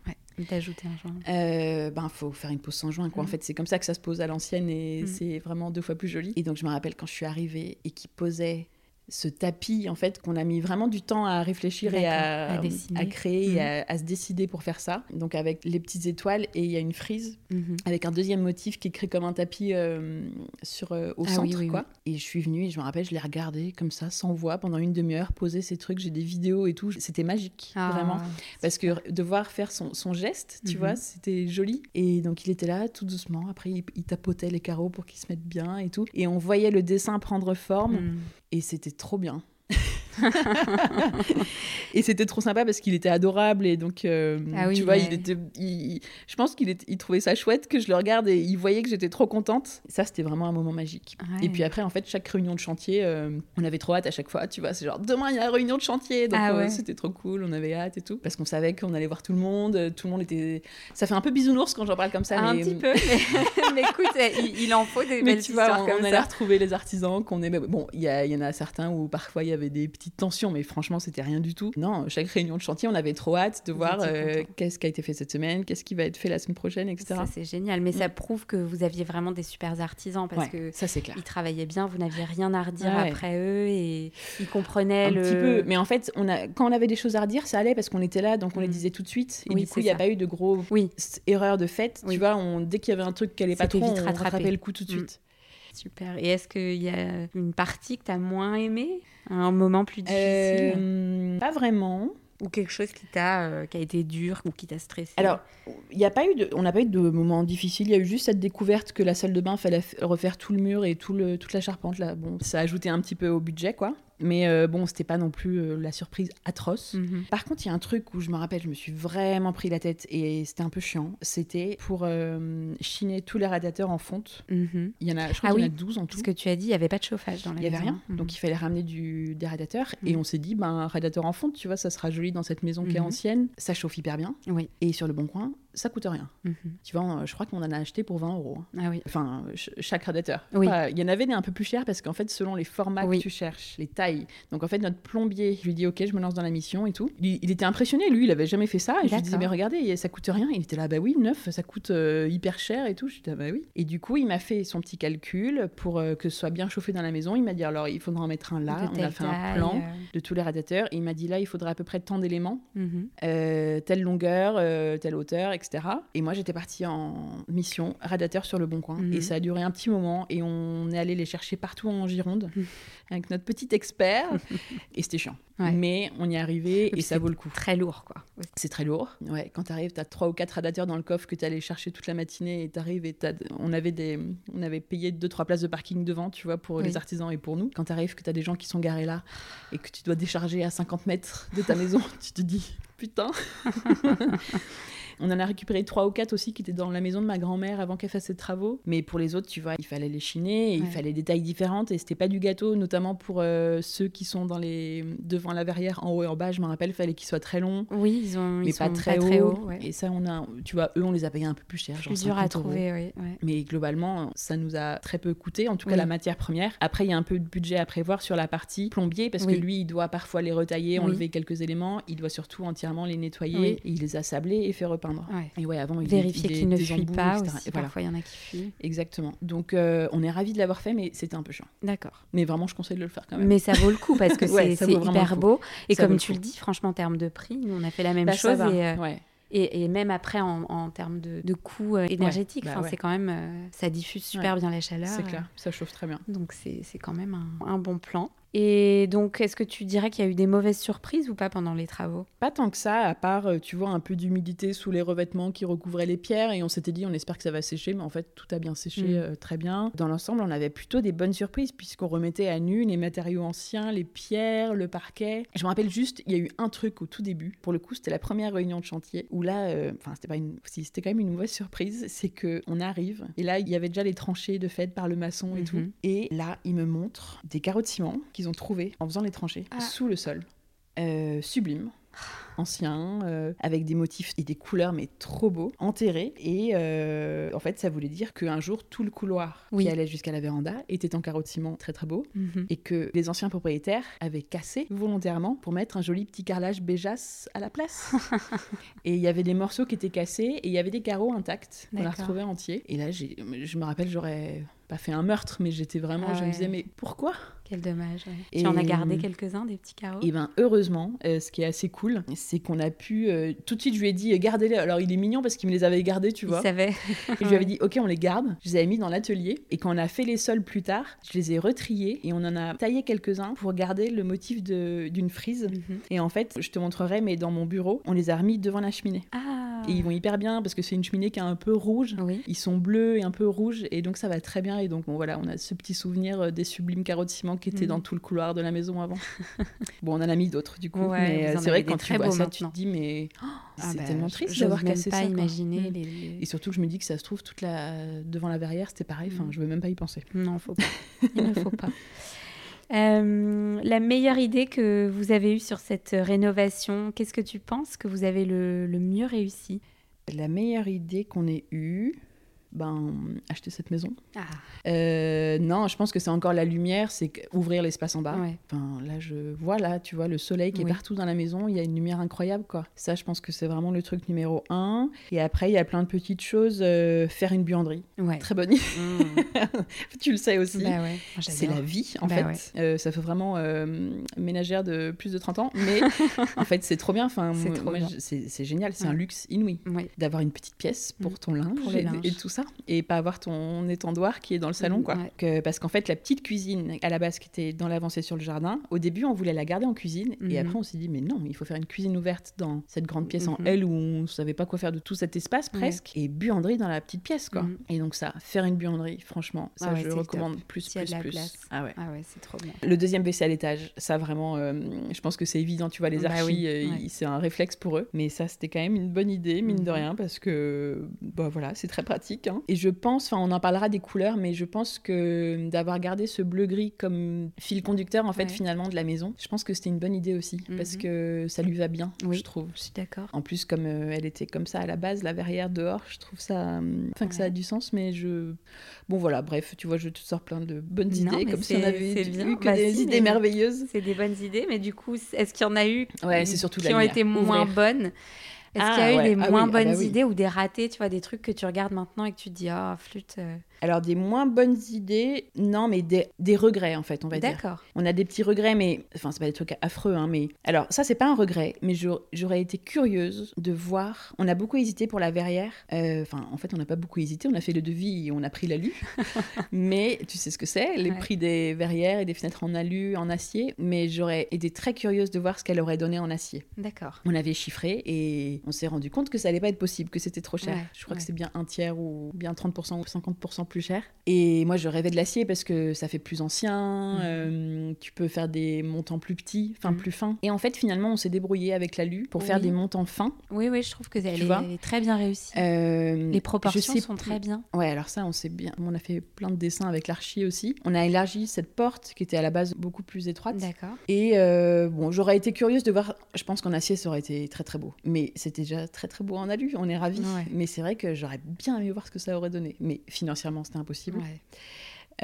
D'ajouter un joint. Euh, ben, faut faire une pause sans joint, quoi. En mm. fait, c'est comme ça que ça se pose à l'ancienne et mm. c'est vraiment deux fois plus joli. Et donc, je me rappelle quand je suis arrivée et qu'il posait ce tapis en fait qu'on a mis vraiment du temps à réfléchir et à, à, créer et mhm. à, se décider pour faire ça. Donc avec les petites étoiles et il y a une frise mhm. avec un deuxième motif qui est créé comme un tapis euh, sur euh, au ah centre quoi. Et je suis venue et je me rappelle je l'ai regardé comme ça sans voix pendant une demi-heure poser ces trucs. J'ai des vidéos et tout. C'était magique ah, vraiment parce que de voir faire son, son geste, tu mhm. vois, c'était joli. Et donc il était là tout doucement. Après il, il tapotait les carreaux pour qu'ils se mettent bien et tout. Et on voyait le dessin prendre forme et c'était trop bien. et c'était trop sympa parce qu'il était adorable et donc euh, ah tu vois il était je pense qu'il il trouvait ça chouette que je le regarde et il voyait que j'étais trop contente. Ça c'était vraiment un moment magique. Et puis après en fait chaque réunion de chantier euh, on avait trop hâte à chaque fois tu vois c'est genre demain il y a la réunion de chantier. Donc ah c'était trop cool on avait hâte et tout. Parce qu'on savait qu'on allait voir tout le monde tout le monde était ça fait un peu bisounours quand j'en parle comme ça un petit peu mais, écoute il, en faut des mais belles tu vois, on, allait retrouver les artisans qu'on aimait. Bon il y, y en a certains où parfois il y avait des petits tension, mais franchement, c'était rien du tout. Non, chaque réunion de chantier, on avait trop hâte de voir euh, qu'est-ce qui a été fait cette semaine, qu'est-ce qui va être fait la semaine prochaine, etc. Ça, c'est génial. Mais ça mm. prouve que vous aviez vraiment des super artisans parce que ça, c'est clair. Ils travaillaient bien, vous n'aviez rien à redire après eux et ils comprenaient Un le. Petit peu. Mais en fait, on a... quand on avait des choses à redire, ça allait parce qu'on était là, donc on les mm. disait tout de suite. Et du coup, il n'y a pas eu de gros oui. erreurs de fait. Tu vois, on... dès qu'il y avait un truc qui n'allait pas trop, on rattrapait le coup tout de mm. suite. Super. Et est-ce qu'il y a une partie que tu as moins aimée? Un moment plus difficile? Euh, Pas vraiment. Ou quelque chose qui, t'a, euh, qui a été dur ou qui t'a stressé? Alors, il y a pas eu de, on n'a pas eu de moments difficiles. Il y a eu juste cette découverte que la salle de bain, fallait refaire tout le mur et tout le, toute la charpente. Là. Bon, ça a ajouté un petit peu au budget, quoi. Mais euh, bon, c'était pas non plus euh, la surprise atroce. Mhm. Par contre, il y a un truc où je me rappelle, je me suis vraiment pris la tête et c'était un peu chiant. C'était pour euh, chiner tous les radiateurs en fonte. Mhm. Il y en a, je crois ah qu'il y en a 12 en tout. Ce que tu as dit, il n'y avait pas de chauffage dans la Il n'y avait rien. Mhm. Donc il fallait ramener du, des radiateurs. Et on s'est dit, ben, un radiateur en fonte, tu vois, ça sera joli dans cette maison qui est ancienne. Ça chauffe hyper bien. Oui. Et sur le bon coin, ça coûte rien. Mhm. Tu vois, je crois qu'on en a acheté pour 20 euros. Hein. Ah oui. Enfin, chaque radiateur. Oui. il y en avait des un peu plus chers parce qu'en fait, selon les formats que tu cherches, les tailles. Donc en fait, notre plombier, je lui dis ok, je me lance dans la mission et tout. Il, était impressionné, lui, il avait jamais fait ça. Et je lui disais mais regardez, ça coûte rien. Il était là bah oui, neuf, ça coûte euh, hyper cher et tout. Je dis ah, bah oui. Et du coup, il m'a fait son petit calcul pour euh, que ce soit bien chauffé dans la maison. Il m'a dit alors il faudra en mettre un là. On a fait un plan euh. de tous les radiateurs. Et il m'a dit là, il faudrait à peu près tant d'éléments, mhm. telle longueur, telle hauteur, etc. Et moi, j'étais partie en mission radiateur sur le bon coin. Mhm. Et ça a duré un petit moment. Et on est allé les chercher partout en Gironde avec notre petit expert. et c'était chiant. Ouais. Mais on y est arrivé et, ça vaut le coup. Très lourd, quoi. C'est très lourd. Ouais, quand tu arrives, tu as trois ou quatre radiateurs dans le coffre que tu allé chercher toute la matinée et tu arrives et on avait des on avait payé deux trois places de parking devant, tu vois, pour Oui. les artisans et pour nous. Quand tu arrives que tu as des gens qui sont garés là et que tu dois décharger à 50 mètres de ta maison, tu te dis putain. On en a récupéré trois ou quatre aussi qui étaient dans la maison de ma grand-mère avant qu'elle fasse ses travaux. Mais pour les autres, tu vois, il fallait les chiner, et il fallait des tailles différentes et c'était pas du gâteau, notamment pour euh, ceux qui sont dans les devant la verrière en haut et en bas. Je me rappelle, fallait qu'ils soient très longs Oui, ils, ont, mais ils pas sont très, pas haut. très ouais. Et ça, on a, tu vois, eux, on les a payés un peu plus cher, genre Plus dur à 50 euros. trouver, oui. ouais. Mais globalement, ça nous a très peu coûté, en tout cas Oui. la matière première. Après, il y a un peu de budget à prévoir sur la partie plombier, parce Oui. que lui, il doit parfois les retailler, enlever quelques éléments. Il doit surtout entièrement les nettoyer. Et il les a sablés et fait repeindre. Ouais. Et ouais, avant, il Vérifier il qu'ils ne embouts, pas aussi. Voilà. Parfois, il y en a qui fuient. Exactement. Donc, euh, on est ravis de l'avoir fait, mais c'était un peu chiant. D'accord. Mais vraiment, je conseille de le faire quand même. Mais ça vaut le coup parce que Ouais, c'est hyper beau. Et Ça comme tu le dis, franchement, en termes de prix, nous, on a fait la même Bah, chose. Et, euh, Ouais. et, et même après, en, en termes de, de coût euh, énergétique, bah c'est quand même. ça diffuse super bien la chaleur. C'est clair, ça chauffe très bien. Donc, c'est c'est quand même un, un bon plan. Et donc, est-ce que tu dirais qu'il y a eu des mauvaises surprises ou pas pendant les travaux? Pas tant que ça, à part, euh, tu vois, un peu d'humidité sous les revêtements qui recouvraient les pierres. Et on s'était dit, on espère que ça va sécher, mais en fait, tout a bien séché Mm. euh, très bien. Dans l'ensemble, on avait plutôt des bonnes surprises, puisqu'on remettait à nu les matériaux anciens, les pierres, le parquet. Je me rappelle juste, il y a eu un truc au tout début. Pour le coup, c'était la première réunion de chantier, où là, euh, enfin, c'était pas une. Si, c'était quand même une mauvaise surprise, c'est que on arrive, et là, il y avait déjà les tranchées de fait par le maçon et Mhm. tout. Et là, ils me montrent des carreaux de ciment qu'ils ont trouvés en faisant les tranchées Ah. sous le sol. Euh, sublime ancien, euh, avec des motifs et des couleurs, mais trop beaux, enterrés. Et euh, en fait, ça voulait dire qu'un jour, tout le couloir Oui. qui allait jusqu'à la véranda était en carreau de ciment très très beau. Mhm. Et que les anciens propriétaires avaient cassé volontairement pour mettre un joli petit carrelage béjasse à la place. et il y avait des morceaux qui étaient cassés et il y avait des carreaux intacts qu'on a retrouvés entiers. Et là, je me rappelle, j'aurais pas fait un meurtre, mais j'étais vraiment, Ah je me disais, mais pourquoi? Quel dommage. ouais. Et- Tu en as gardé quelques-uns, des petits carreaux? Et ben heureusement, euh, ce qui est assez cool, c'est qu'on a pu euh, tout de suite je lui ai dit euh, gardez-les. Alors il est mignon parce qu'il me les avait gardés, tu Il vois. savait. Et je lui avais dit ok on les garde. Je les avais mis dans l'atelier et quand on a fait les sols plus tard, je les ai retriés et on en a taillé quelques-uns pour garder le motif de- d'une frise. Mhm. Et en fait, je te montrerai, mais dans mon bureau, on les a remis devant la cheminée. Ah Et ils vont hyper bien parce que c'est une cheminée qui est un peu rouge. Oui. Ils sont bleus et un peu rouges et donc ça va très bien. Et donc bon, voilà, on a ce petit souvenir euh, des sublimes carreaux de ciment qui étaient Mhm. dans tout le couloir de la maison avant. bon, on en a mis d'autres du coup. Ouais, mais c'est vrai que quand tu vois tu te dis mais oh, Ah c'est bah, tellement triste d'avoir même cassé pas ça. imaginer Mm. les, les- Et surtout, je me dis que ça se trouve toute la devant la verrière, c'était pareil. Enfin, Mhm. je veux même pas y penser. Non, faut pas. Il ne faut pas. Euh, la meilleure idée que vous avez eue sur cette rénovation, qu'est-ce que tu penses que vous avez le, le mieux réussi? La meilleure idée qu'on ait eue, ben acheter cette maison. Ah, Euh, non, je pense que c'est encore la lumière, c'est ouvrir l'espace en bas. ouais. Enfin, là, je vois, là, tu vois, le soleil qui Oui. est partout dans la maison, il y a une lumière incroyable, quoi. Ça, je pense que c'est vraiment le truc numéro un. Et après, il y a plein de petites choses. euh, faire une buanderie. Ouais. Très bonne idée. Mmh. tu le sais aussi. Bah ouais, C'est la vie, en Bah fait. Euh, ça fait vraiment ménagère de plus de 30 ans. Mais en fait, c'est trop bien. Enfin, C'est génial. C'est un luxe inouï d'avoir une petite pièce pour Mm. ton linge, Pour le et, linge. et tout ça. Et pas avoir ton étendoir qui est dans le salon, Mm, quoi. ouais. Que- parce qu'en fait, la petite cuisine, à la base, qui était dans l'avancée sur le jardin, au début, on voulait la garder en cuisine. Mhm. Et après, on s'est dit, mais non, il faut faire une cuisine ouverte dans cette grande pièce en Mhm. L où on savait pas quoi faire de tout cet espace, Ouais. presque. Et buanderie dans la petite pièce, quoi. Mhm. Et donc, ça, faire une buanderie, franchement, ça, Ah ouais, je recommande plus, a plus, plus. place. Ah ouais. Ah ouais, c'est trop bien. Le deuxième WC à l'étage, ça vraiment, euh, je pense que c'est évident, tu vois, les Bah archis, oui, euh, c'est un réflexe pour eux. Mais ça, c'était quand même une bonne idée, mine de Mhm. rien, parce que, bah voilà, c'est très pratique. Hein. Et je pense, enfin, on en parlera des couleurs, mais je pense que d'avoir gardé ce bleu-gris comme fil conducteur, en fait, Ouais. finalement, de la maison, je pense que c'était une bonne idée aussi, parce Mhm. que ça lui va bien, Oui. je trouve. Je suis d'accord. En plus, comme euh, elle était comme ça à la base, la verrière dehors, je trouve ça, euh, enfin que ça a du sens, mais je, bon voilà, bref, tu vois, je te sors plein de bonnes Non, idées, comme si on avait eu que Bah des si, idées merveilleuses. C'est des bonnes idées, mais du coup, est-ce qu'il y en a eu Ouais, c'est surtout qui ont été moins bonnes? Est-ce Ah, qu'il y a eu ouais. des Ah oui, moins ah bah bonnes oui. idées ou des ratés, tu vois, des trucs que tu regardes maintenant et que tu te dis, ah, flûte. euh, Alors, des moins bonnes idées, non, mais des, des regrets, en fait, on va dire. D'accord. On a des petits regrets, mais. Enfin, c'est pas des trucs affreux, hein, mais. Alors, ça, c'est pas un regret, mais j'aurais- été curieuse de voir. On a beaucoup hésité pour la verrière. Euh, Enfin, en fait, on n'a pas beaucoup hésité. On a fait le devis et on a pris l'alu. mais tu sais ce que c'est, les Ouais. prix des verrières et des fenêtres en alu, en acier. Mais j'aurais été très curieuse de voir ce qu'elle aurait donné en acier. D'accord. On avait chiffré et on s'est rendu compte que ça allait pas être possible, que c'était trop cher. Ouais, je crois ouais. que c'est bien un tiers ou bien 30% ou 50% plus cher. Et moi, je rêvais de l'acier parce que ça fait plus ancien, Mhm. euh, tu peux faire des montants plus petits, enfin Mhm. plus fins. Et en fait, finalement, on s'est débrouillé avec l'alu pour faire des montants fins. Oui, oui, je trouve que elle elle est très bien réussie. Euh, Les proportions sais sont très bien. Ouais, alors ça, on sait bien. On a fait plein de dessins avec l'archi aussi. On a élargi cette porte qui était à la base beaucoup plus étroite. D'accord. Et euh, bon, j'aurais été curieuse de voir. Je pense qu'en acier, ça aurait été très très beau. Mais c'était déjà très très beau en alu. On est ravis. Ouais. Mais c'est vrai que j'aurais bien aimé voir ce que ça aurait donné. Mais financièrement, c'était impossible. Ouais.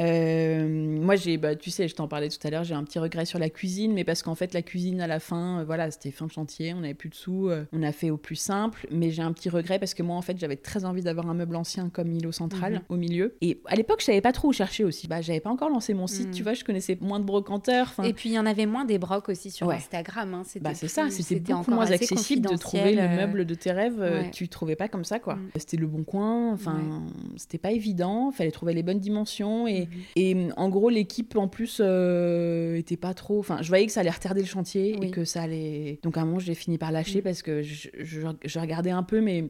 Euh, moi, j'ai, bah, tu sais, je t'en parlais tout à l'heure, j'ai un petit regret sur la cuisine, mais parce qu'en fait, la cuisine à la fin, euh, voilà, c'était fin de chantier, on n'avait plus de sous, euh, on a fait au plus simple, mais j'ai un petit regret parce que moi, en fait, j'avais très envie d'avoir un meuble ancien comme îlot central Mhm. au milieu. Et à l'époque, je savais pas trop où chercher aussi. Bah, j'avais pas encore lancé mon site, Mhm. tu vois, je connaissais moins de brocanteurs. Et puis il y en avait moins des brocs aussi sur Ouais. Instagram. Hein. C'était bah, c'est plus- ça, c'était beaucoup moins accessible de trouver le meuble de tes rêves. ouais. Tu trouvais pas comme ça, quoi. Mm. C'était le bon coin, enfin, c'était pas évident. Fallait trouver les bonnes dimensions. Et, Et mm, en gros, l'équipe, en plus, euh, était pas trop. Enfin, je voyais que ça allait retarder le chantier Oui. et que ça allait. Donc, à un moment, j'ai fini par lâcher parce que je, je- je regardais un peu, mais.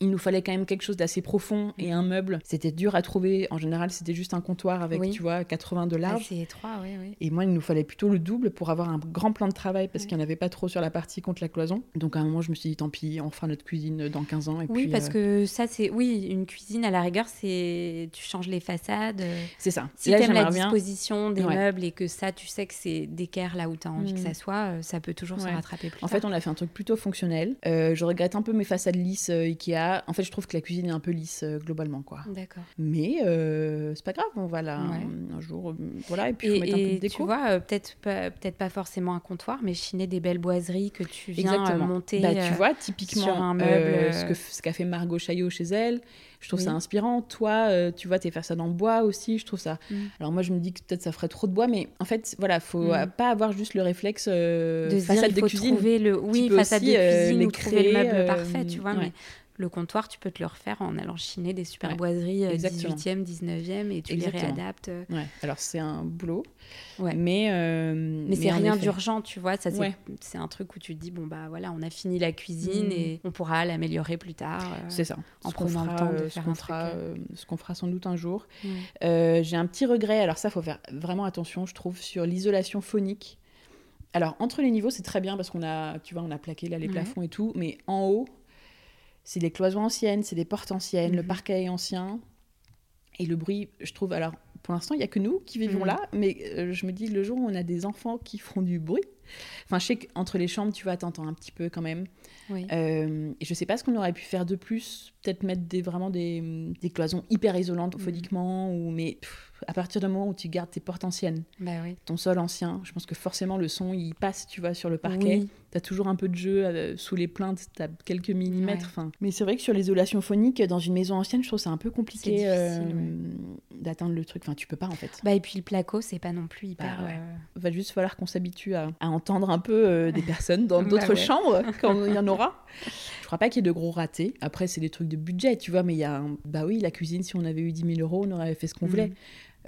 Il nous fallait quand même quelque chose d'assez profond et un meuble. C'était dur à trouver. En général, c'était juste un comptoir avec, Oui. tu vois, 80 de large. Assez étroit, oui, oui. Et moi, il nous fallait plutôt le double pour avoir un grand plan de travail parce qu'il n'y en avait pas trop sur la partie contre la cloison. Donc à un moment, je me suis dit, tant pis, on fera notre cuisine dans 15 ans. Et Oui, puis, parce euh, que ça, c'est. Oui, une cuisine, à la rigueur, c'est. Tu changes les façades. c'est ça. Si t'aimes la bien- disposition des Ouais. meubles et que ça, tu sais que c'est d'équerre là où t'as envie que Mm. ça soit, euh, ça peut toujours Ouais. se rattraper plus En tard. fait, on a fait un truc plutôt fonctionnel. Euh, je regrette un peu mes façades lisses euh, Ikea. En fait, je trouve que la cuisine est un peu lisse euh, globalement, quoi. D'accord. Mais euh, c'est pas grave, on va là Ouais. un jour, euh, voilà, et puis Et, faut mettre un peu de déco. tu vois, euh, peut-être pas, peut pas forcément un comptoir, mais chiner des belles boiseries que tu viens euh, Exactement. monter. Bah, tu euh, vois, typiquement, sur un meuble, euh, euh, ce que ce qu'a fait Margot Chaillot chez elle, je trouve ça inspirant. Toi, euh, tu vois, tes façades en bois aussi, je trouve ça. Mm. Alors moi, je me dis que peut-être ça ferait trop de bois, mais en fait, voilà, faut Mm. euh, pas avoir juste le réflexe euh, de se dire, façade il de faut cuisine. trouver le oui façade aussi, de euh, cuisine ou trouver le créer, meuble euh, parfait tu vois ouais. mais le comptoir tu peux te le refaire en allant chiner des super Ouais, boiseries euh, exactement. 18e 19e et tu Exactement. les réadaptes euh. Ouais. Alors c'est un boulot, Ouais. mais euh, mais c'est en rien d'urgent tu vois ça c'est un truc où tu te dis bon bah voilà on a fini la cuisine Mm. et on pourra l'améliorer plus tard euh. C'est ça. en Ce prenant le fera, temps de euh, ce faire qu'on un fera, truc, euh, ce qu'on fera sans doute un jour. Euh, J'ai un petit regret. Alors ça, faut faire vraiment attention, je trouve, sur l'isolation phonique. Alors entre les niveaux, c'est très bien parce qu'on a, tu vois, on a plaqué là les Ouais. plafonds et tout, mais en haut, c'est des cloisons anciennes, c'est des portes anciennes, le Mhm. parquet est ancien et le bruit, je trouve. Alors pour l'instant, il y a que nous qui vivons Mhm. là, mais euh, je me dis le jour où on a des enfants qui font du bruit. Enfin, je sais qu'entre les chambres, tu vois, t'entends un petit peu quand même. oui Euh, et je sais pas ce qu'on aurait pu faire de plus. Peut-être mettre des, vraiment des, des cloisons hyper isolantes Mhm. phoniquement. Ou, mais pff, à partir du moment où tu gardes tes portes anciennes, bah oui ton sol ancien, je pense que forcément le son il passe, tu vois, sur le parquet. oui T'as toujours un peu de jeu euh, sous les plaintes, t'as quelques millimètres. Ouais. Mais c'est vrai que sur l'isolation phonique, dans une maison ancienne, je trouve ça un peu compliqué euh, d'atteindre le truc. Enfin, tu peux pas en fait. bah et puis le placo c'est pas non plus hyper Bah ouais. euh, va juste falloir qu'on s'habitue à, à entendre un peu euh, des personnes dans Bah d'autres ouais. chambres quand il y en aura. Je crois pas qu'il y ait de gros ratés. Après, c'est des trucs de budget, tu vois, mais il y a un... Bah oui, la cuisine, si on avait eu 10 000 euros, on aurait fait ce qu'on Mhm. voulait.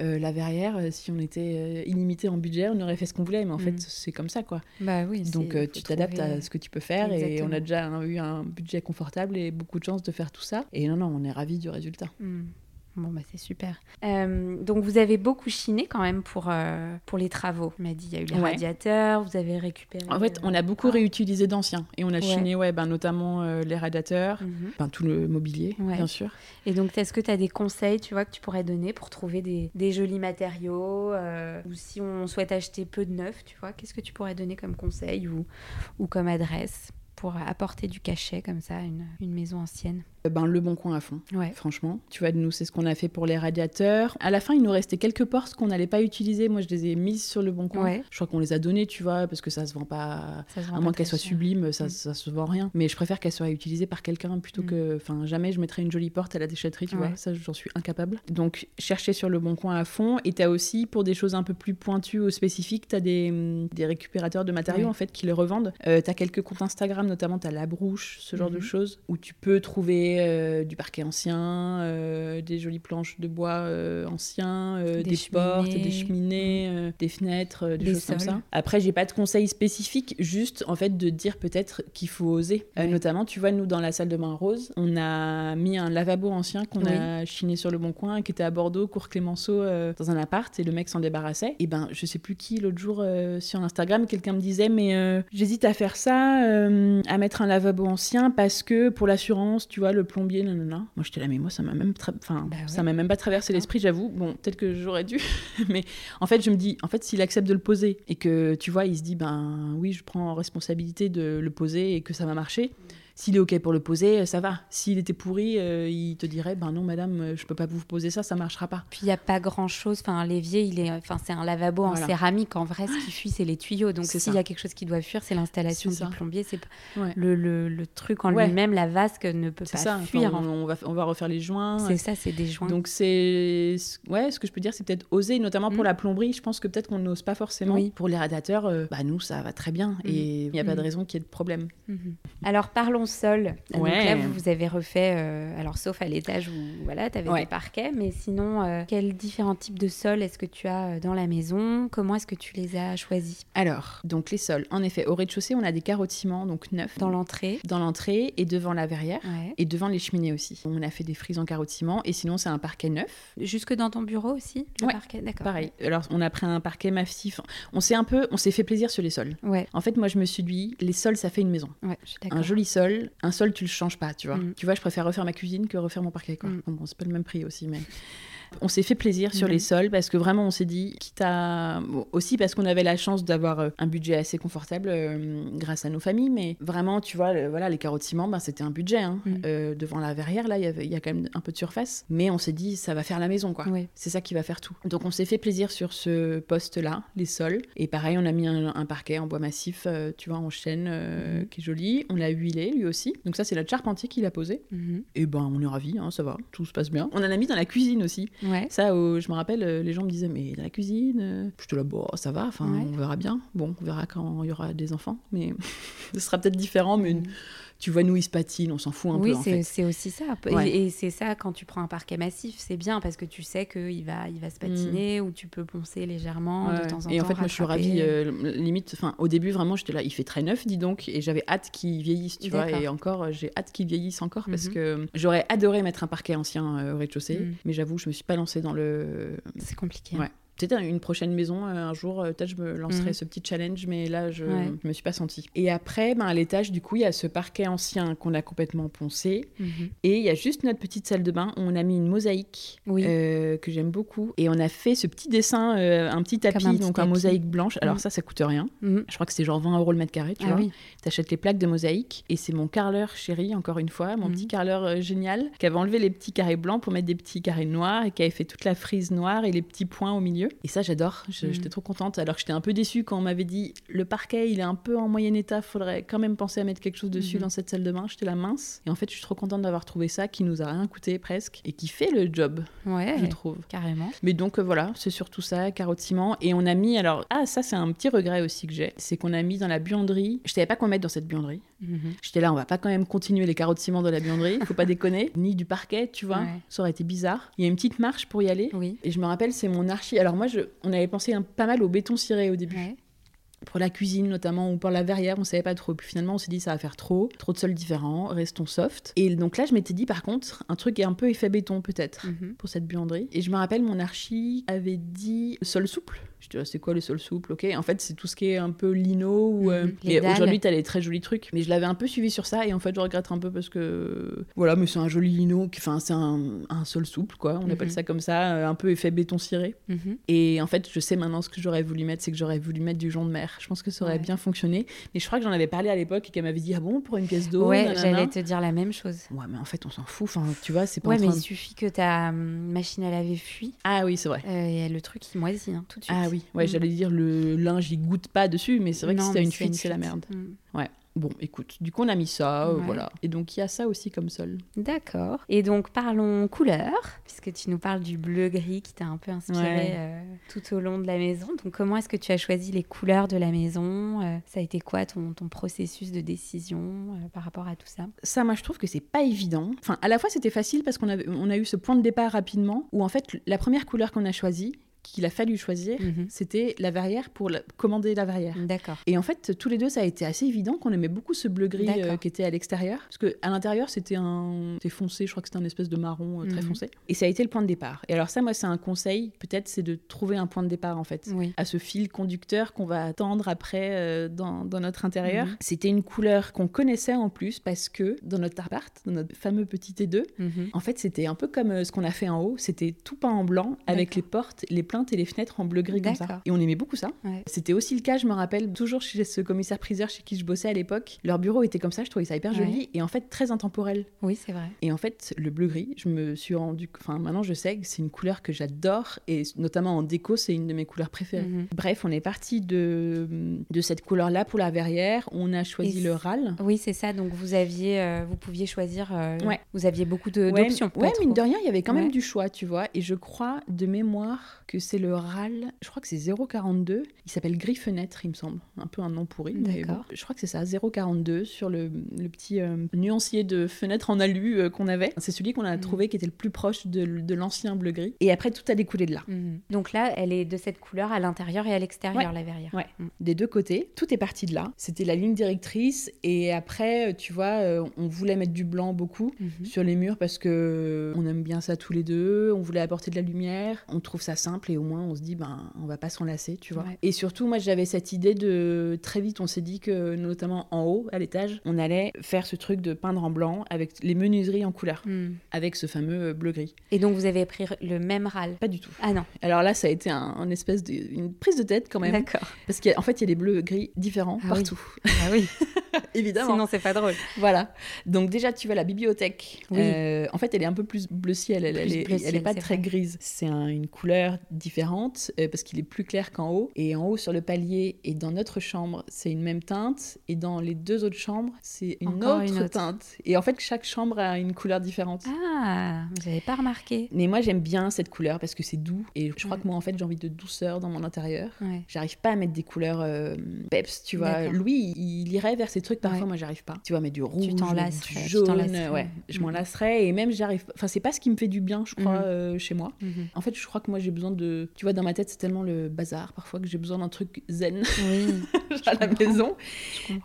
Euh, la verrière, euh, si on était illimité en budget, on aurait fait ce qu'on voulait, mais en fait, Mhm. c'est comme ça, quoi. bah oui Donc, euh, tu t'adaptes trouver- à ce que tu peux faire, et on a déjà eu un budget confortable et beaucoup de chance de faire tout ça. Et non, non, on est ravis du résultat. Hmm. Bon, bah c'est super. Euh, donc, vous avez beaucoup chiné quand même pour, euh, pour les travaux. Il m'a dit, il y a eu les Ouais. radiateurs, vous avez récupéré... En fait, on a beaucoup Ah. réutilisé d'anciens, et on a Ouais. chiné, ouais, ben, notamment euh, les radiateurs, Mhm. enfin, tout le mobilier, Ouais. bien sûr. Et donc, est-ce que tu as des conseils, tu vois, que tu pourrais donner pour trouver des, des jolis matériaux euh, Ou si on souhaite acheter peu de neuf, tu vois, qu'est-ce que tu pourrais donner comme conseil ou, ou comme adresse pour apporter du cachet comme ça à une, une maison ancienne? Ben, le bon coin à fond, Ouais. franchement. Tu vois, nous, c'est ce qu'on a fait pour les radiateurs. À la fin, il nous restait quelques portes qu'on n'allait pas utiliser. Moi, je les ai mises sur le bon coin. Ouais. Je crois qu'on les a données, tu vois, parce que ça se vend pas. Ça se vend À moins qu'elles soient sublimes, ça, Mm. ça se vend rien. Mais je préfère qu'elles soient utilisées par quelqu'un plutôt Mm. que. Enfin, jamais je mettrais une jolie porte à la déchetterie, tu vois. Ça, j'en suis incapable. Donc, chercher sur le bon coin à fond. Et t'as aussi, pour des choses un peu plus pointues ou spécifiques, t'as des, hum, des récupérateurs de matériaux, en fait, qui les revendent. Euh, t'as quelques comptes Instagram, notamment, t'as La Brouche, ce genre de Mhm. choses, où tu peux trouver euh, du parquet ancien, euh, des jolies planches de bois euh, anciens, Des des, portes, des cheminées, des fenêtres, des choses comme ça. Après, j'ai pas de conseils spécifiques, juste en fait de dire peut-être qu'il faut oser. Ouais. notamment, tu vois, nous dans la salle de bain rose, on a mis un lavabo ancien qu'on Oui. a chiné sur le bon coin, qui était à Bordeaux, cours Clémenceau, dans un appart, et le mec s'en débarrassait. Et ben, je sais plus qui l'autre jour sur Instagram, quelqu'un me disait, mais j'hésite à faire ça, à mettre un lavabo ancien parce que pour l'assurance, tu vois, le plombier, nanana. Moi, j'étais là, mais moi, ça m'a même, tra- enfin, Bah ouais. ça m'a même pas traversé l'esprit, j'avoue. Bon, peut-être que j'aurais dû, mais en fait, je me dis, en fait, s'il accepte de le poser et que, tu vois, il se dit, ben oui, je prends responsabilité de le poser et que ça va marcher. S'il est OK pour le poser, ça va. S'il était pourri, euh, il te dirait, ben non, madame, euh, je peux pas vous poser ça, ça marchera pas. Puis il n'y a pas grand chose. Enfin, un l'évier, il est, enfin, c'est un lavabo en céramique. En vrai, ce qui fuit, c'est les tuyaux. Donc s'il y a quelque chose qui doit fuir, c'est l'installation du ça. plombier. C'est Ouais. le, le, le truc en Ouais. lui-même, la vasque ne peut pas ça. Enfin, fuir. on, en on va, on va refaire les joints. C'est ça, c'est des joints. Donc c'est ouais, ce que je peux dire, c'est peut-être oser, notamment pour Mm. la plomberie. Je pense que peut-être qu'on n'ose pas forcément. Oui. Pour les radiateurs, euh, bah nous ça va très bien et il n'y a pas de Mm. raison qu'il y ait de problème. Mhm. Alors parlons sol. Donc là, vous, vous avez refait, euh, alors sauf à l'étage où voilà, tu avais Ouais. des parquets, mais sinon, euh, quels différents types de sols est-ce que tu as euh, dans la maison? Comment est-ce que tu les as choisis? Alors donc les sols, en effet, au rez-de-chaussée, on a des carottiments donc neufs Dans l'entrée dans l'entrée et devant la verrière. Ouais. Et devant les cheminées aussi. On a fait des frises en carotiment et sinon c'est un parquet neuf. Jusque dans ton bureau aussi le parquet? D'accord. Pareil. Alors on a pris un parquet massif. On s'est un peu, on s'est fait plaisir sur les sols. Ouais, En fait, moi je me suis dit, les sols ça fait une maison. ouais, je suis. Un joli sol, un sol tu le changes pas, tu vois. Mm. Tu vois, je préfère refaire ma cuisine que refaire mon parquet, quoi. Mm. Bon, bon, c'est pas le même prix aussi, mais. On s'est fait plaisir sur Mhm. les sols parce que vraiment on s'est dit, quitte à. bon, aussi parce qu'on avait la chance d'avoir euh, un budget assez confortable euh, grâce à nos familles, mais vraiment, tu vois, le- voilà, les carottiments, ben, c'était un budget. hein. Mhm. Euh, devant la verrière, là, il y a quand même un peu de surface, mais on s'est dit, ça va faire la maison, quoi. C'est ça qui va faire tout. Donc on s'est fait plaisir sur ce poste-là, les sols. Et pareil, on a mis un, un parquet en bois massif, euh, tu vois, en chêne, Mhm. qui est joli. On l'a huilé lui aussi. Donc ça, c'est notre charpentier qui l'a posé. Mhm. Et ben, on est ravis, hein, ça va, tout se passe bien. On en a mis dans la cuisine aussi. Ouais. Ça, euh, je me rappelle, euh, les gens me disaient, mais dans la cuisine, euh, j'étais là, bon, ça va, enfin, Ouais. on verra bien. Bon, on verra quand il y aura des enfants, mais ce sera peut-être différent, mais Mhm. Tu vois, nous, ils se patinent, on s'en fout un oui, peu, en c'est aussi ça. Et- Ouais. Et, c'est ça, quand tu prends un parquet massif, c'est bien parce que tu sais qu'il va, il va se patiner ou tu peux poncer légèrement de Mm. Temps en temps. et en fait, moi, je suis ravie. euh, limite, enfin, au début, vraiment, j'étais là, il fait très neuf, dis donc, et j'avais hâte qu'il vieillisse, tu vois. Et encore, euh, j'ai hâte qu'il vieillisse encore parce Mhm. que j'aurais adoré mettre un parquet ancien euh, au rez-de-chaussée, Mhm. mais j'avoue, je me suis pas lancée dans le. C'est compliqué. hein. Ouais. Peut-être une prochaine maison, euh, un jour, euh, peut-être je me lancerai Mhm. ce petit challenge, mais là, je Ouais. je me suis pas sentie. Et après, ben, à l'étage, du coup, il y a ce parquet ancien qu'on a complètement poncé. Mhm. Et il y a juste notre petite salle de bain où on a mis une mosaïque Oui. euh, que j'aime beaucoup. Et on a fait ce petit dessin, euh, un petit tapis, un petit donc un tapis. mosaïque blanche. Alors Mm. ça, ça coûte rien. Mhm. Je crois que c'est genre 20 euros le mètre carré, tu Ah vois. oui. T'achètes les plaques de mosaïque. Et c'est mon carreleur chéri, encore une fois, mon petit carreleur euh, génial, qui avait enlevé les petits carrés blancs pour mettre des petits carrés noirs et qui avait fait toute la frise noire et les petits points au milieu. Et ça, j'adore. Mhm. J'étais trop contente. Alors que j'étais un peu déçue quand on m'avait dit le parquet, il est un peu en moyen état, faudrait quand même penser à mettre quelque chose dessus Mhm. dans cette salle de bain. J'étais la mince. Et en fait, je suis trop contente d'avoir trouvé ça qui nous a rien coûté presque et qui fait le job, Ouais, je trouve. carrément. Mais donc euh, voilà, c'est surtout ça, carotiment. Et on a mis, alors, ah, ça c'est un petit regret aussi que j'ai, c'est qu'on a mis dans la buanderie, je savais pas quoi mettre dans cette buanderie. Mhm. J'étais là, on va pas quand même continuer les carottiments de la buanderie, faut pas déconner, ni du parquet, tu vois, Ouais. ça aurait été bizarre. Il y a une petite marche pour y aller. Oui. Et je me rappelle, c'est mon archi. Alors moi, je, on avait pensé un- pas mal au béton ciré au début. Ouais. Pour la cuisine notamment, ou pour la verrière, on savait pas trop. Puis finalement, on s'est dit, ça va faire trop, trop de sols différents, restons soft. Et donc là, je m'étais dit, par contre, un truc un peu effet béton peut-être Mhm. pour cette buanderie. Et je me rappelle, mon archi avait dit sol souple. J'étais là, c'est quoi le sol souple? Ok. En fait, c'est tout ce qui est un peu lino. Ou, euh, Mhm, les et dalles. aujourd'hui, t'as les très jolis trucs. Mais je l'avais un peu suivi sur ça. Et en fait, je regrette un peu parce que. Voilà, mais c'est un joli lino. Enfin, c'est un, un sol souple, quoi. On Mhm. appelle ça comme ça. euh, Un peu effet béton ciré. Mhm. Et en fait, je sais maintenant ce que j'aurais voulu mettre, c'est que j'aurais voulu mettre du jonc de mer. Je pense que ça aurait Ouais. bien fonctionné. Mais je crois que j'en avais parlé à l'époque et qu'elle m'avait dit Ah bon, pour une pièce d'eau Ouais, j'allais te dire la même chose. Ouais, mais en fait, on s'en fout. Enfin, tu vois, c'est pas Ouais, en mais il de- suffit que ta hum, machine à laver fuit Ah oui, c'est vrai. euh, et le truc il moisit hein, tout de suite. Ah oui, ouais, Mm. j'allais dire le linge, il goûte pas dessus, mais c'est vrai que si t'as une fuite, c'est la merde. Mm. Bon, écoute, du coup, on a mis ça, euh, Ouais. voilà. Et donc, il y a ça aussi comme sol. D'accord. Et donc parlons couleur, puisque tu nous parles du bleu-gris qui t'a un peu inspiré Ouais. euh, tout au long de la maison. Donc comment est-ce que tu as choisi les couleurs de la maison Euh, Ça a été quoi ton, ton processus de décision par rapport à tout ça? Ça, moi, je trouve que c'est pas évident. Enfin, à la fois, c'était facile parce qu'on on a eu ce point de départ rapidement, où en fait, la première couleur qu'on a choisie, qu'il a fallu choisir, Mhm. c'était la verrière pour la- commander la verrière. D'accord. Et en fait, tous les deux, ça a été assez évident qu'on aimait beaucoup ce bleu-gris euh, D'accord. qui était à l'extérieur. Parce qu'à l'intérieur, c'était un. C'était foncé, je crois que c'était un espèce de marron euh, très Mhm. foncé. Et ça a été le point de départ. Et alors, ça, moi, c'est un conseil, peut-être, c'est de trouver un point de départ, en fait. Oui. À ce fil conducteur qu'on va attendre après euh, dans, dans notre intérieur. Mhm. C'était une couleur qu'on connaissait en plus parce que dans notre appart, dans notre fameux petit T2, Mhm. en fait, c'était un peu comme euh, ce qu'on a fait en haut. C'était tout peint en blanc avec les portes, les plaintes et les fenêtres en bleu-gris comme ça. Et on aimait beaucoup ça. Ouais. C'était aussi le cas, je me rappelle, toujours chez ce commissaire-priseur chez qui je bossais à l'époque. Leur bureau était comme ça, je trouvais ça hyper joli Ouais. et en fait très intemporel. Oui, c'est vrai. Et en fait, le bleu-gris, je me suis rendu. Enfin, maintenant je sais que c'est une couleur que j'adore et notamment en déco, c'est une de mes couleurs préférées. Mhm. Bref, on est parti de, de cette couleur-là pour la verrière. On a choisi Et le râle. Oui, c'est ça. Donc vous aviez, euh, vous pouviez choisir. euh, Ouais. Vous aviez beaucoup Ouais, d'options. ouais, trop. mine de rien, il y avait quand même Ouais. du choix, tu vois. Et je crois de mémoire que c'est le râle, je crois que c'est 042. Il s'appelle Gris Fenêtre, il me semble. Un peu un nom pourri. D'accord. bon, je crois que c'est ça, 042 sur le, le petit euh, nuancier de fenêtre en alu euh, qu'on avait. C'est celui qu'on a Mhm. trouvé qui était le plus proche de, de l'ancien bleu-gris. Et après, tout a découlé de là. Mhm. Donc là, elle est de cette couleur à l'intérieur et à l'extérieur, Ouais. la verrière. Ouais. Mhm. Des deux côtés, tout est parti de là. C'était la ligne directrice. Et après, euh, tu vois, on voulait mettre du blanc beaucoup. Sur les murs parce que on aime bien ça tous les deux, on voulait apporter de la lumière, on trouve ça simple et au moins on se dit ben on va pas s'en lasser, tu vois. Ouais. Et surtout moi j'avais cette idée de très vite on s'est dit que notamment en haut à l'étage, on allait faire ce truc de peindre en blanc avec les menuiseries en couleur Mhm. avec ce fameux bleu gris. Et donc vous avez pris le même râle? Pas du tout. Ah non, Alors là ça a été un, un espèce de une prise de tête quand même d'accord. parce qu'en fait il y a des bleus gris différents Ah oui. partout. Ah oui, Évidemment. sinon c'est pas drôle. Voilà. Donc déjà, tu vois la bibliothèque. Oui. Euh, en fait, elle est un peu plus bleu ciel. Elle, Plus elle est, elle est pas très vrai. grise. C'est un- une couleur différente euh, parce qu'il est plus clair qu'en haut. Et en haut sur le palier et dans notre chambre, c'est une même teinte. Et dans les deux autres chambres, c'est une, autre une autre. teinte. Et en fait, chaque chambre a une couleur différente. Ah, j'avais pas remarqué. Mais moi, j'aime bien cette couleur parce que c'est doux. Et je crois Ouais. que moi, en fait, j'ai envie de douceur dans mon intérieur. Ouais. J'arrive pas à mettre des couleurs euh, peps, tu vois. Louis, il irait vers ces trucs, parfois, Ouais. moi, j'arrive pas. Tu vois, mais du rouge, t'en du tu jaune, lasserais. ouais, je m'en Mhm. lasserais. Et même, j'arrive Enfin, c'est pas ce qui me fait du bien, je crois, Mhm. euh, chez moi. Mhm. En fait, je crois que moi, j'ai besoin de. Tu vois, dans ma tête, c'est tellement le bazar, parfois, que j'ai besoin d'un truc zen Oui, à la comprends. maison.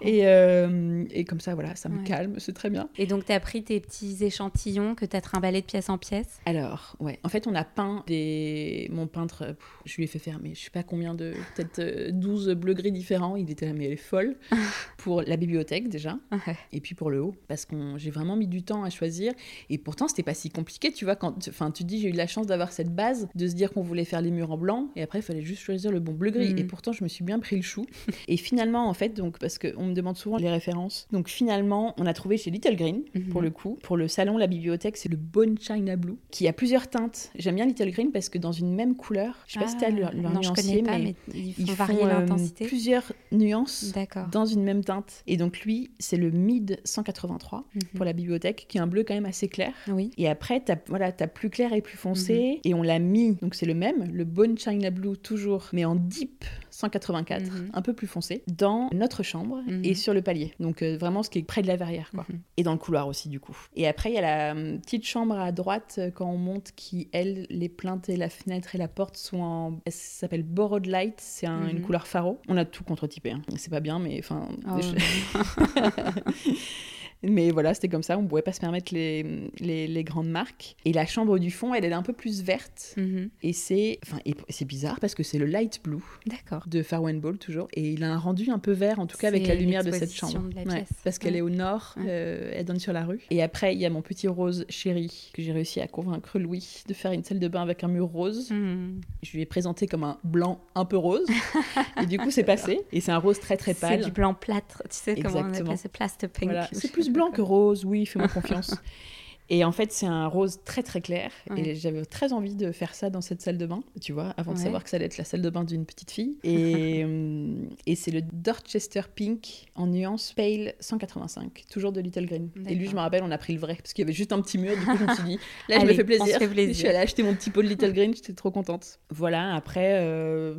Et, euh, et comme ça, voilà, ça me Ouais. calme, c'est très bien. Et donc, tu as pris tes petits échantillons que tu as trimballés de pièce en pièce? Alors, ouais. En fait, on a peint des. Mon peintre, euh, pff, je lui ai fait faire, mais je sais pas combien de. Peut-être euh, 12 bleu-gris différents. Il était là, mais elle est folle. pour la bibliothèque, déjà. Ouais. Et puis pour le haut. Parce que j'ai vraiment mis du temps à choisir. Et pourtant, c'était pas si compliqué, tu vois. Quand. Enfin, tu dis, j'ai eu la chance d'avoir cette base, de se dire qu'on voulait faire les murs en blanc. Et après, il fallait juste choisir le bon bleu-gris. Mhm. Et pourtant, je me suis bien pris le chou. et finalement, en fait, donc, parce qu'on me demande souvent les références. Donc finalement, on a trouvé chez Little Green, Mhm. pour le coup. Pour le salon, la bibliothèque, c'est le Bone China Blue, qui a plusieurs teintes. J'aime bien Little Green parce que dans une même couleur, je sais pas si t'as leur, leur Ah, non, nuancier, pas, mais, mais, ils font euh, l'intensité. plusieurs nuances D'accord. dans une même teinte. Et donc lui, c'est le Mid 183 Mhm. pour la bibliothèque, qui est un bleu quand même assez clair. Oui. Et après, t'as voilà, as plus clair et plus foncé. Mhm. Et on l'a mis, donc c'est le même, le Bone China Blue toujours, mais en Deep 184, Mhm. un peu plus foncé, dans notre chambre Mhm. et sur le palier. Donc euh, vraiment ce qui est près de la verrière, quoi. Mhm. Et dans le couloir aussi, du coup. Et après, il y a la hum, petite chambre à droite euh, quand on monte qui, elle, les plaintes et la fenêtre et la porte sont en. Elle s'appelle Borrowed Light, c'est un- une Mhm. couleur faro. On a tout contre-typé, hein. c'est pas bien, mais enfin. Oh, je- Mais voilà, c'était comme ça, on pouvait pas se permettre les, les, les grandes marques. Et la chambre du fond, elle, elle est un peu plus verte. Mhm. Et c'est enfin, c'est bizarre parce que c'est le light blue de Farwen Ball toujours. Et il a un rendu un peu vert, en tout cas avec C'est la lumière de cette chambre. de la Ouais, pièce. parce qu'elle Ouais. est au nord, Ouais. euh, elle donne sur la rue. Et après, il y a mon petit rose chéri que j'ai réussi à convaincre Louis de faire une salle de bain avec un mur rose. Mhm. Je lui ai présenté comme un blanc un peu rose. et du coup, c'est passé. Et c'est un rose très très C'est pâle. du blanc plâtre, tu sais comment on Exactement. appelle ça, plaster pink. Voilà. C'est sais plus blanc que rose, oui, fais-moi confiance. Et en fait, c'est un rose très très clair. Ouais. Et j'avais très envie de faire ça dans cette salle de bain, tu vois, avant de savoir que ça allait être la salle de bain d'une petite fille. Et, euh, et c'est le Dorchester Pink en nuance Pale 185, toujours de Little Green. Et lui, je me rappelle, on a pris le vrai, parce qu'il y avait juste un petit mur. Du coup, je me suis dit, là, je me fais plaisir. fait plaisir. Je suis allée acheter mon petit pot de Little Green, j'étais trop contente. Voilà, après, euh,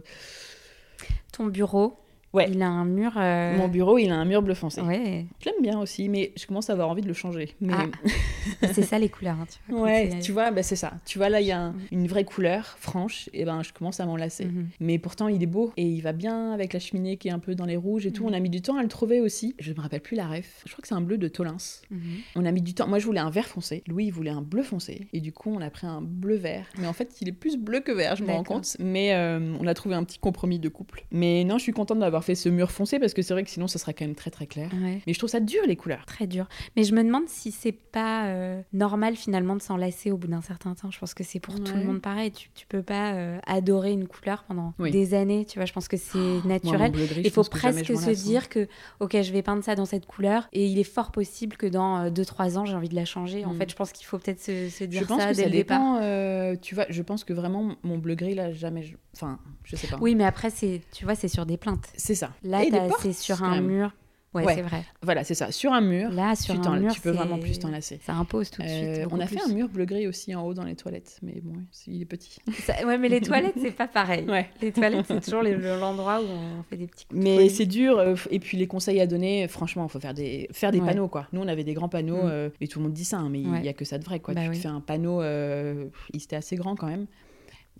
Ton bureau, Ouais. il a un mur. euh, mon bureau, il a un mur bleu foncé. Ouais, Je l'aime bien aussi, mais je commence à avoir envie de le changer. Mais... Ah, c'est ça les couleurs. hein, tu vois, Ouais, c'est- tu vois, bah, c'est ça. Tu vois, là, il y a un- Mm. une vraie couleur franche, et ben je commence à m'en lasser. Mhm. Mais pourtant, il est beau, et il va bien avec la cheminée qui est un peu dans les rouges et tout. Mm. On a mis du temps à le trouver aussi. Je me rappelle plus la ref. Je crois que c'est un bleu de Tolins. Mhm. On a mis du temps. Moi, je voulais un vert foncé. Louis, il voulait un bleu foncé. Et du coup, on a pris un bleu vert. Mais en fait, il est plus bleu que vert, je me rends compte. Mais euh, on a trouvé un petit compromis de couple. Mais non, je suis contente d'avoir fait ce mur foncé parce que c'est vrai que sinon, ça serait quand même très très clair. Ouais. Mais je trouve ça dur, les couleurs. Très dur. Mais je me demande si c'est pas euh, normal finalement de s'en lasser au bout d'un certain temps. Je pense que c'est pour tout le monde pareil. Tu, tu peux pas euh, adorer une couleur pendant Oui. des années. Tu vois, je pense que c'est mon naturel. Il faut presque se hein. dire que, ok, je vais peindre ça dans cette couleur et il est fort possible que dans 2-3 ans, j'ai envie de la changer. En Mm. fait, je pense qu'il faut peut-être se, se dire Je pense ça que dès ça le départ. dépend. euh, tu vois, je pense que vraiment mon bleu gris là, jamais. je- Enfin, je sais pas. Oui, mais après, c'est, tu vois, c'est sur des plaintes. C'est ça. Là, c'est sur un mur. Ouais, Ouais. c'est vrai. Voilà, c'est ça. Sur un mur, Là, sur tu, un mur, tu peux vraiment plus t'en lasser. Ça impose tout de suite. Euh, on a fait plus. un mur bleu gris aussi en haut dans les toilettes, mais bon, il est petit. Ça- ouais, mais les toilettes, c'est pas pareil. Ouais. Les toilettes, c'est toujours l'endroit où on fait des petits coups Mais c'est dur. euh, et puis les conseils à donner, franchement, il faut faire des faire des Ouais. panneaux quoi. Nous, on avait des grands panneaux, Mm. euh, et tout le monde dit ça, hein, mais il Ouais. y a que ça de vrai quoi. Bah tu oui. te fais un panneau, euh, il était assez grand quand même.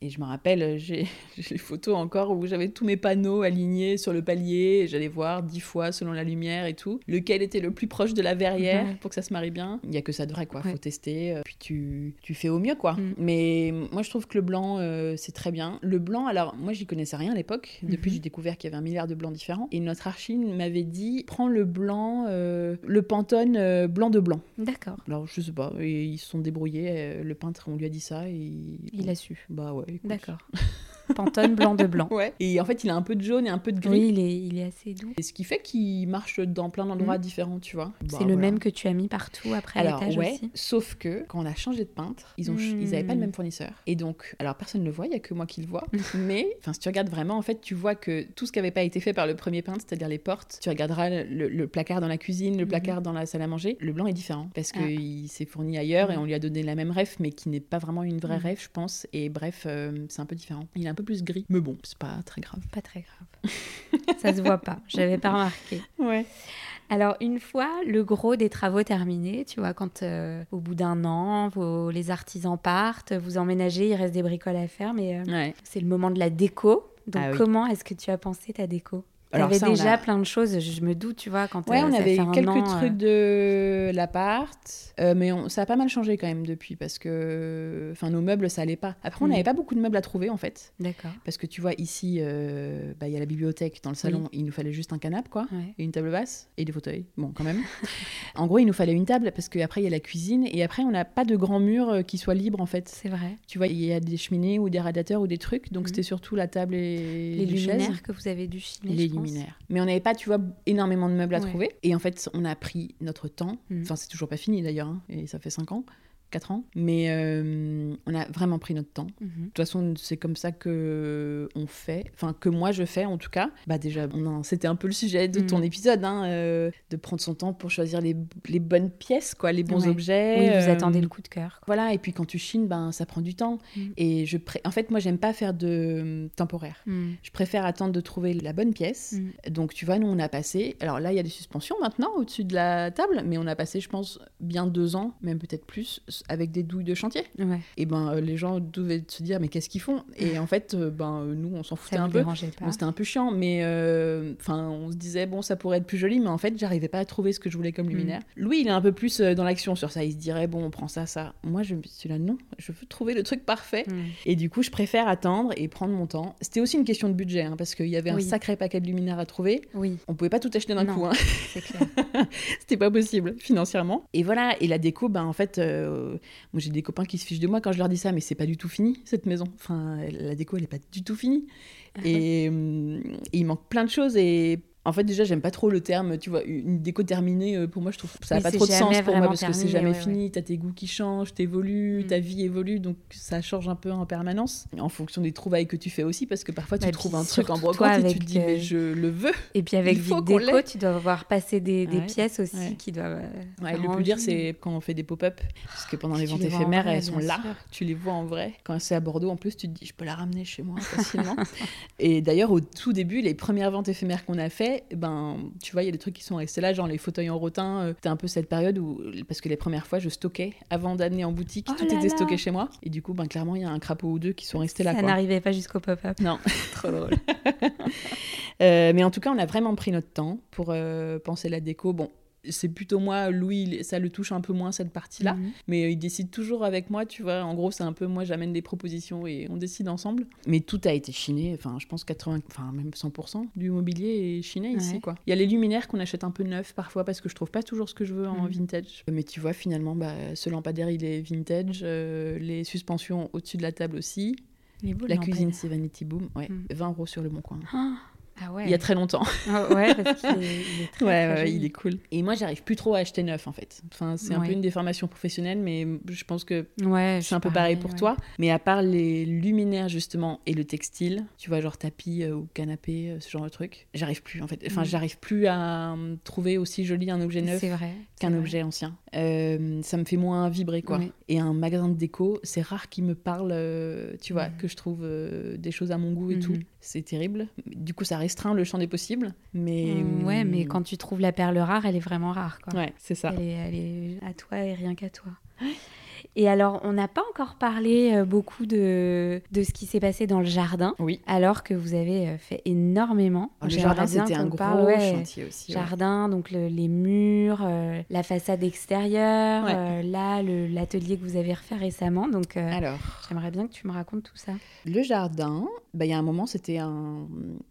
Et je me rappelle, j'ai j'ai les photos encore où j'avais tous mes panneaux alignés sur le palier. J'allais voir dix fois selon la lumière et tout. Lequel était le plus proche de la verrière pour que ça se marie bien. Il y a que ça de vrai, quoi. Ouais. Faut tester. euh, Puis tu, tu fais au mieux, quoi. Mm. Mais moi, je trouve que le blanc, euh, c'est très bien. Le blanc, alors, moi, j'y connaissais rien à l'époque. Depuis, Mhm. j'ai découvert qu'il y avait un milliard de blancs différents. Et notre archine m'avait dit prends le blanc, euh, le Pantone euh, blanc de blanc. D'accord. Alors, je sais pas. Et ils se sont débrouillés. euh, Le peintre, on lui a dit ça. Et Il a su. Bah ouais. D'accord. Pantone blanc de blanc. Ouais. Et en fait, il a un peu de jaune et un peu de gris. Oui, il est, il est assez doux. Et ce qui fait qu'il marche dans plein d'endroits Mm. différents, tu vois. Bah, c'est le voilà. même que tu as mis partout après Alors l'étage ouais, aussi. sauf que quand on a changé de peintre, ils ont Mm. ils avaient pas le même fournisseur. Et donc, alors personne ne le voit, il y a que moi qui le vois. mais enfin, si tu regardes vraiment, en fait, tu vois que tout ce qui avait pas été fait par le premier peintre, c'est-à-dire les portes, tu regarderas le, le placard dans la cuisine, le Mhm. placard dans la salle à manger, le blanc est différent parce que Ah. il s'est fourni ailleurs et on lui a donné la même ref, mais qui n'est pas vraiment une vraie ref, je pense. Et bref, euh, c'est un peu différent. Il est un peu plus gris, mais bon, c'est pas très grave. Pas très grave. ça se voit pas. J'avais pas remarqué. Ouais. Alors, une fois le gros des travaux terminés, tu vois, quand euh, au bout d'un an, vos- les artisans partent, vous emménagez, il reste des bricoles à faire, mais euh, Ouais. c'est le moment de la déco. Donc, Ah oui. comment est-ce que tu as pensé ta déco? Alors ça, on déjà a- plein de choses, je me doute, tu vois, quand Ouais, euh, on avait un quelques an, trucs euh, de l'appart, euh, mais on- ça a pas mal changé quand même depuis parce que, enfin, nos meubles ça allait pas. Après, on n'avait pas beaucoup de meubles à trouver en fait, D'accord. parce que tu vois ici, euh, bah, il y a la bibliothèque dans le salon, Oui. il nous fallait juste un canapé quoi. Ouais. Et une table basse et des fauteuils. Bon, quand même. en gros, il nous fallait une table parce qu'après, il y a la cuisine et après, on n'a pas de grand mur qui soit libre en fait. C'est vrai. Tu vois, il y a des cheminées ou des radiateurs ou des trucs, donc Mhm. c'était surtout la table et Les les chaises. luminaires que vous avez dû. Les Mais on n'avait pas, tu vois, énormément de meubles à Ouais. trouver. Et en fait, on a pris notre temps. Mhm. Enfin, c'est toujours pas fini d'ailleurs, hein, et ça fait 5 ans. 4 ans. Mais euh, on a vraiment pris notre temps. Mhm. De toute façon, c'est comme ça que on fait. Enfin, que moi je fais en tout cas. Bah déjà, c'était un peu le sujet de ton Mhm. épisode, hein, euh, de prendre son temps pour choisir les, les bonnes pièces, quoi, les bons Ouais. objets. Oui, vous euh, attendez le coup de cœur. Voilà, et puis quand tu chines, ben, ça prend du temps. Mhm. Et je pré- en fait, moi, j'aime pas faire de temporaire. Je préfère attendre de trouver la bonne pièce. Donc, tu vois, nous, on a passé. Alors là, il y a des suspensions maintenant au-dessus de la table, mais on a passé, je pense, bien deux ans, même peut-être plus, avec des douilles de chantier. Ouais. Et ben euh, les gens devaient se dire mais qu'est-ce qu'ils font? Et en fait, euh, ben euh, nous on s'en foutait Ça un peu. dérangeait pas Bon, C'était un peu chiant, mais enfin, on se disait bon, ça pourrait être plus joli, mais en fait, j'arrivais pas à trouver ce que je voulais comme luminaire. Louis, il est un peu plus dans l'action sur ça. Il se dirait bon, on prend ça, ça. Moi, je me suis là non, je veux trouver le truc parfait. Mm. Et du coup, je préfère attendre et prendre mon temps. C'était aussi une question de budget, hein, parce qu'il y avait un sacré paquet de luminaires à trouver. Oui, On pouvait pas tout acheter d'un coup, hein. c'était pas possible financièrement. Et voilà, et la déco, ben en fait, euh, moi j'ai des copains qui se fichent de moi quand je leur dis ça, mais c'est pas du tout fini cette maison. Enfin, la déco, elle est pas du tout finie. Et, hum, et il manque plein de choses et en fait déjà j'aime pas trop le terme tu vois une déco terminée euh, pour moi je trouve ça a Oui, pas trop de sens pour moi parce que c'est jamais ouais, fini t'as tes goûts qui changent t'évolues Mm. ta vie évolue donc ça change un peu en permanence en fonction des trouvailles que tu fais aussi parce que parfois tu Bah, trouves un truc en brocante et tu te dis euh, mais je le veux Et puis avec Vite Déco, tu dois voir passer des, des Ouais, pièces aussi qui doivent. euh, le plus dur, c'est quand on fait des pop-up, parce que pendant les ventes éphémères, vrai, elles sont là, sûr. tu les vois en vrai. Quand c'est à Bordeaux, en plus, tu te dis, je peux la ramener chez moi facilement. et d'ailleurs, au tout début, les premières ventes éphémères qu'on a fait, ben, tu vois, il y a des trucs qui sont restés là, genre les fauteuils en rotin. euh, C'était un peu cette période où, parce que les premières fois, je stockais avant d'amener en boutique, Oh tout là était là. stocké chez moi. Et du coup, ben, clairement, il y a un crapaud ou deux qui sont restés là. Ça n'arrivait pas jusqu'au pop-up. Non, trop drôle. Euh, mais en tout cas, on a vraiment pris notre temps pour euh, penser la déco. Bon, c'est plutôt moi, Louis, ça le touche un peu moins cette partie-là. Mhm. Mais euh, il décide toujours avec moi, tu vois. En gros, c'est un peu moi, j'amène des propositions et on décide ensemble. Mais tout a été chiné, enfin, je pense 80, enfin, même 100% du mobilier est chiné ici, quoi. Il y a les luminaires qu'on achète un peu neufs parfois parce que je trouve pas toujours ce que je veux en Mhm. vintage. Mais tu vois, finalement, bah, ce lampadaire, il est vintage. euh, les suspensions au-dessus de la table aussi. La cuisine, c'est Vanity Boom. Ouais, Mhm. 20 euros sur le bon coin. Ah, Ah ouais. Il y a très longtemps. Ouais, parce qu'il est, il est très, Ouais, très ouais, joli. il est cool. Et moi, j'arrive plus trop à acheter neuf, en fait. Enfin, c'est un peu une déformation professionnelle, mais je pense que Ouais, c'est un peu pareil pour toi. Mais à part les luminaires, justement, et le textile, tu vois, genre tapis euh, ou canapé, euh, ce genre de truc, j'arrive plus, en fait. Enfin, Mm. j'arrive plus à euh, trouver aussi joli un objet neuf C'est vrai. qu'un objet ancien. Euh, ça me fait moins vibrer, quoi. Et un magasin de déco, c'est rare qu'il me parle, euh, tu vois, Mhm. que je trouve euh, des choses à mon goût et Mhm. tout. C'est terrible. Du coup, ça restreint le champ des possibles. Mais... Mm, Ouais, mais quand tu trouves la perle rare, elle est vraiment rare. Quoi. Ouais, c'est ça. Elle, est, elle est à toi et rien qu'à toi. Et alors, on n'a pas encore parlé euh, beaucoup de, de ce qui s'est passé dans le jardin, Oui. alors que vous avez euh, fait énormément. Le J'aimerais jardin, bien c'était un gros parle, ouais, chantier aussi. ouais. Jardin, donc le- les murs, euh, la façade extérieure, Ouais. euh, là, le- l'atelier que vous avez refait récemment. Donc, euh, Alors, j'aimerais bien que tu me racontes tout ça. le jardin, bah, il y a un moment, c'était un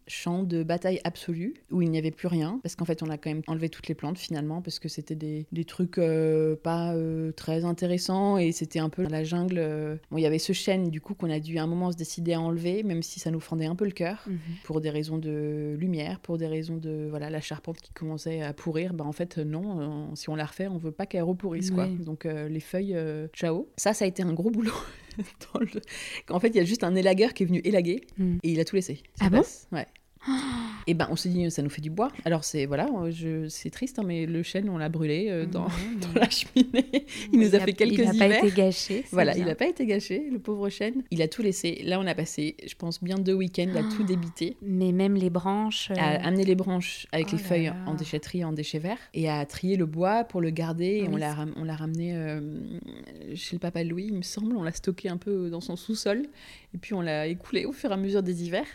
champ de bataille absolue où il n'y avait plus rien. Parce qu'en fait, on a quand même enlevé toutes les plantes finalement, parce que c'était des, des trucs euh, pas euh, très intéressants et c'était un peu la jungle. euh. Bon, il y avait ce chêne, du coup, qu'on a dû à un moment se décider à enlever, même si ça nous fendait un peu le cœur. pour des raisons de lumière, pour des raisons de voilà la charpente qui commençait à pourrir. Bah en fait non, si on la refait, on veut pas qu'elle repourrisse quoi. Oui. Donc euh, les feuilles, ciao. Ça, ça a été un gros boulot. Dans le- En fait, il y a juste un élagueur qui est venu élaguer Mm. et il a tout laissé. Ah bon. Ouais. Et ben on s'est dit ça nous fait du bois. Alors c'est voilà, euh, je c'est triste hein, mais le chêne on l'a brûlé euh, dans, Ouais, dans mais- la cheminée. Il nous a fait quelques Il n'a pas hivers. été gâché. Voilà, bien. il n'a pas été gâché, le pauvre chêne. Il a tout laissé. Là, on a passé, je pense, bien deux week-ends à tout débiter, Mais même les branches. à euh, amener les branches avec Oh les feuilles là. en déchetterie, en déchets verts, et à trier le bois pour le garder. Et Oui, on l'a on l'a ramené euh, chez le papa Louis, il me semble. On l'a stocké un peu dans son sous-sol, et puis on l'a écoulé au fur et à mesure des hivers.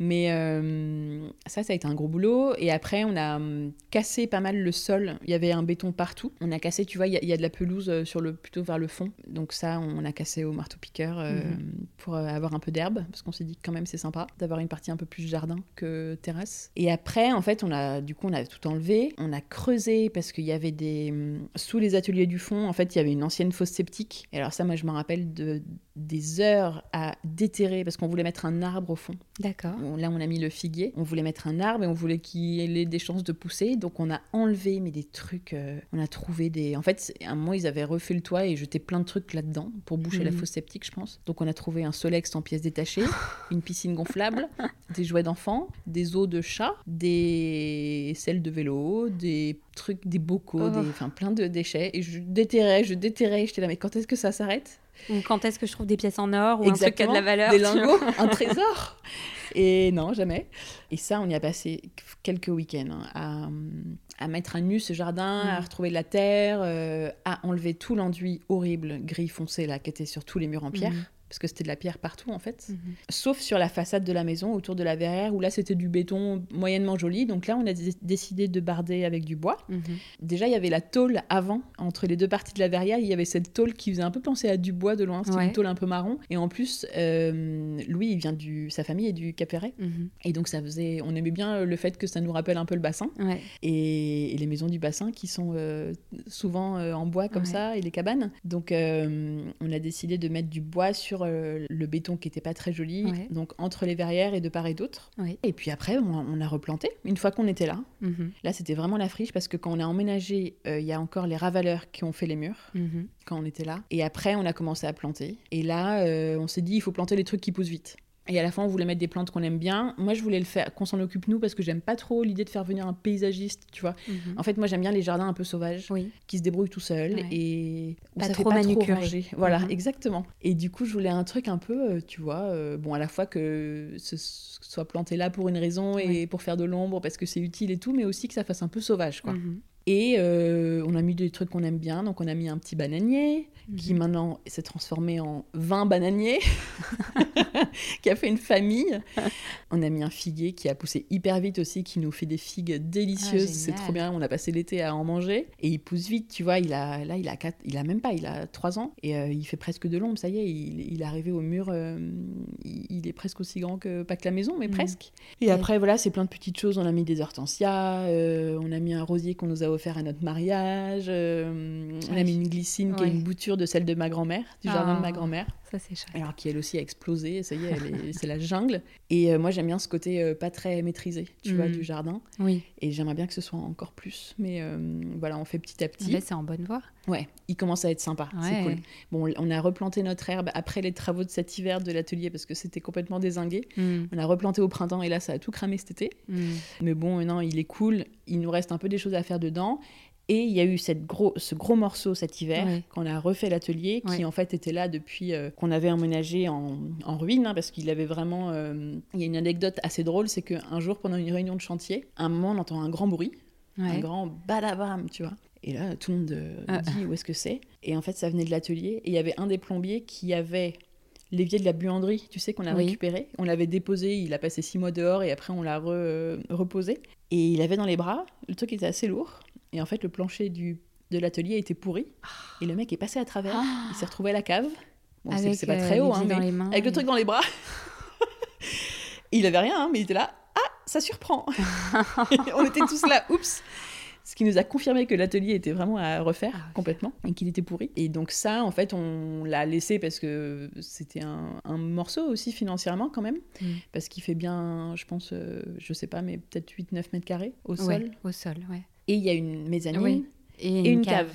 Mais euh, ça, ça a été un gros boulot. Et après, on a hum, cassé pas mal le sol. Il y avait un béton partout. On a cassé, tu vois, il y, a- il y a de la pelouse euh, sur le, plutôt vers le fond. Donc ça, on a cassé au marteau-piqueur euh, Mhm. pour avoir un peu d'herbe. Parce qu'on s'est dit que quand même, c'est sympa d'avoir une partie un peu plus jardin que terrasse. Et après, en fait, on a, du coup, on a tout enlevé. On a creusé parce qu'il y avait des... hum, Sous les ateliers du fond, en fait, il y avait une ancienne fosse septique. Et alors ça, moi, je me rappelle de, des heures à déterrer parce qu'on voulait mettre un arbre au fond. D'accord. On- Là, on a mis le figuier. On voulait mettre un arbre et on voulait qu'il ait des chances de pousser. Donc, on a enlevé, mais des trucs. euh, on a trouvé des. En fait, à un moment, ils avaient refait le toit et jeté plein de trucs là-dedans pour boucher la Mhm. fosse septique, je pense. Donc, on a trouvé un Solex en pièces détachées, une piscine gonflable, des jouets d'enfants, des os de chat, des selles de vélo, des trucs, des bocaux, Oh. des... enfin plein de déchets. Et je déterrais, je déterrais. J'étais là, mais quand est-ce que ça s'arrête? Ou quand est-ce que je trouve des pièces en or ou un truc qui a de la valeur des lingots, un trésor. Et non, jamais. Et ça, on y a passé quelques week-ends hein, à, mettre à nu ce jardin, à mm. retrouver de la terre, euh, à enlever tout l'enduit horrible, gris foncé là, qui était sur tous les murs en pierre. Mm parce que c'était de la pierre partout en fait, mhm. sauf sur la façade de la maison autour de la verrière où là c'était du béton moyennement joli. Donc là on a décidé de barder avec du bois. Mhm. Déjà il y avait la tôle avant entre les deux parties de la verrière, il y avait cette tôle qui faisait un peu penser à du bois de loin, c'était une tôle un peu marron. Et en plus euh, Louis il vient du sa famille est du Cap mhm. et donc ça faisait on aimait bien le fait que ça nous rappelle un peu le bassin et, les maisons du bassin qui sont euh, souvent euh, en bois comme ça et les cabanes. Donc on a décidé de mettre du bois sur euh, le béton qui était pas très joli, donc entre les verrières et de part et d'autre. Et puis après, on, a replanté une fois qu'on était là. Mhm. Là, c'était vraiment la friche parce que quand on a emménagé, euh, il y a encore les ravaleurs qui ont fait les murs mhm. quand on était là. Et après, on a commencé à planter. Et là, euh, on s'est dit, il faut planter les trucs qui poussent vite. Et à la fin, on voulait mettre des plantes qu'on aime bien. Moi, je voulais le faire, qu'on s'en occupe nous, parce que j'aime pas trop l'idée de faire venir un paysagiste, tu vois. Mhm. En fait, moi, j'aime bien les jardins un peu sauvages, qui se débrouillent tout seuls et pas trop manucurés. Voilà, mhm. exactement. Et du coup, je voulais un truc un peu, euh, tu vois, euh, bon, à la fois que ce soit planté là pour une raison et pour faire de l'ombre, parce que c'est utile et tout, mais aussi que ça fasse un peu sauvage, quoi. Mhm. Et euh, on a mis des trucs qu'on aime bien. Donc, on a mis un petit bananier qui mhm. maintenant s'est transformé en 20 bananiers, qui a fait une famille. on a mis un figuier qui a poussé hyper vite aussi, qui nous fait des figues délicieuses. Ah, c'est trop bien. On a passé l'été à en manger. Et il pousse vite, tu vois. Il a, là, il a, quatre, il a même pas, il a 3 ans. Et euh, il fait presque de l'ombre. Ça y est, il, est arrivé au mur. Euh, il, est presque aussi grand que, pas que la maison, mais mhm. presque. Et après, voilà, c'est plein de petites choses. On a mis des hortensias. on a mis un rosier qu'on nous a offert à notre mariage. Euh, on a mis une glycine qui est une bouture de celle de ma grand-mère, du jardin de ma ah, grand-mère. Ça, c'est chouette. Alors, qui elle aussi a explosé, ça y est, c'est la jungle. Et euh, moi, j'aime bien ce côté euh, pas très maîtrisé, tu vois, mm. du jardin. Oui. Et j'aimerais bien que ce soit encore plus. Mais voilà, on fait petit à petit. Là, c'est en bonne voie. Ouais, il commence à être sympa. C'est cool. Bon, on a replanté notre herbe après les travaux de cet hiver de l'atelier parce que c'était complètement désingué. Mm. On a replanté au printemps et là, ça a tout cramé cet été. Mm. Mais bon, non, il est cool. Il nous reste un peu des choses à faire dedans. Et il y a eu cette gros, ce gros morceau cet hiver, qu'on a refait l'atelier, qui en fait était là depuis euh, qu'on avait emménagé en, en ruine, hein, parce qu'il avait vraiment... Euh, il y a une anecdote assez drôle, c'est qu'un jour, pendant une réunion de chantier, un moment, on entend un grand bruit, un grand badabam, tu vois. Et là, tout le monde euh, ah. dit où est-ce que c'est? Et en fait, ça venait de l'atelier. Et il y avait un des plombiers qui avait l'évier de la buanderie, tu sais, qu'on a récupéré. On l'avait déposé, il a passé six mois dehors et après on l'a reposé. Et il avait dans les bras, le truc était assez lourd. Et en fait, le plancher du, de l'atelier était pourri. Et le mec est passé à travers. Ah. Il s'est retrouvé à la cave. Bon, c'est pas très euh, haut, hein, mais avec le truc dans les bras. il avait rien, hein, mais il était là. Ah, ça surprend. on était tous là. Oups. Ce qui nous a confirmé que l'atelier était vraiment à refaire ah, complètement et qu'il était pourri. Et donc ça, en fait, on l'a laissé parce que c'était un, morceau aussi financièrement quand même. Mm. Parce qu'il fait bien, je pense, euh, je sais pas, mais peut-être 8-9 mètres carrés au sol. au sol, ouais et il y a une mezzanine et, une, cave.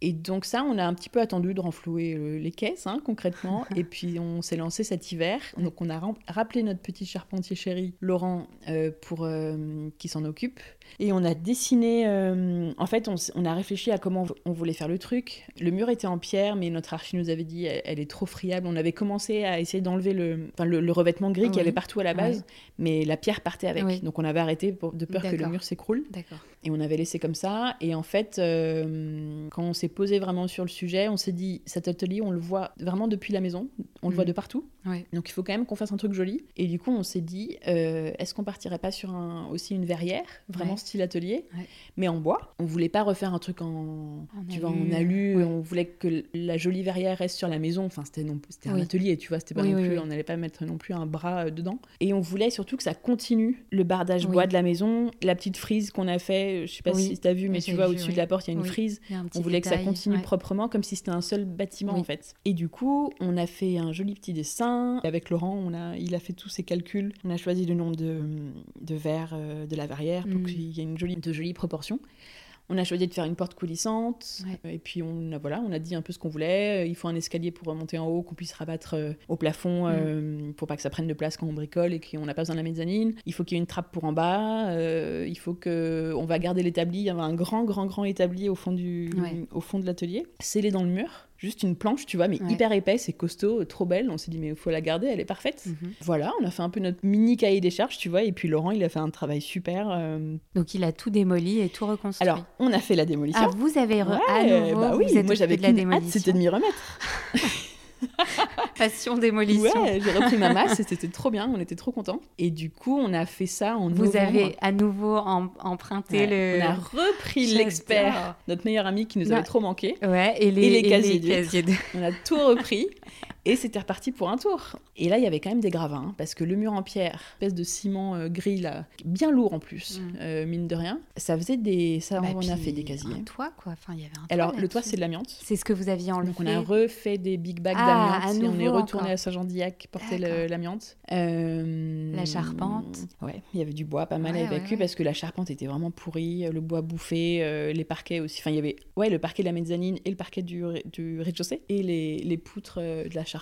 Et donc ça, on a un petit peu attendu de renflouer euh, les caisses, hein, concrètement. et puis on s'est lancé cet hiver. Donc on a rappelé notre petit charpentier chéri, Laurent, euh, pour euh, qui s'en occupe. Et on a dessiné, euh, en fait, on, a réfléchi à comment on voulait faire le truc. Le mur était en pierre, mais notre archi nous avait dit elle, est trop friable. On avait commencé à essayer d'enlever le, le, revêtement gris qu'il y avait partout à la base, mais la pierre partait avec. Donc on avait arrêté de peur que le mur s'écroule. Et on avait laissé comme ça. Et en fait, quand on s'est posé vraiment sur le sujet, on s'est dit cet atelier, on le voit vraiment depuis la maison, on le voit mm. de partout. Donc il faut quand même qu'on fasse un truc joli. Et du coup, on s'est dit euh, est-ce qu'on partirait pas sur un, aussi une verrière, vraiment style atelier, mais en bois? On voulait pas refaire un truc en, tu vois, en alu. On voulait que la jolie verrière reste sur la maison. Enfin, c'était non, c'était un atelier, tu vois. C'était pas non plus, on n'allait pas mettre non plus un bras euh, dedans. Et on voulait surtout que ça continue le bardage bois de la maison, la petite frise qu'on a fait. Je sais pas si tu as vu, mais tu vois au-dessus de la porte, il y a une frise. on voulait que ça continue proprement, comme si c'était un seul bâtiment en fait. Et du coup, on a fait un joli petit dessin avec Laurent. On a, il a fait tous ses calculs. On a choisi le nombre de, de verres euh, de la verrière pour mm. qu'il y ait une jolie, de jolies proportions. On a choisi de faire une porte coulissante. Et puis, on a, voilà, on a dit un peu ce qu'on voulait. Il faut un escalier pour monter en haut, qu'on puisse rabattre euh, au plafond mm. euh, pour pas que ça prenne de place quand on bricole et qu'on n'a pas besoin de la mezzanine. Il faut qu'il y ait une trappe pour en bas. Euh, il faut que. On va garder l'établi. Il y avait un grand, grand, grand établi au fond, du, au fond de l'atelier, scellé dans le mur. Juste une planche, tu vois, mais Ouais. hyper épaisse et costaud, trop belle. On s'est dit, mais il faut la garder, elle est parfaite. Mhm. Voilà, on a fait un peu notre mini cahier des charges, tu vois, et puis Laurent, il a fait un travail super. euh. Donc il a tout démoli et tout reconstruit. Alors, on a fait la démolition. ah, vous avez re- à Ouais, nouveau, bah vous oui, êtes moi j'avais de la qu'une hâte, démolition. c'était de m'y remettre. Passion démolition. Ouais, j'ai repris ma masse et c'était trop bien, on était trop contents. Et du coup, on a fait ça en Vous novembre. avez à nouveau em- emprunté Ouais, le. On a repris l'expert, notre meilleur ami qui nous Non. avait trop manqué. Ouais, et les, Et les et casiers d'huîtres. casiers de- On a tout repris et c'était reparti pour un tour. Et là, il y avait quand même des gravats, hein, parce que le mur en pierre, espèce de ciment euh, gris là, bien lourd en plus, Mm. euh, mine de rien, ça faisait des, ça Bah, on a fait des casiers. Un toit, quoi. Enfin, il y avait un toit Alors le toit c'est de l'amiante. C'est ce que vous aviez enlevé. Donc on a refait des big bags Ah, d'amiante et on est retourné encore. à Saint-Jean-d'Illac porter l'amiante. Euh, La charpente. Ouais, il y avait du bois pas mal Ouais, à ouais, évacuer ouais. parce que la charpente était vraiment pourrie, le bois bouffé, les parquets aussi. Enfin, il y avait ouais, le parquet de la mezzanine et le parquet du, rez- du rez-de-chaussée et les, les poutres de la charpente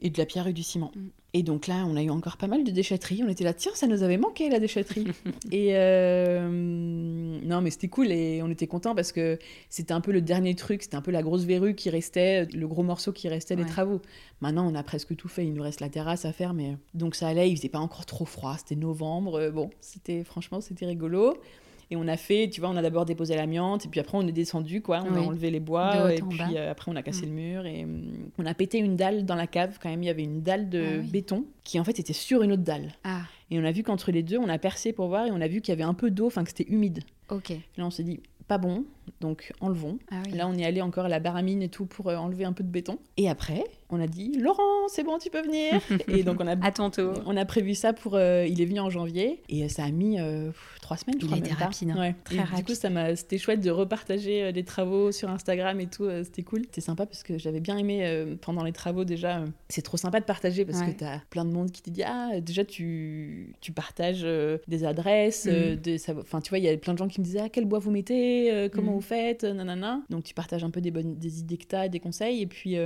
et de la pierre et du ciment. Mm. Et donc là, on a eu encore pas mal de déchetterie. On était là, tiens, ça nous avait manqué la déchetterie. et euh, non, mais c'était cool et on était contents parce que c'était un peu le dernier truc, c'était un peu la grosse verrue qui restait, le gros morceau qui restait des travaux. Maintenant, on a presque tout fait. Il nous reste la terrasse à faire, mais donc ça allait. Il faisait pas encore trop froid. C'était novembre. Euh, Bon, c'était franchement, c'était rigolo. Et on a fait, tu vois, on a d'abord déposé l'amiante, et puis après on est descendu, quoi. On Oui. a enlevé les bois, et puis euh, après on a cassé Mm. le mur, et hum, on a pété une dalle dans la cave quand même. Il y avait une dalle de Ah oui. béton qui en fait était sur une autre dalle. Ah, Et on a vu qu'entre les deux, on a percé pour voir, et on a vu qu'il y avait un peu d'eau, enfin que c'était humide. ok. Et là on s'est dit, pas bon, donc enlevons. Ah oui. Là, on est allé encore à la baramine et tout pour euh, enlever un peu de béton. Et après, on a dit Laurent, c'est bon, tu peux venir. et donc on a À ton tour. on a prévu ça pour. euh, il est venu en janvier et euh, ça a mis euh, trois semaines. je Il crois, même pas. rapide, hein. Ouais. Très Et Du rapide. coup, ça m'a. C'était chouette de repartager les travaux sur Instagram et tout. C'était cool. C'était sympa parce que j'avais bien aimé euh, pendant les travaux déjà. c'est trop sympa de partager parce Ouais. que t'as plein de monde qui te dit ah déjà tu tu partages des adresses. des- ça- Enfin tu vois il y a plein de gens qui me disaient ah quel bois vous mettez, comment Mhm. vous faites, nanana. Donc tu partages un peu des bonnes des idées que t'as, des conseils et puis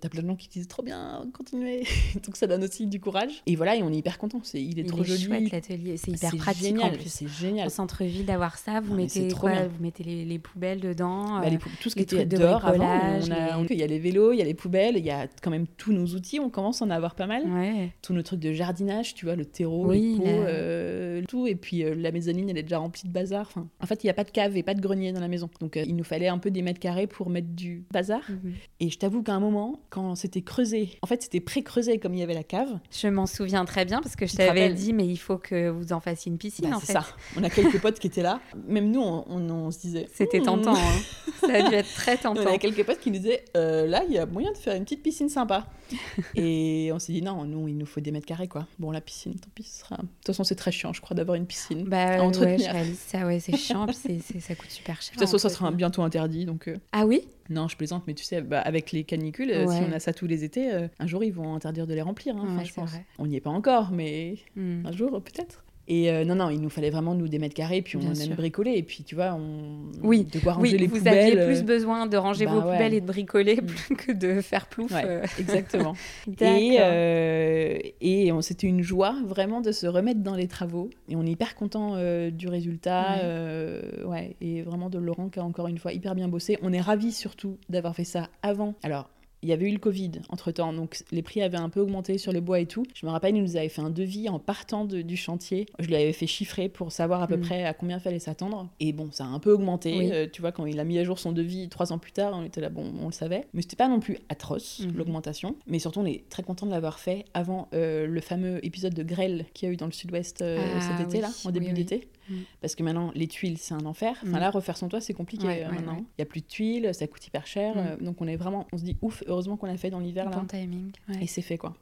t'as plein de gens qui te disent trop bien continuez. Donc ça donne aussi du courage. Et voilà et on est hyper content. C'est il est Il trop est joli. chouette l'atelier. C'est hyper pratique génial, en plus. C'est génial. En centre-ville d'avoir ça, vous Non, mettez quoi. Vous mettez les, les poubelles dedans. Bah, euh, les pou- tout ce qui était de dehors avant, on a- les- il y a les vélos, il y a les poubelles, il y a quand même tous nos outils, on commence à en avoir pas mal. Ouais. Tous nos trucs de jardinage, tu vois, le terreau, Oui, les pots, la- euh, tout. Et puis euh, la mezzanine, elle est déjà remplie de bazar. Enfin, en fait, il n'y a pas de cave et pas de grenier dans la maison. Donc euh, il nous fallait un peu des mètres carrés pour mettre du bazar. Mhm. Et je t'avoue qu'à un moment, quand c'était creusé, en fait, c'était pré-creusé comme il y avait la cave. Je m'en souviens très bien parce que je t'avais dit, mais il faut que vous en fassiez une piscine Bah, en c'est fait. ça. On a quelques potes qui étaient là. Même nous, on, on- on se disait. C'était Hmm. tentant. hein. Ça a dû être très On tentant. a quelques potes qui nous disaient euh, là, il y a moyen de faire une petite piscine sympa. et on s'est dit non, nous, il nous faut des mètres carrés quoi. Bon, la piscine, tant pis, ce sera. De toute façon, c'est très chiant, je crois, d'avoir une piscine. Bah à ouais, entretenir. je réalise ça, ouais, c'est chiant, puis ça coûte super cher. de toute façon, ça sera bientôt interdit, donc. euh, Ah oui? Non, je plaisante, mais tu sais, bah, avec les canicules, euh, si on a ça tous les étés, euh, un jour ils vont interdire de les remplir. hein, Ouais, je pense. vrai. On n'y est pas encore, mais Hmm. un jour peut-être. Et euh, non, non, il nous fallait vraiment nous des mètres carrés, puis on Bien aime sûr. bricoler, et puis tu vois, on. Oui, De quoi ranger Oui, les vous poubelles. aviez plus euh, besoin de ranger bah vos ouais. poubelles et de bricoler Mm. plus que de faire plouf. Ouais, euh. exactement. Et, euh, et c'était une joie vraiment de se remettre dans les travaux. Et on est hyper content du résultat. Ouais. ouais, et vraiment de Laurent qui a encore une fois hyper bien bossé. On est ravis surtout d'avoir fait ça avant. Alors. Il y avait eu le Covid entre temps, donc les prix avaient un peu augmenté sur le bois et tout. Je me rappelle, il nous avait fait un devis en partant de- du chantier. Je lui avais fait chiffrer pour savoir à peu Mm. près à combien fallait s'attendre. Et bon, ça a un peu augmenté. Oui. Euh, tu vois, quand il a mis à jour son devis trois ans plus tard, on était là, bon, on le savait. Mais c'était pas non plus atroce, Mhm. l'augmentation. Mais surtout, on est très content de l'avoir fait avant euh, le fameux épisode de grêle qu'il y a eu dans le sud-ouest euh, Ah, cet été, oui. là, en début oui. d'été. Mm. Parce que maintenant, les tuiles, c'est un enfer. Enfin Mm. là, refaire son toit, c'est compliqué Ouais, euh, ouais, maintenant. ouais. Il y a plus de tuiles, ça coûte hyper cher. Mm. euh, donc on est vraiment, on se dit ouf, heureusement qu'on l'a fait dans l'hiver là. Bon timing. Et c'est fait quoi.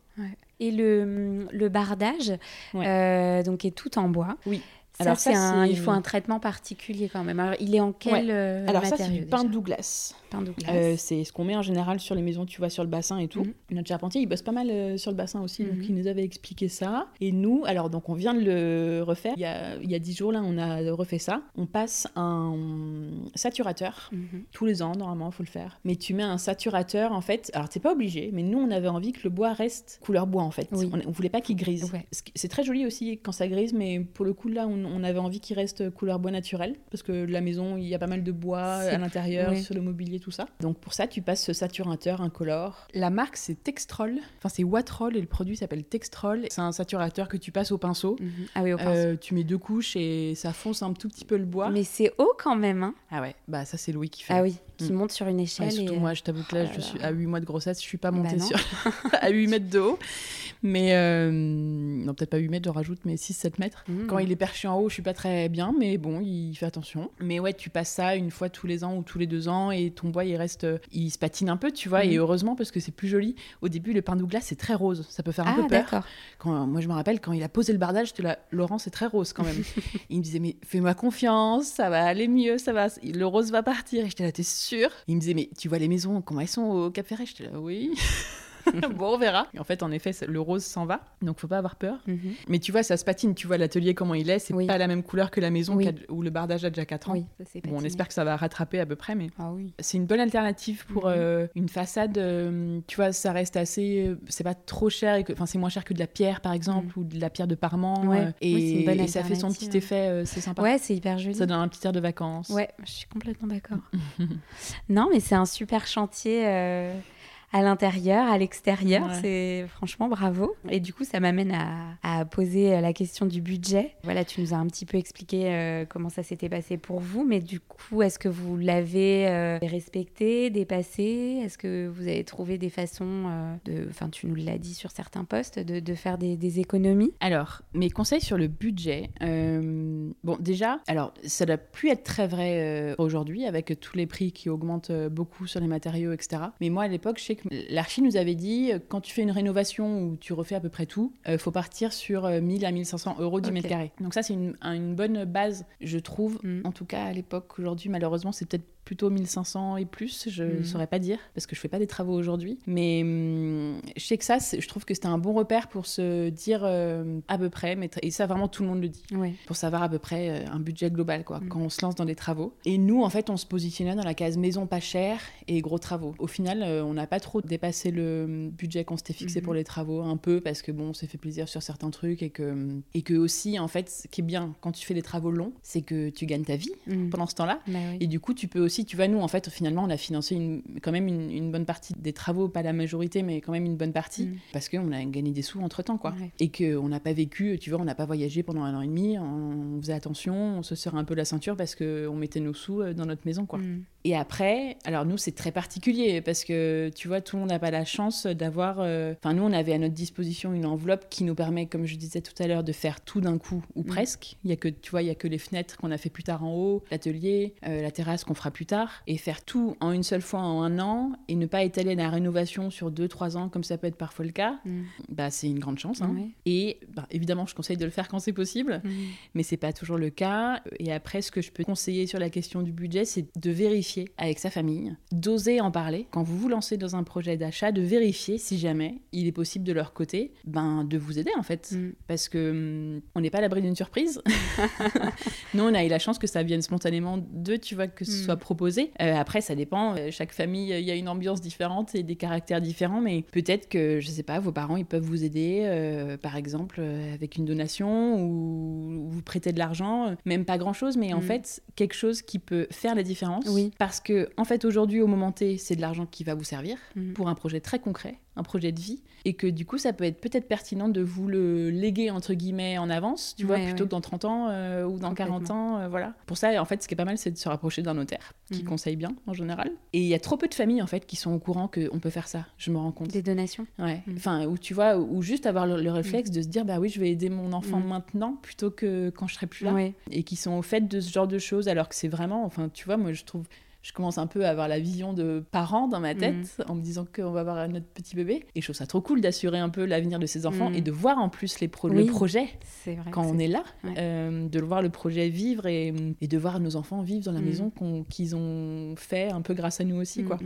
Et le, le bardage, euh, donc est tout en bois. Oui. Alors ça, un, il faut un traitement particulier quand même. Alors, il est en quel euh, Alors ça, c'est du pain Douglas. Pain Douglas. Euh, c'est ce qu'on met en général sur les maisons, tu vois, sur le bassin et tout. Mhm. Notre charpentier, il bosse pas mal euh, sur le bassin aussi, donc Mhm. il nous avait expliqué ça. Et nous, alors donc on vient de le refaire. Il y a, il y a 10 jours là, on a refait ça. On passe un saturateur. Mhm. Tous les ans, normalement, il faut le faire. Mais tu mets un saturateur, en fait. Alors, t'es pas obligé, mais nous, on avait envie que le bois reste couleur bois, en fait. Oui. On, on voulait pas qu'il grise. Ouais. C'est très joli aussi quand ça grise, mais pour le coup, là, on on avait envie qu'il reste couleur bois naturel, parce que la maison, il y a pas mal de bois à l'intérieur, sur le mobilier, tout ça. Donc pour ça, tu passes ce saturateur incolore. La marque, c'est Textrol. Enfin, c'est Watrol et le produit s'appelle Textrol. C'est un saturateur que tu passes au pinceau. Mhm. Ah oui, au pinceau. Euh, tu mets deux couches et ça fonce un tout petit peu le bois. Mais c'est haut quand même. Hein. ah ouais, bah ça, c'est Louis qui fait. Ah oui, qui mm. monte sur une échelle. surtout moi, je t'avoue que là, oh je suis à 8 mois de grossesse, je suis pas montée bah sur... à 8 mètres de haut. Mais euh, non, peut-être pas 8 mètres, je rajoute, mais 6-7 mètres. Mm. Quand il est perché en haut, je suis pas très bien, mais bon, il fait attention. Mais ouais, tu passes ça une fois tous les ans ou tous les deux ans et ton bois, il reste, il se patine un peu, tu vois. Et mm. heureusement, parce que c'est plus joli. Au début, le pain Douglas, c'est très rose. Ça peut faire un ah, peu peur. Quand, moi, je me rappelle, quand il a posé le bardage, j'étais là, Laurent, c'est très rose quand même. il me disait, mais fais-moi confiance, ça va aller mieux, ça va, le rose va partir. Et j'étais là, t'es Il me disait, mais tu vois les maisons, comment elles sont au Cap Ferret? J'étais là, oui. bon, on verra. en fait, en effet, le rose s'en va, donc faut pas avoir peur. Mhm. Mais tu vois, ça se patine. Tu vois l'atelier comment il est, c'est pas la même couleur que la maison où le bardage a déjà 4 ans. bon, on espère que ça va rattraper à peu près, mais ah c'est une bonne alternative pour mhm. euh, une façade. Euh, tu vois, ça reste assez, euh, c'est pas trop cher. Enfin, c'est moins cher que de la pierre, par exemple, mhm. ou de la pierre de parement. et, et ça fait son petit effet, c'est sympa. Ouais, c'est hyper joli. Ça donne un petit air de vacances. Ouais, je suis complètement d'accord. non, mais c'est un super chantier à l'intérieur, à l'extérieur. C'est franchement bravo. Et du coup, ça m'amène à, poser la question du budget. Voilà, tu nous as un petit peu expliqué euh, comment ça s'était passé pour vous, mais du coup, est-ce que vous l'avez euh, respecté, dépassé? Est-ce que vous avez trouvé des façons euh, de, enfin, tu nous l'as dit sur certains postes, de, faire des, économies? Alors, mes conseils sur le budget. bon, déjà, alors ça doit plus être très vrai aujourd'hui avec tous les prix qui augmentent beaucoup sur les matériaux, etc. Mais moi, à l'époque, je sais que L'archi nous avait dit, euh, quand tu fais une rénovation où tu refais à peu près tout, il euh, faut partir sur 1000 euh, à 1500 euros du mètre carré. Donc ça, c'est une, une, bonne base, je trouve. Mm. En tout cas, à l'époque, aujourd'hui, malheureusement, c'est peut-être plutôt 1500 et plus, je ne mhm. saurais pas dire, parce que je fais pas des travaux aujourd'hui. Mais hum, je sais que ça, je trouve que c'était un bon repère pour se dire euh, à peu près, mais et ça vraiment tout le monde le dit, pour savoir à peu près euh, un budget global, quoi, mhm. quand on se lance dans des travaux. Et nous, en fait, on se positionnait dans la case maison pas chère et gros travaux. Au final, euh, on n'a pas trop dépassé le hum, budget qu'on s'était fixé mhm. pour les travaux, un peu, parce que bon, on s'est fait plaisir sur certains trucs et que, hum, et que aussi, en fait, ce qui est bien quand tu fais des travaux longs, c'est que tu gagnes ta vie pendant ce temps-là. Bah et du coup, tu peux aussi tu vas nous, en fait, finalement, on a financé une, quand même une, bonne partie des travaux, pas la majorité, mais quand même une bonne partie, mm. parce qu'on a gagné des sous entre temps, quoi. Et qu'on n'a pas vécu, tu vois, on n'a pas voyagé pendant un an et demi, on, faisait attention, on se serrait un peu la ceinture parce qu'on mettait nos sous euh, dans notre maison, quoi. Mm. Et après, alors nous, c'est très particulier parce que tu vois, tout le monde n'a pas la chance d'avoir. Euh, enfin, nous, on avait à notre disposition une enveloppe qui nous permet, comme je disais tout à l'heure, de faire tout d'un coup ou mm. presque. Il y a que, tu vois, il y a que les fenêtres qu'on a fait plus tard en haut, l'atelier, euh, la terrasse qu'on fera plus tard, et faire tout en une seule fois en un an et ne pas étaler la rénovation sur deux, trois ans comme ça peut être parfois le cas. Mm. Bah, c'est une grande chance. Hein. Et bah, évidemment, je conseille de le faire quand c'est possible, mm. mais c'est pas toujours le cas. Et après, ce que je peux conseiller sur la question du budget, c'est de vérifier avec sa famille, d'oser en parler quand vous vous lancez dans un projet d'achat, de vérifier si jamais il est possible de leur côté, ben de vous aider en fait, mm. parce que hum, on n'est pas à l'abri d'une surprise. Nous, on a eu la chance que ça vienne spontanément de, tu vois, que ce mm. soit proposé. Euh, après, ça dépend. Euh, chaque famille, il y a une ambiance différente et des caractères différents, mais peut-être que je sais pas, vos parents, ils peuvent vous aider, euh, par exemple, avec une donation ou, vous prêter de l'argent, même pas grand chose, mais en mm. fait quelque chose qui peut faire la différence. Oui parce que, en fait, aujourd'hui, au moment T, c'est de l'argent qui va vous servir mhm. pour un projet très concret, un projet de vie. Et que du coup, ça peut être peut-être pertinent de vous le léguer, entre guillemets, en avance, tu vois, plutôt que dans 30 ans euh, ou dans 40 ans. Euh, voilà. Pour ça, en fait, ce qui est pas mal, c'est de se rapprocher d'un notaire qui mhm. conseille bien, en général. Et il y a trop peu de familles, en fait, qui sont au courant qu'on peut faire ça. Je me rends compte. Des donations Ouais. Mhm. Enfin, ou tu vois, ou juste avoir le, réflexe de se dire, bah oui, je vais aider mon enfant maintenant plutôt que quand je serai plus là. Et qui sont au fait de ce genre de choses, alors que c'est vraiment, enfin, tu vois, moi, je trouve je commence un peu à avoir la vision de parents dans ma tête mhm. en me disant qu'on va avoir notre petit bébé. Et je trouve ça trop cool d'assurer un peu l'avenir de ses enfants mhm. et de voir en plus les le projet quand on est là, euh, de voir le projet vivre et, de voir nos enfants vivre dans la mhm. maison qu'ils ont fait un peu grâce à nous aussi. quoi.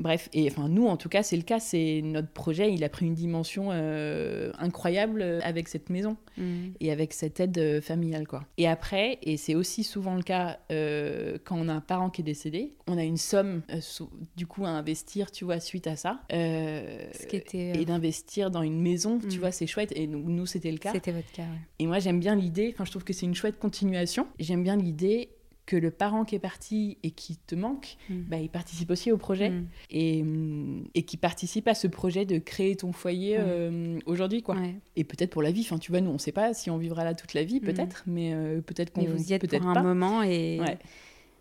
Bref, et enfin nous en tout cas c'est le cas, c'est notre projet, il a pris une dimension euh, incroyable avec cette maison mm. et avec cette aide euh, familiale quoi. Et après, et c'est aussi souvent le cas euh, quand on a un parent qui est décédé, on a une somme du coup à investir, tu vois, suite à ça, Ce qui était, et d'investir dans une maison, tu mm. vois, c'est chouette. Et nous, nous c'était le cas. C'était votre cas. Ouais. Et moi j'aime bien l'idée, enfin je trouve que c'est une chouette continuation. J'aime bien l'idée que le parent qui est parti et qui te manque, mm. bah, il participe aussi au projet mm. et, mm, et qui participe à ce projet de créer ton foyer euh, aujourd'hui. quoi. Et peut-être pour la vie, enfin, tu vois, nous, on ne sait pas si on vivra là toute la vie, peut-être, mais euh, peut-être qu'on vous y êtes pour un moment et...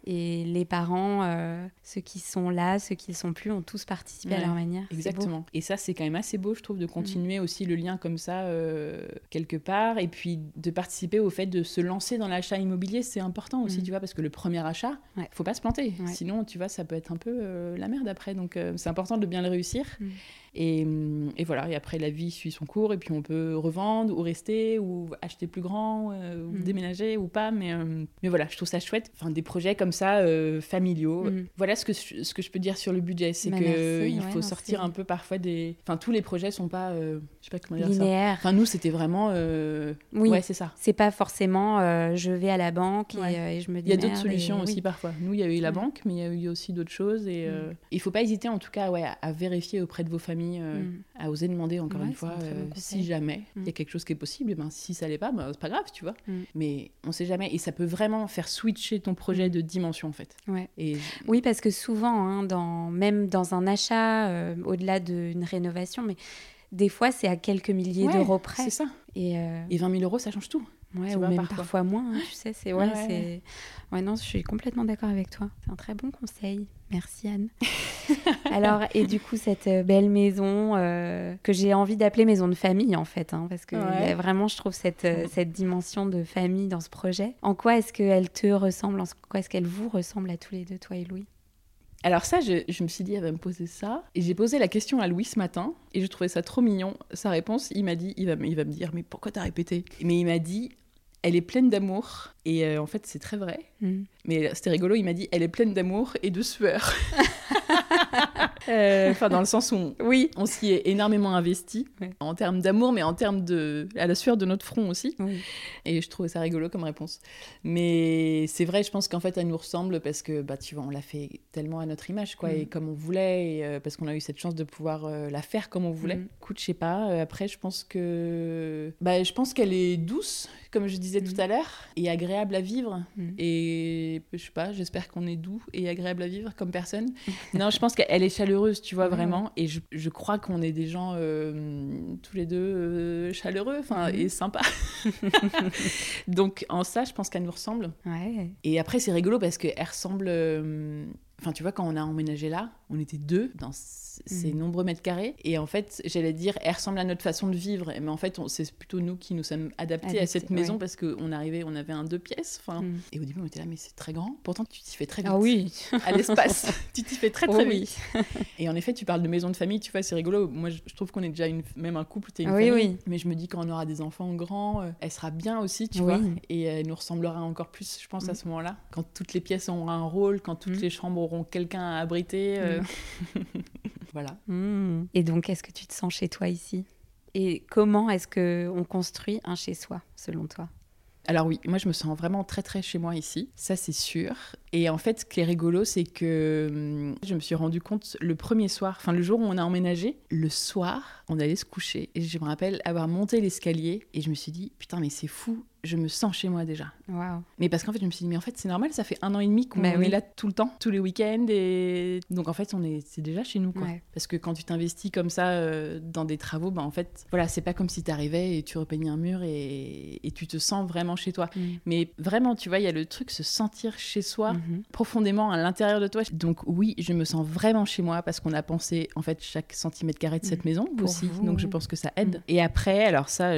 Et les parents, euh, ceux qui sont là, ceux qui ne sont plus, ont tous participé à leur manière. Exactement. Et ça, c'est quand même assez beau, je trouve, de continuer aussi le lien comme ça, euh, quelque part. Et puis de participer au fait de se lancer dans l'achat immobilier, c'est important aussi, mm. tu vois, parce que le premier achat, il faut pas se planter. Sinon, tu vois, ça peut être un peu euh, la merde après. Donc, c'est important de bien le réussir. Mm. Et, et, voilà, et après la vie suit son cours, et puis on peut revendre ou rester, ou acheter plus grand, ou mm. déménager ou pas. Mais, mais voilà, je trouve ça chouette. Enfin, des projets comme ça, euh, familiaux. Mm. Voilà ce que, je, ce que je peux dire sur le budget, c'est bah, que il faut sortir un peu parfois des. Enfin, tous les projets sont pas, euh, je sais pas comment dire ça. Enfin, nous, c'était vraiment. Euh, oui, ouais, c'est ça. C'est pas forcément je vais à la banque et, je me dis. Il y a d'autres solutions aussi parfois. Nous, il y a eu la banque, mais il y a eu aussi d'autres choses et mm. il faut pas hésiter en tout cas, ouais, à, vérifier auprès de vos familles, mm. à oser demander encore une fois si jamais il y a quelque chose qui est possible. Et ben si ça l'est pas, ben, c'est pas grave, tu vois. Mais on sait jamais et ça peut vraiment faire switcher ton projet de dimension en fait. Ouais. Et... Oui, parce que souvent, hein, dans, même dans un achat, euh, au-delà d'une rénovation, mais des fois, c'est à quelques milliers d'euros près. C'est ça. Et, euh... Et 20 000 euros, ça change tout. Ouais, ou même parfois, moins, hein, tu sais. C'est ouais, ouais, ouais, non, je suis complètement d'accord avec toi. C'est un très bon conseil. Merci Anne. Alors, et du coup, cette euh, belle maison euh, que j'ai envie d'appeler maison de famille, en fait, hein, parce que vraiment, je trouve cette, euh, cette dimension de famille dans ce projet. En quoi est-ce qu'elle te ressemble? En quoi est-ce qu'elle vous ressemble à tous les deux, toi et Louis? Alors ça, je, je, me suis dit, elle va me poser ça. Et j'ai posé la question à Louis ce matin, et je trouvais ça trop mignon. Sa réponse, il m'a dit, il va, il va me dire, mais pourquoi t'as répété? Mais il m'a dit, elle est pleine d'amour. Et euh, en fait, c'est très vrai. Mm. Mais c'était rigolo, il m'a dit, elle est pleine d'amour et de sueur. Euh, enfin, dans le sens où, oui, on s'y est énormément investi, en termes d'amour, mais en termes de. à la sueur de notre front aussi. Et je trouvais ça rigolo comme réponse. Mais c'est vrai, je pense qu'en fait, elle nous ressemble parce que, bah, tu vois, on l'a fait tellement à notre image, quoi, mm. et comme on voulait, et, euh, parce qu'on a eu cette chance de pouvoir la faire comme on voulait. Mm. Écoute, je sais pas, après, je pense que. Bah, je pense qu'elle est douce, comme je disais tout à l'heure, et agréable à vivre. Et je sais pas, j'espère qu'on est doux et agréable à vivre comme personne. non, je pense qu'elle est chaleureuse, tu vois, vraiment. Et je, je crois qu'on est des gens euh, tous les deux euh, chaleureux enfin et sympas. Donc en ça, je pense qu'elle nous ressemble. Ouais. Et après, c'est rigolo parce qu'elle ressemble. Euh, enfin, tu vois, quand on a emménagé là, on était deux dans ces mm. nombreux mètres carrés. Et en fait, j'allais dire, elle ressemble à notre façon de vivre. Mais en fait, c'est plutôt nous qui nous sommes adaptés à cette maison parce qu'on arrivait, on avait un deux pièces. Enfin, mm. Et au début, on était là, mais c'est très grand. Pourtant, tu t'y fais très ah vite. Ah oui. à l'espace. tu t'y fais très, très oh vite. Et en effet, tu parles de maison de famille, tu vois, c'est rigolo. Moi, je trouve qu'on est déjà une, même un couple, es une oui, famille. Oui. Mais je me dis, quand on aura des enfants grands, euh, elle sera bien aussi, tu vois. Et elle nous ressemblera encore plus, je pense, à mm. ce moment-là. Quand toutes les pièces auront un rôle, quand toutes les chambres auront quelqu'un à abriter. Euh, voilà. Hmm. Et donc, est-ce que tu te sens chez toi ici? Et comment est-ce que on construit un chez soi, selon toi? Alors oui, moi je me sens vraiment très très chez moi ici, ça c'est sûr. Et en fait, ce qui est rigolo, c'est que hum, je me suis rendu compte le premier soir, enfin le jour où on a emménagé, le soir, on allait se coucher. Et je me rappelle avoir monté l'escalier et je me suis dit, putain mais c'est fou, je me sens chez moi déjà. Mais parce qu'en fait, je me suis dit, mais en fait, c'est normal, ça fait un an et demi qu'on bah est là tout le temps, tous les week-ends. Et donc, en fait, on est, c'est déjà chez nous. Quoi. Parce que quand tu t'investis comme ça euh, dans des travaux, bah, en fait, voilà, c'est pas comme si tu arrivais et tu repeignais un mur et, et, tu te sens vraiment chez toi. Mm. Mais vraiment, tu vois, il y a le truc, se sentir chez soi mm-hmm. profondément à l'intérieur de toi. Donc, oui, je me sens vraiment chez moi parce qu'on a pensé, en fait, chaque centimètre carré de cette mm. maison aussi. donc, je pense que ça aide. Mm. Et après, alors, ça,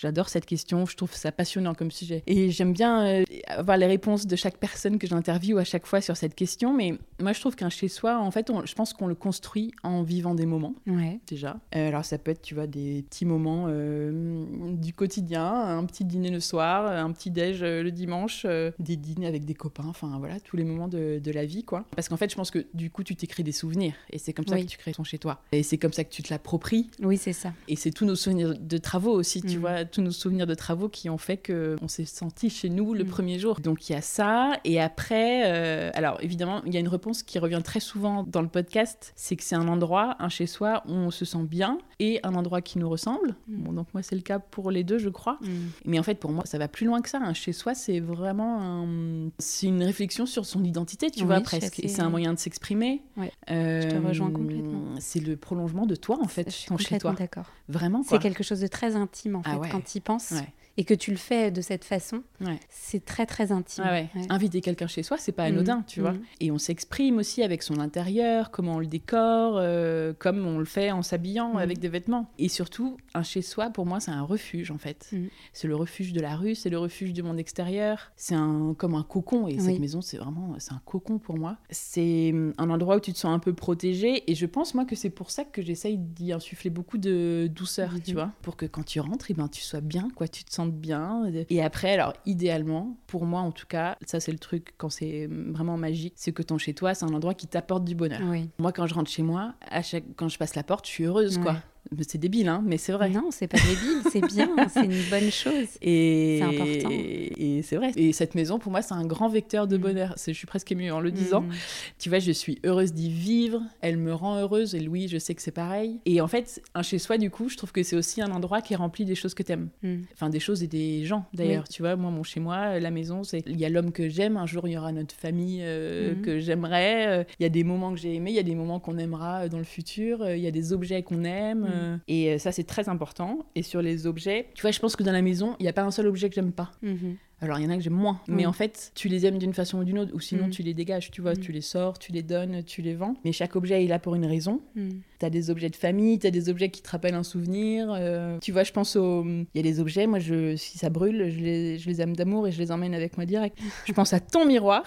j'adore cette question. Je trouve ça passionnant comme sujet. Et j'aime bien euh, avoir les réponses de chaque personne que j'interviewe à chaque fois sur cette question. Mais moi, je trouve qu'un chez-soi, en fait, je pense qu'on le construit en vivant des moments, ouais. déjà. Euh, alors, ça peut être, tu vois, des petits moments euh, du quotidien, un petit dîner le soir, un petit déj le dimanche, des dîners avec des copains. Enfin, enfin voilà, tous les moments de, de la vie, quoi. Parce qu'en fait, je pense que du coup, tu t'écris des souvenirs et c'est comme ça Oui. que tu crées ton chez toi. Et c'est comme ça que tu te l'appropries. Oui, c'est ça. Et c'est tous nos souvenirs de travaux aussi, tu Mm. vois, tous nos souvenirs de travaux qui ont fait que on s'est senti chez nous le Mm. premier jour. Donc il y a ça. Et après, euh, alors évidemment, il y a une réponse qui revient très souvent dans le podcast, c'est que c'est un endroit, un chez soi où on se sent bien et un endroit qui nous ressemble. Mm. Bon, donc moi c'est le cas pour les deux, je crois. Mais en fait, pour moi, ça va plus loin que ça. Un chez soi, c'est vraiment un... c'est une réflexion sur son identité, tu Oui, vois, presque. Et c'est un moyen de s'exprimer. Ouais. Euh, Je te rejoins complètement. C'est le prolongement de toi, en fait, Je suis ton chez complètement toi. d'accord. Vraiment. C'est quelque chose de très intime en fait Ah ouais. quand tu y penses Ouais. Et que tu le fais de cette façon. Ouais. C'est très très intime. Ah ouais. Ouais. Inviter quelqu'un chez soi, c'est pas anodin, Mhm. tu vois. Mhm. Et on s'exprime aussi avec son intérieur, comment on le décore, euh, comme on le fait en s'habillant Mhm. avec des vêtements. Et surtout, un chez soi, pour moi, c'est un refuge en fait. C'est le refuge de la rue, c'est le refuge du monde extérieur. C'est un comme un cocon. Et Oui. cette maison, c'est vraiment c'est un cocon pour moi. C'est un endroit où tu te sens un peu protégé. Et je pense moi que c'est pour ça que j'essaye d'y insuffler beaucoup de douceur, tu vois, pour que quand tu rentres, eh ben tu sois bien, quoi, tu te bien. Et après, alors idéalement, pour moi en tout cas, ça c'est le truc quand c'est vraiment magique, c'est que ton chez toi, c'est un endroit qui t'apporte du bonheur. Oui. Moi, quand je rentre chez moi, à chaque... quand je passe la porte, je suis heureuse, quoi. Ouais. C'est débile, hein, mais c'est vrai. Non, c'est pas débile, c'est bien, c'est une bonne chose. Et C'est important. Et c'est vrai. Et cette maison, pour moi, c'est un grand vecteur de Mm. bonheur. Je suis presque émue en le disant. Mm. Tu vois, je suis heureuse d'y vivre. Elle me rend heureuse. Et Louis, je sais que c'est pareil. Et en fait, un chez soi, du coup, je trouve que c'est aussi un endroit qui est rempli des choses que t'aimes. Mm. Enfin, des choses et des gens, d'ailleurs. Tu vois, moi, mon chez moi, la maison, c'est il y a l'homme que j'aime. Un jour, il y aura notre famille euh, Mhm. que j'aimerais. Euh, Il y a des moments que j'ai aimés. Il y a des moments qu'on aimera euh, dans le futur. Euh, Il y a des objets qu'on aime. Euh, Et euh, ça, c'est très important. Et sur les objets, tu vois, je pense que dans la maison, il n'y a pas un seul objet que j'aime pas. Mhm. Alors, il y en a que j'aime moins. Mais en fait, tu les aimes d'une façon ou d'une autre. Ou sinon, Mhm. tu les dégages. Tu vois, Mhm. tu les sors, tu les donnes, tu les vends. Mais chaque objet est là pour une raison. Mm. T'as des objets de famille, t'as des objets qui te rappellent un souvenir. euh, tu vois, je pense aux. Il y a des objets, moi, je, si ça brûle, je les, je les aime d'amour et je les emmène avec moi direct. Je pense à ton miroir,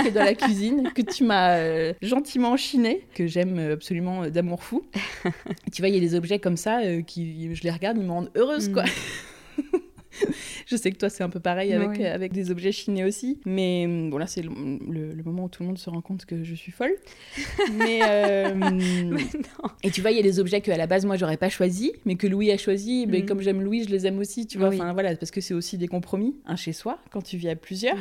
qui est dans la cuisine, que tu m'as euh, gentiment chiné, que j'aime absolument euh, d'amour fou. Tu vois, il y a des objets comme ça, euh, qui, je les regarde, ils me rendent heureuse, Mm. quoi. Je sais que toi, c'est un peu pareil avec, Oui. avec des objets chinés aussi. Mais bon, là, c'est le, le- le moment où tout le monde se rend compte que je suis folle. Mais. euh, Mais et tu vois, il y a des objets qu'à la base, moi, j'aurais pas choisi, mais que Louis a choisi. Mais Mhm. comme j'aime Louis, je les aime aussi, tu vois. Oui. Enfin, voilà, parce que c'est aussi des compromis. Un chez soi, quand tu vis à plusieurs. Ouais.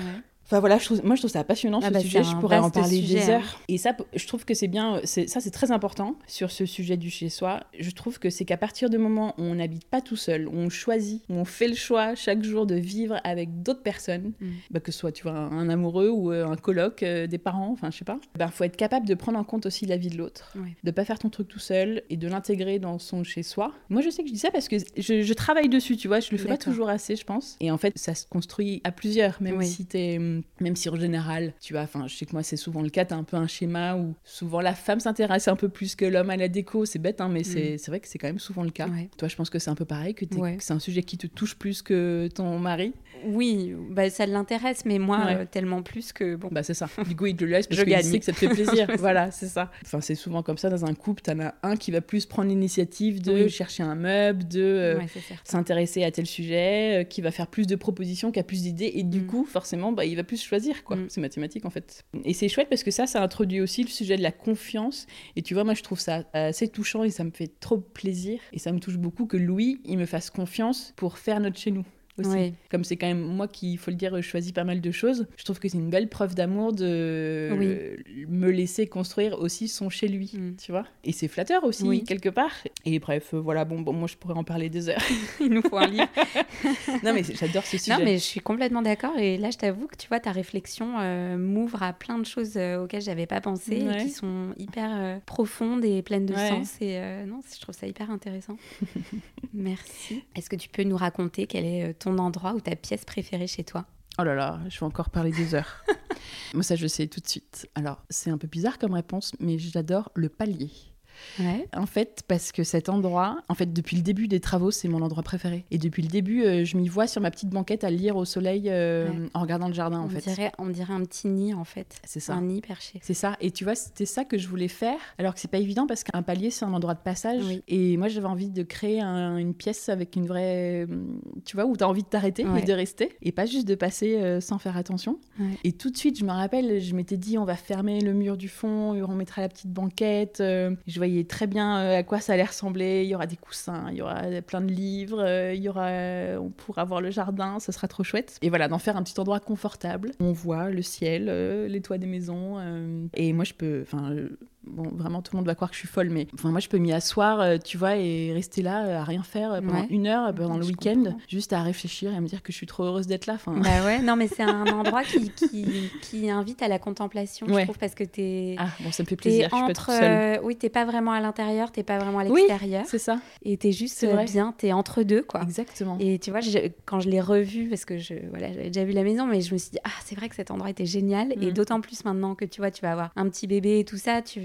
Enfin voilà, je trouve, moi je trouve ça passionnant Ah ce bah, sujet, je pourrais en parler sujet, des hein. heures. Et ça, je trouve que c'est bien, c'est- ça c'est très important sur ce sujet du chez soi. Je trouve que c'est qu'à partir du moment où on n'habite pas tout seul, où on choisit, où on fait le choix chaque jour de vivre avec d'autres personnes, Mm. bah, que ce soit tu vois, un, un amoureux ou euh, un coloc, euh, des parents, enfin je sais pas, il faut être capable de prendre en compte aussi la vie de l'autre, Ouais. de pas faire ton truc tout seul et de l'intégrer dans son chez soi. Moi je sais que je dis ça parce que je, je travaille dessus, tu vois, je le fais pas toujours assez, je pense. Et en fait, ça se construit à plusieurs, même Oui. si t'es, même si en général, tu vois, enfin, je sais que moi c'est souvent le cas, t'as un peu un schéma où souvent la femme s'intéresse un peu plus que l'homme à la déco. C'est bête, hein, mais c'est, c'est vrai que c'est quand même souvent le cas. Ouais. Toi, je pense que c'est un peu pareil, que, Ouais. que c'est un sujet qui te touche plus que ton mari. Oui, bah, ça l'intéresse, mais moi, Ouais. euh, tellement plus que bon. Bah c'est ça. Du coup, il te le laisse parce Je qu'il sait que ça te fait plaisir. voilà, c'est ça. Enfin, c'est souvent comme ça dans un couple. T'en as un qui va plus prendre l'initiative de Oui. chercher un meuble, de euh, Ouais, s'intéresser à tel sujet, euh, qui va faire plus de propositions, qui a plus d'idées, et du Mm. coup, forcément, bah, il va plus choisir, quoi. Mm. C'est mathématique, en fait. Et c'est chouette parce que ça, ça introduit aussi le sujet de la confiance. Et tu vois, moi, je trouve ça assez touchant et ça me fait trop plaisir. Et ça me touche beaucoup que Louis, il me fasse confiance pour faire notre chez nous. Aussi. Oui. Comme c'est quand même moi qui, il faut le dire, choisis pas mal de choses, je trouve que c'est une belle preuve d'amour de Oui. me laisser construire aussi son chez lui, Mm. tu vois. Et c'est flatteur aussi, Oui. quelque part. Et bref, euh, voilà, bon, bon, moi je pourrais en parler des heures. Il nous faut un livre. non, mais j'adore ce sujet. Non, mais je suis complètement d'accord. Et là, je t'avoue que tu vois, ta réflexion euh, m'ouvre à plein de choses euh, auxquelles j'avais pas pensé Ouais. et qui sont hyper euh, profondes et pleines de Ouais. sens. Et euh, non, je trouve ça hyper intéressant. Merci. Est-ce que tu peux nous raconter quel est euh, ton endroit ou ta pièce préférée chez toi? Oh là là, je vais encore parler des heures. Moi, ça, je sais tout de suite. Alors, c'est un peu bizarre comme réponse, mais j'adore le palier. Ouais. En fait, parce que cet endroit, en fait, depuis le début des travaux, c'est mon endroit préféré. Et depuis le début, euh, je m'y vois sur ma petite banquette à lire au soleil euh, Ouais. en regardant le jardin, en on, fait. dirait, on dirait un petit nid en fait. C'est ça. Un nid perché. C'est ça. Et tu vois, c'était ça que je voulais faire. Alors que c'est pas évident parce qu'un palier, c'est un endroit de passage. Oui. Et moi, j'avais envie de créer un- une pièce avec une vraie. Tu vois, où tu as envie de t'arrêter Ouais. et de rester. Et pas juste de passer euh, sans faire attention. Et tout de suite, je me rappelle, je m'étais dit, on va fermer le mur du fond, on mettra la petite banquette. je voyais très bien euh, à quoi ça allait ressembler. Il y aura des coussins, il y aura plein de livres, euh, il y aura, on pourra voir le jardin, ce sera trop chouette. Et voilà, d'en faire un petit endroit confortable. On voit le ciel, euh, les toits des maisons. euh, et moi, je peux, enfin, euh, bon, vraiment, tout le monde va croire que je suis folle, mais enfin, moi, je peux m'y asseoir, euh, tu vois, et rester là euh, à rien faire euh, pendant Ouais. une heure, pendant le week-end, juste à réfléchir et à me dire que je suis trop heureuse d'être là. Enfin, Bah ouais, non mais c'est un endroit qui, qui, qui invite à la contemplation, Ouais. je trouve, parce que t'es... ah, bon, ça me fait plaisir, je suis pas toute seule. oui, t'es pas vraiment à l'intérieur, t'es pas vraiment à Oui, l'extérieur, C'est ça, et t'es juste bien, t'es entre deux, quoi. exactement. Et tu vois, je- quand je l'ai revu, parce que je, voilà, j'avais déjà vu la maison, mais je me suis dit, ah, c'est vrai que cet endroit était génial. Et Mm. d'autant plus maintenant que tu vois, tu vas avoir un petit bébé et tout ça, tu,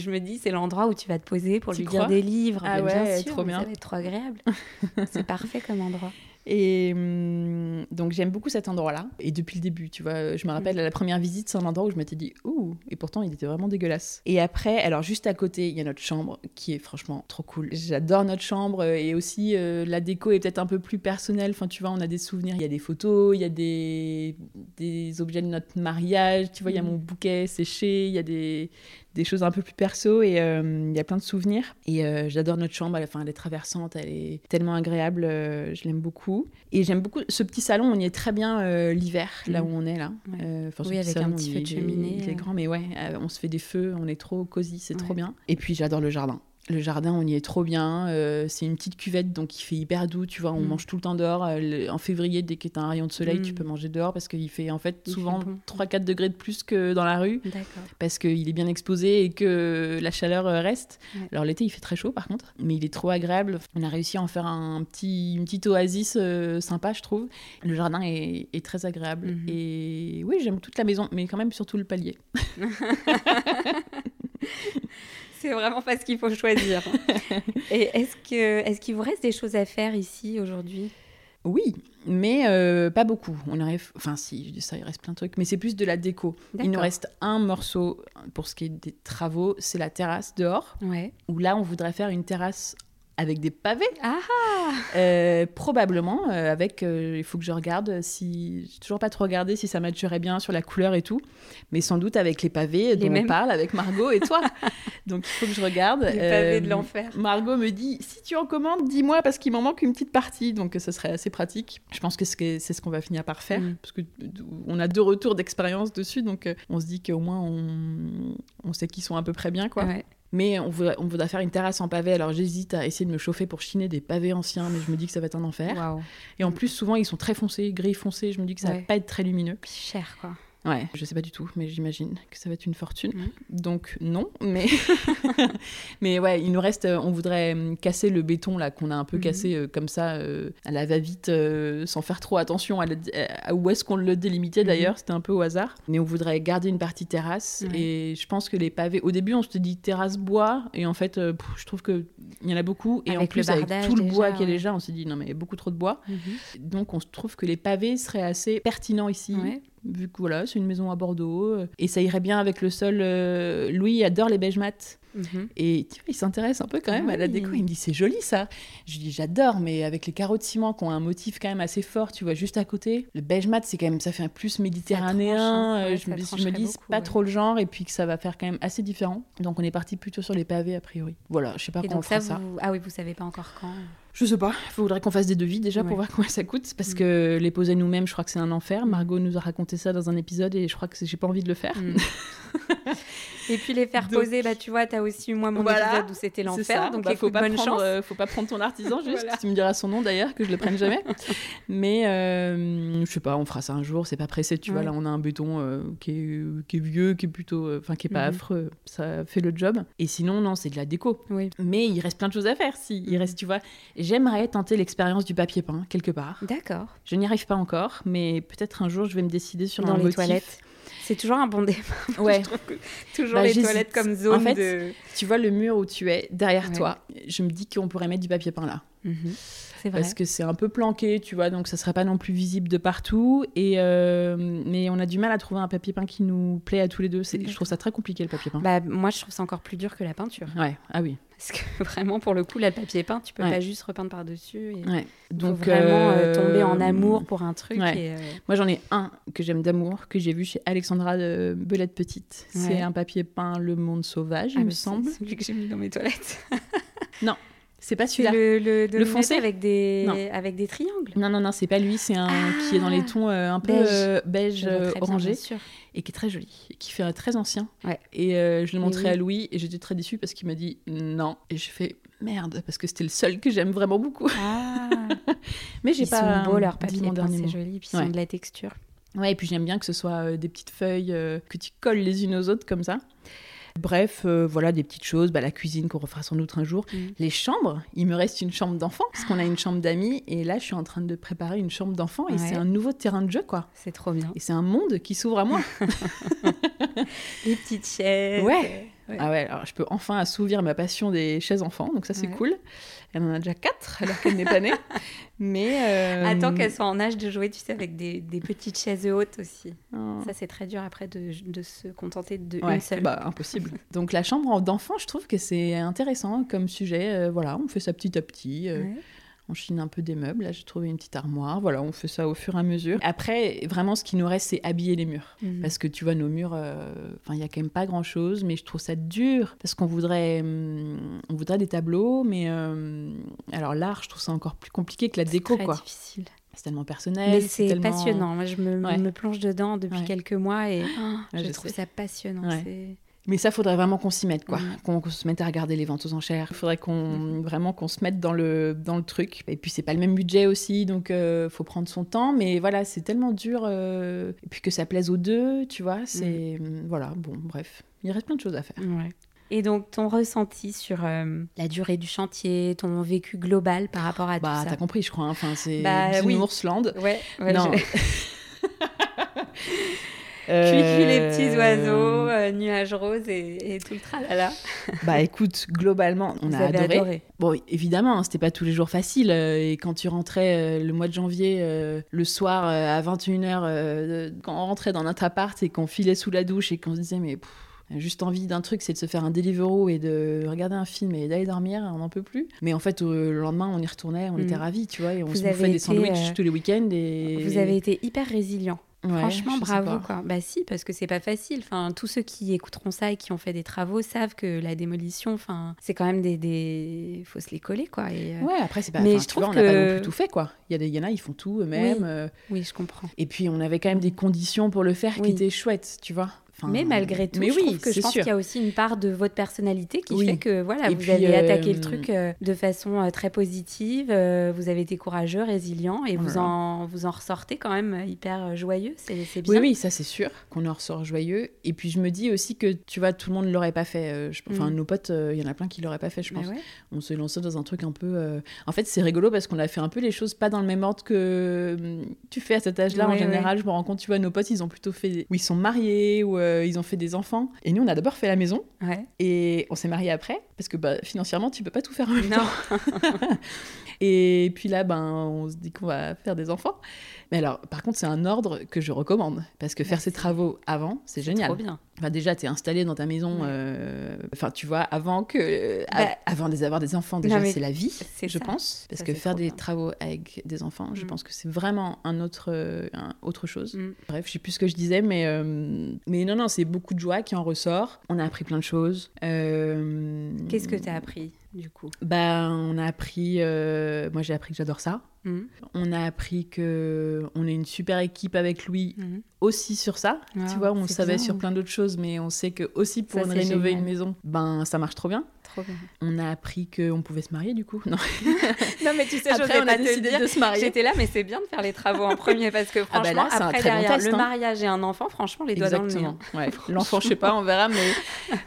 je me dis, c'est l'endroit où tu vas te poser pour lui crois lire des livres. Ah Mais bien ouais, sûr, trop bien. Ça va être trop agréable. c'est parfait comme endroit. Et hum, donc j'aime beaucoup cet endroit-là. Et depuis le début, tu vois, je me rappelle à la première visite, c'est un endroit où je m'étais dit ouh, et pourtant il était vraiment dégueulasse. Et après, alors juste à côté, il y a notre chambre qui est franchement trop cool. J'adore notre chambre euh, et aussi euh, la déco est peut-être un peu plus personnelle. Enfin, tu vois, on a des souvenirs, il y a des photos, il y a des, des objets de notre mariage. Tu vois, il y a Mhm. mon bouquet séché, il y a des, des choses un peu plus perso et euh, il y a plein de souvenirs. Et euh, j'adore notre chambre, elle, enfin, elle est traversante, elle est tellement agréable, euh, je l'aime beaucoup. Et j'aime beaucoup ce petit salon, on y est très bien l'hiver, là où on est là. Ouais. Enfin, Oui, avec un petit feu de cheminée, Il est grand, mais ouais, on se fait des feux, on est trop cosy, c'est trop bien. Et puis j'adore le jardin. Le jardin, on y est trop bien. euh, c'est une petite cuvette, donc il fait hyper doux. Tu vois, on Mm. mange tout le temps dehors. Euh, en février, dès que tu as un rayon de soleil, Mm. tu peux manger dehors parce qu'il fait en fait Il souvent bon. 3-4 degrés de plus que dans la rue parce qu'il est bien exposé et que la chaleur euh, reste. Ouais. Alors l'été, il fait très chaud par contre, mais il est trop agréable. On a réussi à en faire un petit, une petite oasis euh, sympa, je trouve. Le jardin est, est très agréable. Mhm. Et oui, j'aime toute la maison, mais quand même surtout le palier. C'est vraiment pas ce qu'il faut choisir. et est-ce que est-ce qu'il vous reste des choses à faire ici aujourd'hui? Oui, mais euh, pas beaucoup. On arrive, enfin si, ça, il reste plein de trucs, mais c'est plus de la déco. Il nous reste un morceau pour ce qui est des travaux, c'est la terrasse dehors, Ouais. où là on voudrait faire une terrasse avec des pavés. Ah Euh, probablement, euh, avec. euh, il faut que je regarde si. J'ai toujours pas trop regardé si ça matcherait bien sur la couleur et tout. Mais sans doute avec les pavés dont mêmes. on parle avec Margot et toi. Donc il faut que je regarde. Les pavés de l'enfer. Margot me dit si tu en commandes, dis-moi parce qu'il m'en manque une petite partie. Donc ce serait assez pratique. Je pense que c'est ce qu'on va finir par faire. Mm. Parce que on a deux retours d'expérience dessus. Donc on se dit qu'au moins on, on sait qu'ils sont à peu près bien. quoi. Ouais. Mais on voudrait, on voudrait faire une terrasse en pavé, alors j'hésite à essayer de me chauffer pour chiner des pavés anciens, mais je me dis que ça va être un enfer. Et en plus, souvent, ils sont très foncés, gris foncé, je me dis que ça va Ouais. pas être très lumineux. Cher quoi. Ouais, je sais pas du tout, mais j'imagine que ça va être une fortune. Donc non, mais mais ouais, il nous reste, euh, on voudrait euh, casser le béton là qu'on a un peu Mhm. cassé euh, comme ça euh, à la va-vite, euh, sans faire trop attention à, où est-ce qu'on le délimitait Mhm. d'ailleurs, c'était un peu au hasard. Mais on voudrait garder une partie terrasse et je pense que les pavés, au début on se dit terrasse bois et en fait pff, je trouve que il y en a beaucoup et en Avec plus avec tout le bois qu'il y a déjà, on s'est dit non mais il y a beaucoup trop de bois. Mhm. Donc on se trouve que les pavés seraient assez pertinents ici Ouais. Vu que voilà, c'est une maison à Bordeaux euh, et ça irait bien avec le sol. euh, Louis adore les beiges mat Mhm. et tu vois, il s'intéresse un peu quand même à la déco. Il me dit c'est joli ça. Je lui dis j'adore, mais avec les carreaux de ciment qui ont un motif quand même assez fort, tu vois, juste à côté. Le beige mat, c'est quand même ça fait un plus méditerranéen. hein. euh, Ouais, je me, ça dis- je trancherait me dis c'est pas ouais. trop le genre et puis que ça va faire quand même assez différent. Donc on est parti plutôt sur les pavés a priori. Voilà, je sais pas Et quand donc on fera ça, ça. vous... ah oui, vous savez pas encore quand. Je sais pas, il faudrait qu'on fasse des devis déjà pour voir combien ça coûte parce Mm. que les poser nous-mêmes, je crois que c'est un enfer. Margot nous a raconté ça dans un épisode et je crois que j'ai pas envie de le faire. Mm. Et puis les faire Donc- poser, bah tu vois, t'as aussi eu moi mon Voilà, épisode où c'était l'enfer, donc Bah, écoute, faut pas bonne prendre, chance. euh, faut pas prendre ton artisan juste. Voilà. Tu me diras son nom d'ailleurs que je le prenne jamais. Mais euh, je sais pas, on fera ça un jour. C'est pas pressé, tu vois. Là, on a un béton euh, qui, est, qui est vieux, qui est plutôt, euh, enfin, qui est pas Mhm. affreux. Ça fait le job. Et sinon, non, c'est de la déco. Oui. Mais il reste plein de choses à faire. Si, il Mhm. reste, tu vois. J'aimerais tenter l'expérience du papier peint quelque part. D'accord. Je n'y arrive pas encore, mais peut-être un jour je vais me décider sur Dans un les motif. toilettes. C'est toujours un bon débat. Ouais. toujours Bah, les toilettes comme zone En fait, de. Tu vois le mur où tu es, derrière Ouais. toi, je me dis qu'on pourrait mettre du papier peint là. Mhm. Parce que c'est un peu planqué, tu vois, donc ça serait pas non plus visible de partout. Et euh, mais on a du mal à trouver un papier peint qui nous plaît à tous les deux. C'est- Je trouve ça très compliqué le papier peint. Bah, moi, je trouve ça encore plus dur que la peinture. Ouais, ah oui. Parce que vraiment, pour le coup, le papier peint, tu peux Ouais. pas juste repeindre par-dessus. Et... Ouais. Donc Donc vraiment euh, euh, tomber en amour pour un truc. ouais. et, euh, Moi j'en ai un que j'aime d'amour que j'ai vu chez Alexandra de Belette Petite. Ouais. C'est un papier peint Le Monde Sauvage, ah, il me semble. Celui que j'ai mis dans mes toilettes. C'est pas celui-là. le, le, foncé avec des, Non. avec des triangles. Non, non, non, c'est pas lui, c'est un qui est dans les tons euh, un peu Beige. euh, beige, euh, bien, orangé bien et qui est très joli, et qui fait un très ancien. Ouais. Et euh, je l'ai montré oui. à Louis et j'étais très déçue parce qu'il m'a dit non. Et j'ai fait merde parce que c'était le seul que j'aime vraiment beaucoup. Ah, Mais j'ai ils pas sont beaux leurs papiers c'est joli. Puis ils Ouais. ont de la texture. Ouais, et puis j'aime bien que ce soit des petites feuilles que tu colles les unes aux autres comme ça. Bref, euh, voilà des petites choses. Bah, la cuisine qu'on refera sans doute un jour. Mm. Les chambres, il me reste une chambre d'enfant parce qu'on a une chambre d'amis et là je suis en train de préparer une chambre d'enfant et Ouais. c'est un nouveau terrain de jeu quoi. C'est trop bien. Et c'est un monde qui s'ouvre à moi. Les petites chaises. Ouais. Ouais. Ah ouais, alors je peux enfin assouvir ma passion des chaises enfants, donc ça c'est Ouais. cool. Elle en a déjà quatre alors qu'elle n'est pas née. Mais euh, Attends qu'elles soient en âge de jouer, tu sais, avec des, des petites chaises hautes aussi. Oh. Ça, c'est très dur après de, de se contenter de Ouais, une seule. bah impossible. Donc la chambre d'enfant, je trouve que c'est intéressant comme sujet. Euh, voilà, on fait ça petit à petit. euh, Ouais. On chine un peu des meubles. Là, j'ai trouvé une petite armoire. Voilà, on fait ça au fur et à mesure. Après, vraiment, ce qui nous reste, c'est habiller les murs. Mhm. Parce que tu vois, nos murs, euh, il y a quand même pas grand chose, mais je trouve ça dur parce qu'on voudrait, hum, on voudrait des tableaux, mais euh, alors l'art, je trouve ça encore plus compliqué que la déco, très quoi. difficile. C'est tellement personnel. Mais c'est tellement- passionnant. Moi, je me, Ouais. me plonge dedans depuis Ouais. quelques mois et oh, Ouais, je, je trouve sais. ça passionnant. Mais ça, faudrait vraiment qu'on s'y mette, quoi. Mhm. Qu'on se mette à regarder les ventes aux enchères. Il faudrait qu'on Mhm. vraiment qu'on se mette dans le dans le truc. Et puis c'est pas le même budget aussi, donc euh, faut prendre son temps. Mais voilà, c'est tellement dur. euh, Et puis que ça plaise aux deux, tu vois. C'est Mhm. voilà. Bon, bref, il reste plein de choses à faire. Ouais. Et donc, ton ressenti sur euh, la durée du chantier, ton vécu global par rapport à Bah, tout t'as ça compris, je crois. hein. Enfin, c'est Bah, oui. Ouais, ouais, non. Cuicui les petits oiseaux, euh, nuages roses et, et tout le tralala. Bah écoute, globalement, on Vous a adoré. adoré. Bon, évidemment, hein, c'était pas tous les jours facile. euh, et quand tu rentrais euh, le mois de janvier, euh, le soir euh, à 21h, euh, quand on rentrait dans notre appart et qu'on filait sous la douche et qu'on se disait, mais pff, juste envie d'un truc, c'est de se faire un Deliveroo et de regarder un film et d'aller dormir, on n'en peut plus. Mais en fait, euh, le lendemain, on y retournait, on Mm. était ravis, tu vois, et on Vous se bouffait des sandwichs euh, tous les week-ends. Et... Vous avez été hyper résilient. Ouais, Franchement, bravo quoi. Bah si, parce que c'est pas facile. Enfin, tous ceux qui écouteront ça et qui ont fait des travaux savent que la démolition, enfin, c'est quand même des, des, faut se les coller quoi. Et, euh, Ouais, après, c'est pas. Mais je tu vois, trouve on n'a pas que- non plus tout fait, quoi. Il y, a des, y en a, ils font tout eux-mêmes. Oui. euh, Oui, je comprends. Et puis, on avait quand même des conditions pour le faire qui étaient chouettes, tu vois. Enfin, mais malgré tout, mais je oui, trouve que je pense qu'il y a aussi une part de votre personnalité qui Oui. fait que voilà, Et vous puis, avez euh, attaqué le truc euh, de façon euh, très positive. euh, vous avez été courageux, résilient et vous en vous en ressortez quand même hyper euh, joyeux. C'est c'est Oui, bien. oui, ça c'est sûr qu'on en ressort joyeux. Et puis je me dis aussi que, tu vois, tout le monde ne l'aurait pas fait. euh, je- Enfin, Mm. nos potes, euh, il y en a plein qui l'auraient pas fait, je Bah pense. ouais. On s'est lancé dans un truc un peu. euh, En fait, c'est rigolo parce qu'on a fait un peu les choses pas dans le même ordre que tu fais à cet âge-là. en Ouais, général, je me rends compte, tu vois, nos potes, ils ont plutôt fait. Ou ils sont mariés, ou euh, ils ont fait des enfants. Et nous, on a d'abord fait la maison. Ouais. Et on s'est mariés après. Parce que bah, financièrement, tu peux pas tout faire en même temps. Et puis là, ben, on se dit qu'on va faire des enfants. Mais alors, par contre, c'est un ordre que je recommande. Parce que faire ces c'est- travaux avant, c'est génial. Trop bien. Enfin, déjà, tu es installé dans ta maison, euh, enfin, tu vois, avant que, a- Bah, avant des- avoir des enfants, déjà, c'est la vie, je ça. pense. Parce Ça, que faire des bien. travaux avec des enfants, je Mm. pense que c'est vraiment un autre, euh, un- autre chose. Mm. Bref, je sais plus ce que je disais, mais, euh, mais non, non, c'est beaucoup de joie qui en ressort. On a appris plein de choses. Euh, Qu'est-ce que tu as appris du coup? Bah, on a appris. euh, moi, j'ai appris que j'adore ça. Mhm. On a appris que on est une super équipe avec Louis Mhm. aussi sur ça. Ah, tu vois, on savait sur plein d'autres choses, mais on sait que aussi pour Ça, rénover génial. une maison, ben ça marche trop bien. Trop bien. On a appris qu'on pouvait se marier du coup. Non. Non mais tu sais, Après, on a décidé de se marier. J'étais là, mais c'est bien de faire les travaux en premier parce que Ah bah franchement, là, un après bon derrière test, le hein. mariage et un enfant, franchement, les doigts dans le nez. Exactement. hein. Ouais. L'enfant, je sais pas, on verra, mais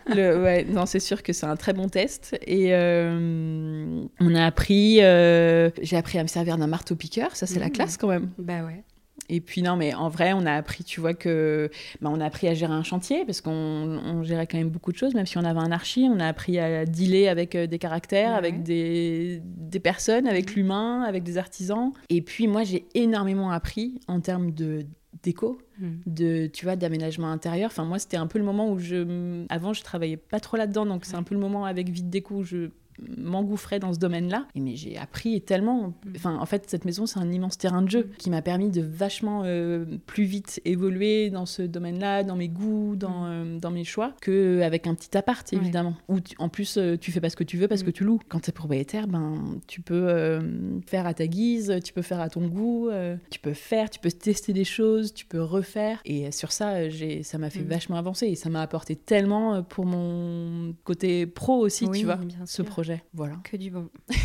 le, ouais, non, c'est sûr que c'est un très bon test. Et euh, on a appris, euh, j'ai appris à me servir d'un marteau piqueur, ça c'est la Mhm. classe quand même. Bah ouais. Et puis non, mais en vrai, on a appris, tu vois, que bah, on a appris à gérer un chantier parce qu'on on gérait quand même beaucoup de choses, même si on avait un archi, on a appris à dealer avec euh, des caractères, Ouais. avec des, des personnes, avec Mhm. l'humain, avec des artisans. Et puis moi, j'ai énormément appris en termes de déco, Mm. de tu vois d'aménagement intérieur. Enfin moi, c'était un peu le moment où je avant je travaillais pas trop là-dedans, donc c'est un peu le moment avec Vite Déco où je m'engouffrais dans ce domaine-là. Et mais j'ai appris tellement. Enfin, en fait, cette maison, c'est un immense terrain de jeu qui m'a permis de vachement euh, plus vite évoluer dans ce domaine-là, dans mes goûts, dans, euh, dans mes choix, qu'avec un petit appart, Ouais. évidemment. Où tu- en plus, euh, tu fais pas ce que tu veux parce Mm. que tu loues. Quand tu es propriétaire, ben, tu peux euh, faire à ta guise, tu peux faire à ton goût, tu peux faire, tu peux tester des choses, tu peux refaire. Et sur ça, ça m'a fait Mm. vachement avancer et ça m'a apporté tellement pour mon côté pro aussi, Oui, tu vois, ce sûr. Projet. Voilà. Que du bon.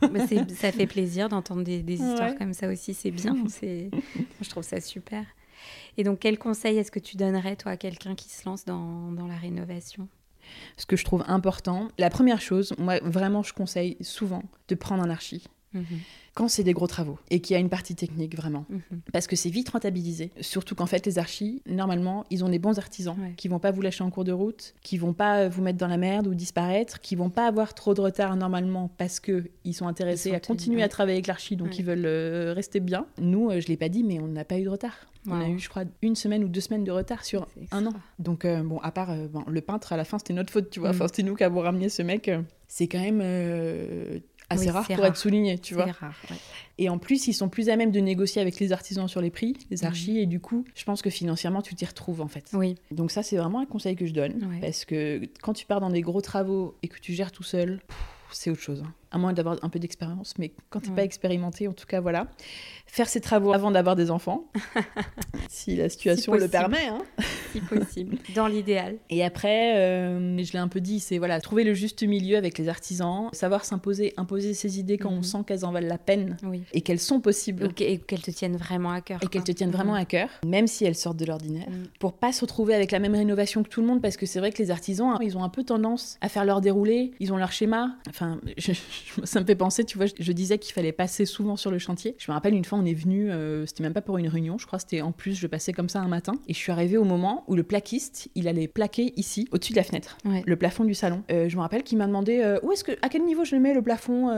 Bah, ça fait plaisir d'entendre des, des histoires Ouais. comme ça aussi, c'est bien. c'est- Je trouve ça super. Et donc, quel conseil est-ce que tu donnerais, toi, à quelqu'un qui se lance dans, dans la rénovation? Ce que je trouve important, la première chose, moi vraiment, je conseille souvent de prendre un archi Mhm, quand c'est des gros travaux et qu'il y a une partie technique vraiment. mhm. Parce que c'est vite rentabilisé. Surtout qu'en fait, les archis, normalement, ils ont des bons artisans Ouais. qui vont pas vous lâcher en cours de route, qui vont pas vous mettre dans la merde ou disparaître, qui vont pas avoir trop de retard normalement parce que ils sont intéressés Ils sont à continuer à travailler avec l'archi, donc Ouais. ils veulent euh, rester bien. Nous, euh, je l'ai pas dit, mais on n'a pas eu de retard. On a eu, je crois, une semaine ou deux semaines de retard sur un an. Donc, euh, bon, à part euh, bon, le peintre, à la fin, c'était notre faute, tu vois. Mm. Enfin, c'était nous qui avons ramené ce mec. C'est quand même euh, assez Oui, rare pour rare. être souligné, tu vois. Rare. ouais. Et en plus, ils sont plus à même de négocier avec les artisans sur les prix, les Mhm. archis, et du coup, je pense que financièrement, tu t'y retrouves en fait. Oui, Donc ça, c'est vraiment un conseil que je donne, Ouais. parce que quand tu pars dans des gros travaux et que tu gères tout seul, c'est autre chose. hein. À moins d'avoir un peu d'expérience, mais quand tu n'es pas Ouais. expérimenté, en tout cas, voilà. Faire ses travaux avant d'avoir des enfants, si la situation le permet. hein. si possible. Dans l'idéal. Et après, euh, je l'ai un peu dit, c'est voilà, trouver le juste milieu avec les artisans, savoir s'imposer, imposer ses idées quand on Mhm. sent qu'elles en valent la peine Oui. et qu'elles sont possibles. Et qu'elles te tiennent vraiment à cœur. et qu'elles te tiennent vraiment à cœur, même si elles sortent de l'ordinaire, Mm. pour pas se retrouver avec la même rénovation que tout le monde, parce que c'est vrai que les artisans, hein, ils ont un peu tendance à faire leur déroulé, ils ont leur schéma. Enfin, je- ça me fait penser, tu vois, je, je disais qu'il fallait passer souvent sur le chantier. Je me rappelle une fois, on est venu, euh, c'était même pas pour une réunion, je crois, c'était en plus, je passais comme ça un matin, et je suis arrivée au moment où le plaquiste, il allait plaquer ici, au-dessus de la fenêtre, Ouais. le plafond du salon. Euh, je me rappelle qu'il m'a demandé euh, où est-ce que, à quel niveau je le mets le plafond,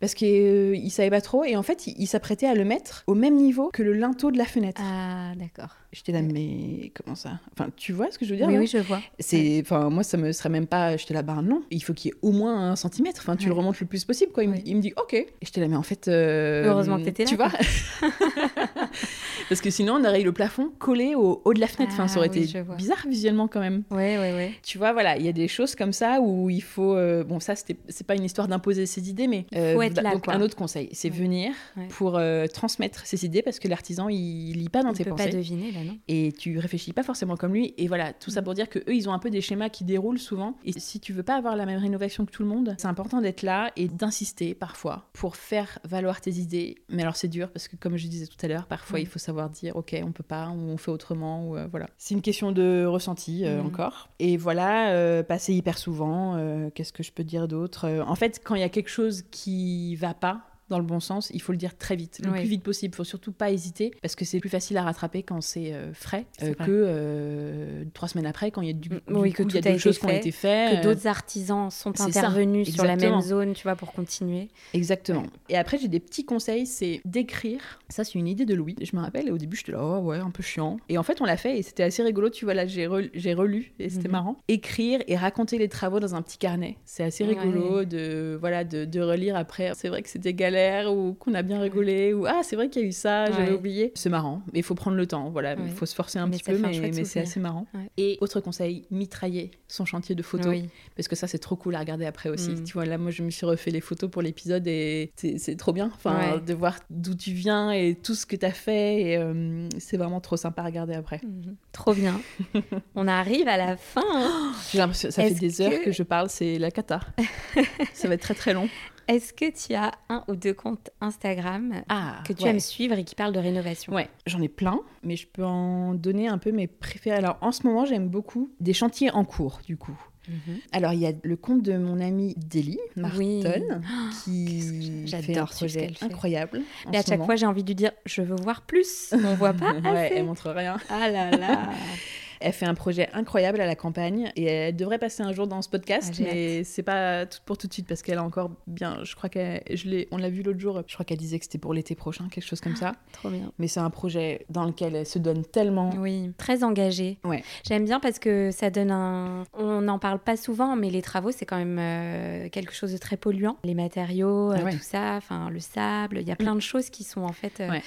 parce qu'il savait pas trop, et en fait, il, il s'apprêtait à le mettre au même niveau que le linteau de la fenêtre. Ah, d'accord. J'étais là, mais comment ça? Enfin, tu vois ce que je veux dire Oui, oui, je vois. C'est, enfin, moi, ça me serait même pas. J'étais là, bah non, il faut qu'il y ait au moins un centimètre. Enfin, tu Ouais. le remontes le plus possible, quoi. Il, me- Ouais. il me dit, ok. Et j'étais là, mais en fait. euh, Heureusement que t'étais là, Tu vois Parce que sinon, on aurait eu le plafond collé au haut de la fenêtre. Enfin, ça aurait Ah oui, été bizarre visuellement quand même. Ouais, ouais, ouais. Tu vois, voilà, il y a des choses comme ça où il faut. euh, bon, ça, c'est pas une histoire d'imposer ses idées, mais. euh, Faut être là, donc, quoi. un autre conseil, c'est Ouais. venir Ouais. pour euh, transmettre ses idées parce que l'artisan, il lit pas dans Il tes peut pensées pas deviner, là, non et tu réfléchis pas forcément comme lui et voilà tout ça pour dire que eux ils ont un peu des schémas qui déroulent souvent et si tu veux pas avoir la même rénovation que tout le monde c'est important d'être là et d'insister parfois pour faire valoir tes idées mais alors c'est dur parce que comme je disais tout à l'heure parfois Mm. il faut savoir dire ok on peut pas ou on fait autrement ou euh, voilà c'est une question de ressenti euh, Mm. encore et voilà euh, passer hyper souvent qu'est-ce que je peux dire d'autre en fait quand il y a quelque chose qui va pas dans le bon sens, il faut le dire très vite, le Oui. plus vite possible. Il faut surtout pas hésiter parce que c'est plus facile à rattraper quand c'est euh, frais euh, que euh, trois semaines après quand il y a du, du Oui, coup, y a été choses qui ont été faites. Que d'autres artisans sont intervenus sur la même zone, tu vois, pour continuer. Exactement. Ouais. Et après, j'ai des petits conseils, c'est d'écrire. Ça, c'est une idée de Louis. Je me rappelle, et au début, j'étais là, oh ouais, un peu chiant. Et en fait, on l'a fait et c'était assez rigolo. Tu vois, là, j'ai relu, et c'était Mhm. marrant. Écrire et raconter les travaux dans un petit carnet. C'est assez Ouais. rigolo de, voilà, de, de relire après. C'est vrai que c'était galère ou qu'on a bien rigolé ou ah, c'est vrai qu'il y a eu ça, j'avais oublié. C'est marrant. Mais il faut prendre le temps. Voilà, il faut se forcer un Mais petit peu, mais, c'est assez marrant. Et autre conseil, mitrailler son chantier de photos. Oui. Parce que ça, c'est trop cool à regarder après aussi. Mm. Tu vois, là, moi, je me suis refait les photos pour l'épisode et c'est trop bien. Enfin, de voir d'où tu viens et tout ce que tu as fait. Et euh, c'est vraiment trop sympa à regarder après. Mhm. Trop bien. On arrive à la fin. hein. J'ai l'impression ça fait des heures que je parle, c'est la cata. ça va être très très long. Est-ce que tu as un ou deux comptes Instagram Ah, que tu ouais. aimes suivre et qui parlent de rénovation? Ouais, j'en ai plein, mais je peux en donner un peu mes préférés. Alors en ce moment, j'aime beaucoup des chantiers en cours, du coup. Mhm. Alors, il y a le compte de mon amie Deli Martin, qui fait un projet incroyable. Mais à chaque fois, j'ai envie de lui dire Je veux voir plus. On voit pas. ouais, elle montre rien. Ah là là. Elle fait un projet incroyable à la campagne et elle devrait passer un jour dans ce podcast, ah, mais c'est pas tout pour tout de suite parce qu'elle a encore bien. Je crois qu'elle, je on l'a vu l'autre jour. Je crois qu'elle disait que c'était pour l'été prochain, quelque chose comme ça. Trop bien. Mais c'est un projet dans lequel elle se donne tellement. Oui, très engagée. Ouais. J'aime bien parce que ça donne un. On n'en parle pas souvent, mais les travaux c'est quand même euh, quelque chose de très polluant. Les matériaux, euh, tout ça, enfin le sable. Il y a plein de choses qui sont en fait. Euh, ouais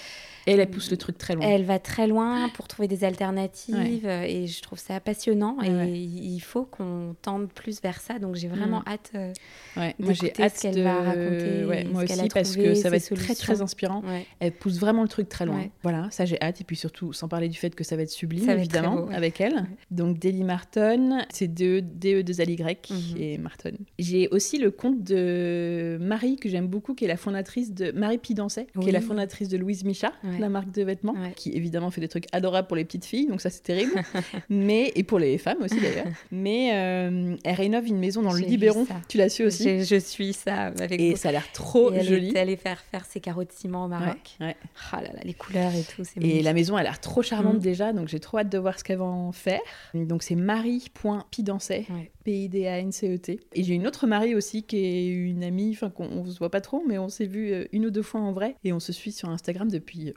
et elle, pousse le truc très loin. Elle va très loin pour trouver des alternatives et je trouve ça passionnant et il faut qu'on tende plus vers ça. Donc j'ai vraiment mm. hâte euh, ouais. moi j'ai hâte ce qu'elle va raconter. moi aussi parce que ça va être très très inspirant. Elle pousse vraiment le truc très loin. Voilà, ça j'ai hâte et puis surtout sans parler du fait que ça va être sublime évidemment avec elle. Donc Deli Martin, c'est de DE 2 L Y et Martin. J'ai aussi le compte de Marie que j'aime beaucoup qui est la fondatrice de Marie Pidancet qui est la fondatrice de Louise Micha la marque de vêtements, qui évidemment fait des trucs adorables pour les petites filles, donc ça c'est terrible. mais et pour les femmes aussi d'ailleurs. Mais euh, elle rénove une maison dans le Libéron. Tu l'as su aussi Je suis ça avec Et ça a l'air trop et joli. Elle est allée faire faire ses carreaux de ciment au Maroc. Ouais, Ah là là, les couleurs et tout. Et la maison a l'air trop charmante mm. déjà, donc j'ai trop hâte de voir ce qu'elle va en faire. Donc c'est marie.pidancet. P-I-D-A-N-C-E-T. Et j'ai une autre Marie aussi qui est une amie, enfin qu'on se voit pas trop, mais on s'est vu euh, une ou deux fois en vrai et on se suit sur Instagram depuis euh,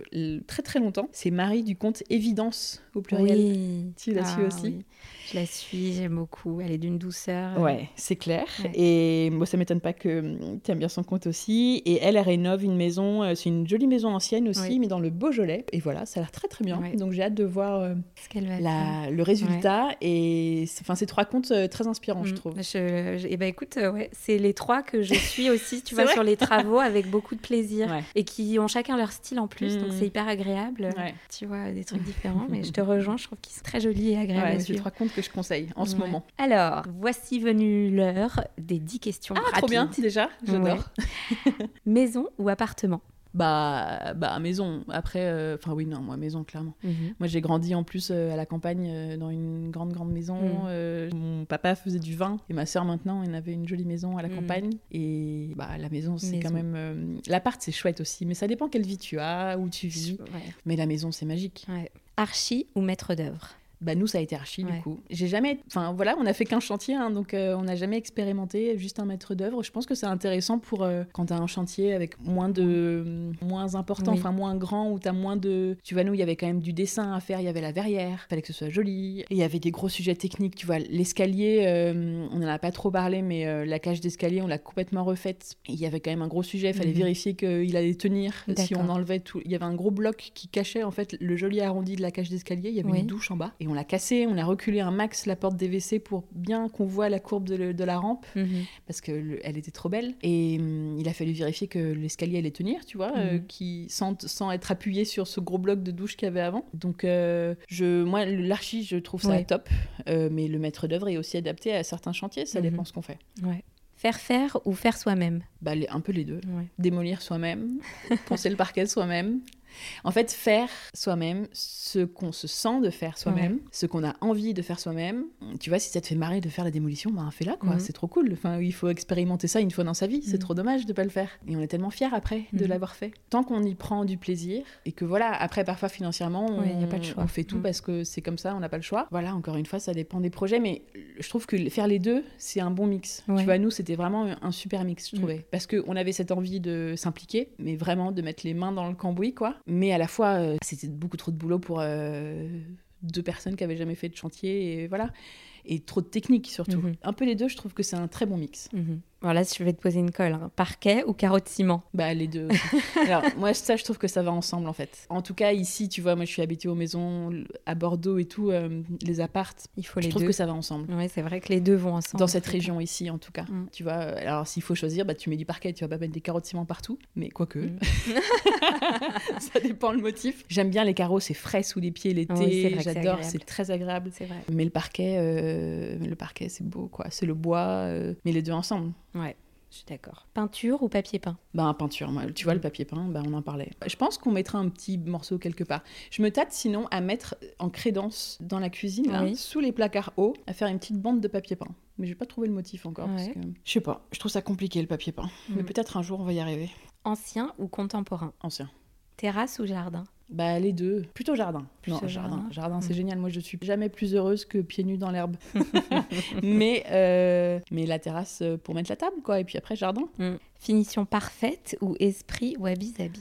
très très longtemps. C'est Marie du compte Évidence au pluriel. Oui. Tu l'as su ah aussi. Je la suis, j'aime beaucoup. Elle est d'une douceur. Ouais, c'est clair. Et moi, ça m'étonne pas que hum, tu aimes bien son compte aussi. Et elle, elle rénove une maison. Euh, c'est une jolie maison ancienne aussi, mais dans le Beaujolais. Et voilà, ça a l'air très très bien. Donc j'ai hâte de voir va la, le résultat. Et enfin, ces trois comptes très inspirants, je mm. trouve. Je, et ben écoute, ouais, c'est les trois que je suis aussi, tu vois, sur les travaux avec beaucoup de plaisir et qui ont chacun leur style en plus. Donc c'est hyper agréable. Tu vois, des trucs différents. mais je te rejoins, je trouve qu'ils sont très jolis et agréables. c'est trois comptes que je conseille en ce moment. Alors, voici venue l'heure des 10 questions. Ah, trop bien, déjà, j'adore. Maison ou appartement? Bah, bah maison. Après, euh, enfin oui, non, moi maison, clairement. Mhm. Moi j'ai grandi en plus euh, à la campagne euh, dans une grande, grande maison. Mhm. mon papa faisait du vin et ma soeur maintenant, elle avait une jolie maison à la mhm. campagne. Et bah la maison, c'est quand même. L'appart, c'est chouette aussi, mais ça dépend quelle vie tu as, où tu vis. Mais la maison, c'est magique. Archi ou maître d'œuvre? Bah nous ça a été archi du coup. J'ai jamais, enfin voilà, on a fait qu'un chantier, hein, donc euh, on n'a jamais expérimenté juste un maître d'œuvre. Je pense que c'est intéressant pour euh, quand tu as un chantier avec moins de, moins important, enfin moins grand, où tu as moins de, tu vois nous il y avait quand même du dessin à faire, il y avait la verrière, fallait que ce soit joli, il y avait des gros sujets techniques, tu vois l'escalier, euh, on n'en a pas trop parlé, mais la cage d'escalier on l'a complètement refaite. Il y avait quand même un gros sujet, il fallait mhm. vérifier qu'il allait tenir. Si on enlevait tout, il y avait un gros bloc qui cachait en fait le joli arrondi de la cage d'escalier. Il y avait une douche en bas et on l'a cassé, on a reculé un max la porte des WC pour bien qu'on voit la courbe de, la rampe, mhm. parce qu'elle était trop belle. Et hum, il a fallu vérifier que l'escalier allait tenir, tu vois, euh, mhm. qui, sans, sans, être appuyé sur ce gros bloc de douche qu'il y avait avant. Donc, euh, je, moi, l'archi, je trouve ça top, euh, mais le maître d'œuvre est aussi adapté à certains chantiers, ça mhm. dépend ce qu'on fait. Ouais. Faire faire ou faire soi-même? Bah, Un peu les deux. Démolir soi-même, poncer le parquet soi-même, en fait, faire soi-même ce qu'on se sent de faire soi-même, ce qu'on a envie de faire soi-même. Tu vois, si ça te fait marrer de faire la démolition, ben fais-la, quoi. Mhm. C'est trop cool. Enfin, il faut expérimenter ça une fois dans sa vie. C'est mhm. trop dommage de pas le faire. Et on est tellement fiers après de mhm. l'avoir fait. Tant qu'on y prend du plaisir et que voilà, après, parfois financièrement, on, a pas le choix. on fait tout parce que c'est comme ça, on n'a pas le choix. Voilà, encore une fois, ça dépend des projets, mais je trouve que faire les deux, c'est un bon mix. Tu vois, nous, c'était vraiment un super mix, je trouvais. Parce qu'on avait cette envie de s'impliquer, mais vraiment de mettre les mains dans le cambouis, quoi. Mais à la fois, euh, c'était beaucoup trop de boulot pour euh, deux personnes qui avaient jamais fait de chantier, et voilà. Et trop de technique surtout. Mhm. Un peu les deux, je trouve que c'est un très bon mix. Mhm. Voilà, si je vais te poser une colle, hein. parquet ou carreau de ciment? Bah les deux. Alors moi ça je trouve que ça va ensemble en fait. En tout cas ici tu vois moi je suis habituée aux maisons à Bordeaux et tout euh, les appartes. Il faut les je trouve que ça va ensemble. Oui c'est vrai que les deux vont ensemble. Dans cette région ici en tout cas. Mm. Tu vois alors s'il faut choisir bah tu mets du parquet tu vas pas mettre des carreaux de ciment partout mais quoique mm. ça dépend le motif. J'aime bien les carreaux c'est frais sous les pieds l'été j'adore c'est très agréable. C'est vrai. Mais le parquet euh, le parquet c'est beau quoi c'est le bois euh, mais les deux ensemble. Ouais. Je suis d'accord. Peinture ou papier peint? Bah, peinture, moi. Tu vois, le papier peint, bah, on en parlait. Je pense qu'on mettra un petit morceau quelque part. Je me tâte sinon à mettre en crédence dans la cuisine, là, Oui. sous les placards hauts, à faire une petite bande de papier peint. Mais j'ai pas trouvé le motif encore. parce Ouais. que- Je sais pas, je trouve ça compliqué le papier peint. Mais Mm. peut-être un jour on va y arriver. Ancien ou contemporain? Ancien. Terrasse ou jardin? Bah les deux. Plutôt jardin. Plutôt non, jardin. jardin. Jardin, c'est Mm. génial. Moi, je suis jamais plus heureuse que pieds nus dans l'herbe. mais, euh, mais la terrasse euh, pour mettre la table, quoi. Et puis après, jardin. Finition parfaite ou esprit wabi-sabi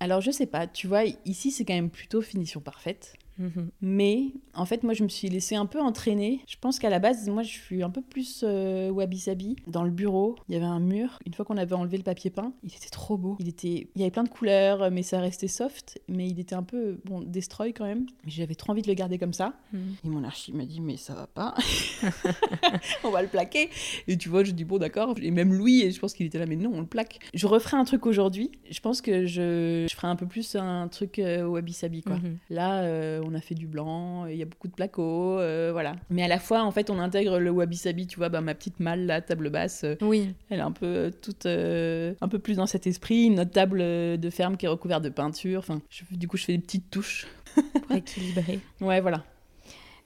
Alors, je sais pas. Tu vois, ici, c'est quand même plutôt finition parfaite. Mhm. Mais en fait, moi, je me suis laissée un peu entraîner. Je pense qu'à la base, moi, je suis un peu plus euh, wabi-sabi. Dans le bureau, il y avait un mur. Une fois qu'on avait enlevé le papier peint, il était trop beau. Il, était... il y avait plein de couleurs, mais ça restait soft. Mais il était un peu, bon, destroy quand même. Mais j'avais trop envie de le garder comme ça. Mhm. Et mon archi m'a dit, mais ça va pas. on va le plaquer. Et tu vois, je dis, bon, d'accord. Et même Louis, et je pense qu'il était là, mais non, on le plaque. Je referai un truc aujourd'hui. Je pense que je, je ferai un peu plus un truc euh, wabi-sabi, quoi. Mhm. Là, euh, on a fait du blanc, il y a beaucoup de placo, euh, voilà. Mais à la fois, en fait, on intègre le wabi-sabi, tu vois, bah, ma petite malle, là, table basse, euh, Oui, elle est un peu euh, toute, euh, un peu plus dans cet esprit. Notre table de ferme qui est recouverte de peinture. Enfin, je- du coup, je fais des petites touches. pour équilibrer. Ouais, voilà.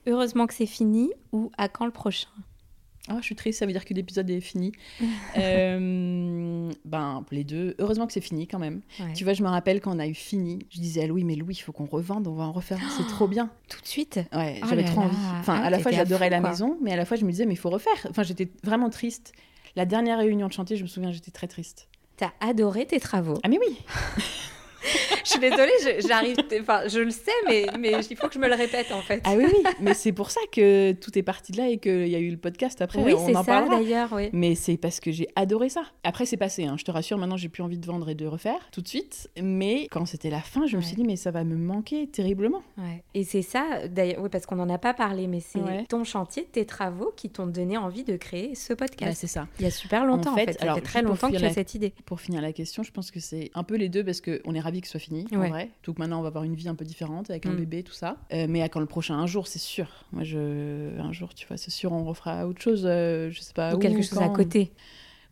Heureusement que c'est fini ou à quand le prochain? Ah, je suis triste, ça veut dire que l'épisode est fini. Euh, ben, les deux. Heureusement que c'est fini quand même. Ouais. Tu vois, je me rappelle quand on a eu fini, je disais à Louis, mais Louis, il faut qu'on revende, on va en refaire, c'est trop bien. Tout de suite? Ouais, Oh j'avais trop là. envie. Enfin, Ah, à la fois, j'adorais la quoi. maison, mais à la fois, je me disais, mais il faut refaire. Enfin, j'étais vraiment triste. La dernière réunion de chantier, je me souviens, j'étais très triste. T'as adoré tes travaux? Ah, mais oui je suis désolée, j'arrive. Enfin, je le sais, mais, mais il faut que je me le répète en fait. Ah, oui, oui Mais c'est pour ça que tout est parti de là et qu'il y a eu le podcast après. oui, c'est ça d'ailleurs, oui. Mais c'est parce que j'ai adoré ça. Après, c'est passé, hein, je te rassure, maintenant j'ai plus envie de vendre et de refaire tout de suite. Mais quand c'était la fin, je me suis dit, mais ça va me manquer terriblement. Ouais. Et c'est ça, d'ailleurs, oui, parce qu'on n'en a pas parlé, mais c'est Ouais. ton chantier, tes travaux qui t'ont donné envie de créer ce Bah, podcast. c'est ça. Il y a super longtemps, en En fait. fait, Ça alors, fait très longtemps que tu as la- cette idée. Pour finir la question, je pense que c'est un peu les deux parce qu'on est ravis que ce soit fini, en Ouais. vrai. Donc maintenant, on va avoir une vie un peu différente avec un Mm. bébé, tout ça. Euh, mais à quand le prochain Un jour, c'est sûr. Moi, je... un jour, tu vois, c'est sûr, on refera autre chose. euh, je sais pas. Ou où, quelque chose à côté.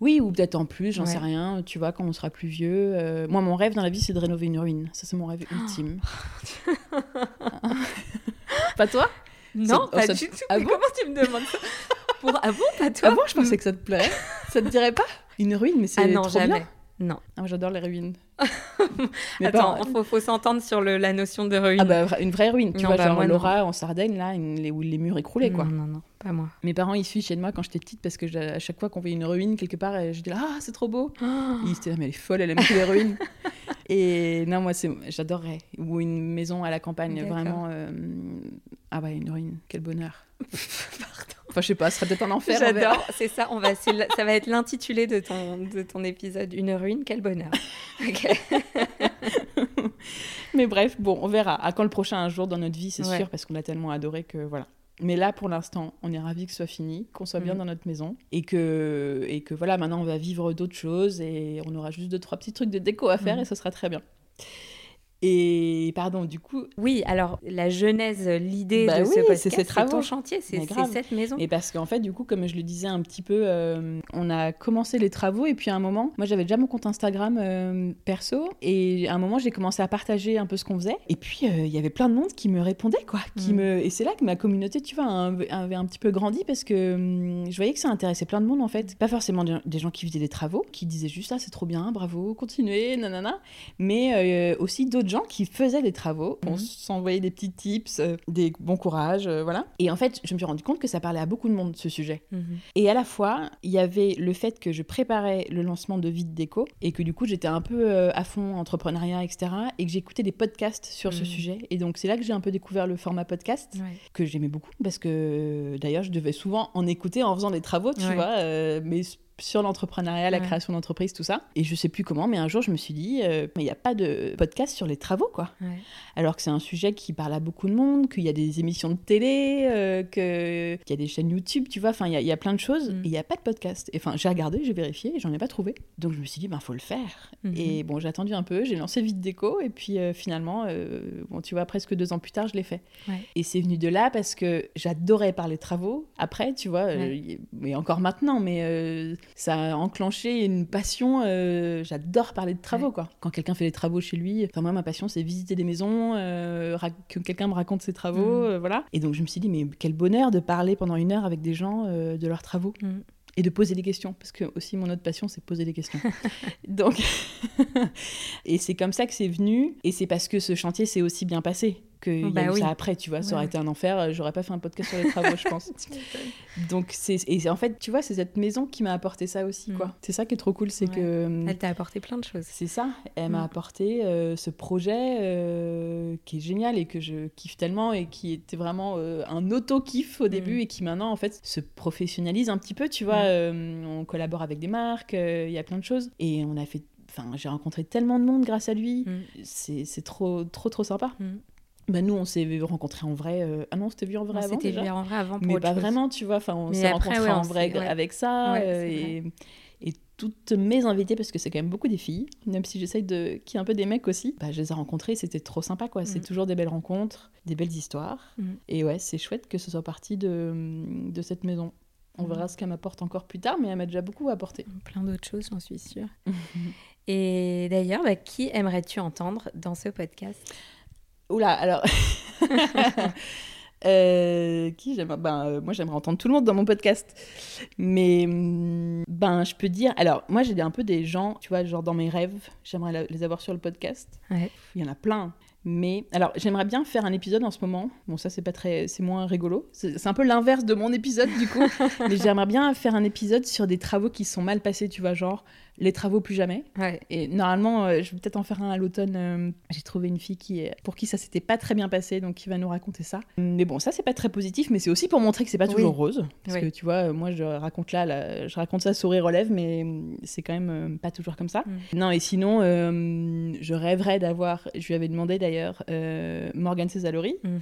Oui, ou peut-être en plus, j'en sais rien. Tu vois, quand on sera plus vieux. euh, Moi, mon rêve dans la vie, c'est de rénover une ruine. Ça, c'est mon rêve ultime. pas toi? Non, oh, pas ça- du tout. Ah bon? comment tu me demandes ça? Pour... Ah bon, pas toi? Ah bon, je pensais que ça te plairait. ça te dirait pas? Une ruine, mais c'est Ah non, trop jamais. bien. Non. Ah, moi, j'adore les ruines. Mais Attends, il faut, faut s'entendre sur le, la notion de ruine. Ah bah une vraie ruine, tu Non, vois, bah, genre moi, non. Laura en Sardaigne, là, une- les, où les murs écroulaient, quoi. Non, non, non, pas moi. Mes parents, ils suivent chez moi quand j'étais petite parce que à chaque fois qu'on voyait une ruine quelque part, euh, je disais ah c'est trop beau. Ils étaient là mais elle est folle, elle aime tous les ruines. Et non moi j'adorerais ou une maison à la campagne vraiment euh, ah ouais une ruine quel bonheur. Pardon. Enfin je sais pas, ce serait peut-être un enfer. J'adore, c'est ça, on va, ça va être l'intitulé de ton, de ton épisode. Une ruine, quel bonheur. Mais bref bon on verra. À quand le prochain un jour dans notre vie c'est Ouais. sûr parce qu'on l'a tellement adoré que voilà. Mais là, pour l'instant, on est ravis que ce soit fini, qu'on soit bien Mhm. dans notre maison et que, et que voilà, maintenant on va vivre d'autres choses et on aura juste deux, trois petits trucs de déco à faire Mhm. et ce sera très bien. Et pardon, du coup, Oui, alors la genèse, l'idée Bah de oui, ce podcast, c'est ton chantier, c'est cette maison. et parce qu'en fait, du coup, comme je le disais un petit peu, euh, on a commencé les travaux et puis à un moment, moi j'avais déjà mon compte Instagram euh, perso et à un moment j'ai commencé à partager un peu ce qu'on faisait. Et puis euh, il y avait plein de monde qui me répondait quoi, qui Mhm. me et c'est là que ma communauté, tu vois, avait un petit peu grandi parce que hum, je voyais que ça intéressait plein de monde en fait, pas forcément des- gens qui faisaient des travaux, qui disaient juste ah c'est trop bien, bravo, continuez, nanana, mais aussi d'autres gens qui faisaient des travaux, on Mhm. s'envoyait des petits tips, euh, des bons courage, euh, voilà. Et en fait, je me suis rendu compte que ça parlait à beaucoup de monde ce sujet. Mhm. Et à la fois, il y avait le fait que je préparais le lancement de Vide Déco et que du coup, j'étais un peu euh, à fond entrepreneuriat, etc. Et que j'écoutais des podcasts sur ce Mhm. sujet. Et donc, c'est là que j'ai un peu découvert le format podcast Ouais. que j'aimais beaucoup parce que d'ailleurs, je devais souvent en écouter en faisant des travaux, tu Ouais. vois, euh, mais sur l'entrepreneuriat, la Ouais. création d'entreprise, tout ça. Et je sais plus comment, mais un jour, je me suis dit, euh, mais il n'y a pas de podcast sur les travaux, quoi Ouais. alors que c'est un sujet qui parle à beaucoup de monde, qu'il y a des émissions de télé, euh, que- qu'il y a des chaînes YouTube, tu vois, enfin, il y, a- il y a plein de choses, Mm. et il n'y a pas de podcast. Et Enfin, j'ai regardé, j'ai vérifié, et j'en ai pas trouvé. Donc je me suis dit, ben, faut le faire. Mhm. Et bon, j'ai attendu un peu, j'ai lancé Vite Déco, et puis euh, finalement, bon, tu vois, presque deux ans plus tard, je l'ai fait. Ouais. Et c'est venu de là parce que j'adorais parler travaux. Après, tu vois, mais encore maintenant, mais ça a enclenché une passion. euh, J'adore parler de travaux, Ouais. quoi. Quand quelqu'un fait des travaux chez lui, enfin, moi, ma passion, c'est visiter des maisons, euh, que quelqu'un me raconte ses travaux, Mhm. euh, voilà. Et donc, je me suis dit, mais quel bonheur de parler pendant une heure avec des gens de leurs travaux Mm. et de poser des questions, parce que aussi mon autre passion, c'est poser des questions. Donc, et c'est comme ça que c'est venu, et c'est parce que ce chantier s'est aussi bien passé qu'il y Bah oui. ça après, tu vois, ça aurait été un enfer, euh, j'aurais pas fait un podcast sur les travaux, je pense. Donc, c'est, et en fait, tu vois, c'est cette maison qui m'a apporté ça aussi, Mm. quoi. C'est ça qui est trop cool, c'est Ouais. que... Elle t'a apporté plein de choses. C'est ça, elle m'a Mm. apporté euh, ce projet euh, qui est génial et que je kiffe tellement et qui était vraiment euh, un auto-kiff au début Mm. et qui maintenant en fait se professionnalise un petit peu, tu vois. Mm. euh, on collabore avec des marques, euh, il y a plein de choses et on a fait. Enfin, j'ai rencontré tellement de monde grâce à lui. Mm. C'est c'est trop, trop, trop sympa. Mm. Bah, nous, on s'est rencontrés en vrai. euh, Ah non, on s'était vu en vrai On avant s'était déjà vu en vrai avant pour mais autre pas chose. vraiment, tu vois. Enfin, on s'est rencontrés ouais, en on vrai ouais. avec ça. Ouais, euh, et, et toutes mes invités, parce que c'est quand même beaucoup des filles, même si j'essaye de qu'il y ait un peu des mecs aussi, bah, je les ai rencontrés, c'était trop sympa, quoi. C'est Mhm. toujours des belles rencontres, des belles histoires. Mhm. Et ouais, c'est chouette que ce soit parti de, de cette maison. On verra ce qu'elle m'apporte encore plus tard, mais elle m'a déjà beaucoup apporté. Plein d'autres choses, j'en suis sûre. Et d'ailleurs, bah, qui aimerais-tu entendre dans ce podcast? Oula, alors. Euh, qui j'aimerais ben, euh, Moi, j'aimerais entendre tout le monde dans mon podcast. Mais, hum, ben, je peux dire. Alors, moi, j'ai un peu des gens, tu vois, genre dans mes rêves, j'aimerais les avoir sur le podcast. Ouais. Il y en a plein. Mais alors, j'aimerais bien faire un épisode en ce moment. Bon, ça, c'est pas très, c'est moins rigolo. C'est un peu l'inverse de mon épisode, du coup. mais j'aimerais bien faire un épisode sur des travaux qui sont mal passés, tu vois, genre les travaux plus jamais. Ouais. Et normalement, euh, je vais peut-être en faire un à l'automne. euh, J'ai trouvé une fille qui, pour qui ça s'était pas très bien passé, donc qui va nous raconter ça. Mais bon, ça c'est pas très positif, mais c'est aussi pour montrer que c'est pas Oui. toujours rose. Parce Oui. que tu vois, euh, moi je raconte là, là, je raconte ça sourire relève, mais c'est quand même euh, pas toujours comme ça. Mm. Non, et sinon, je rêverais d'avoir. Je lui avais demandé d'ailleurs Morgane Césalori. Mhm.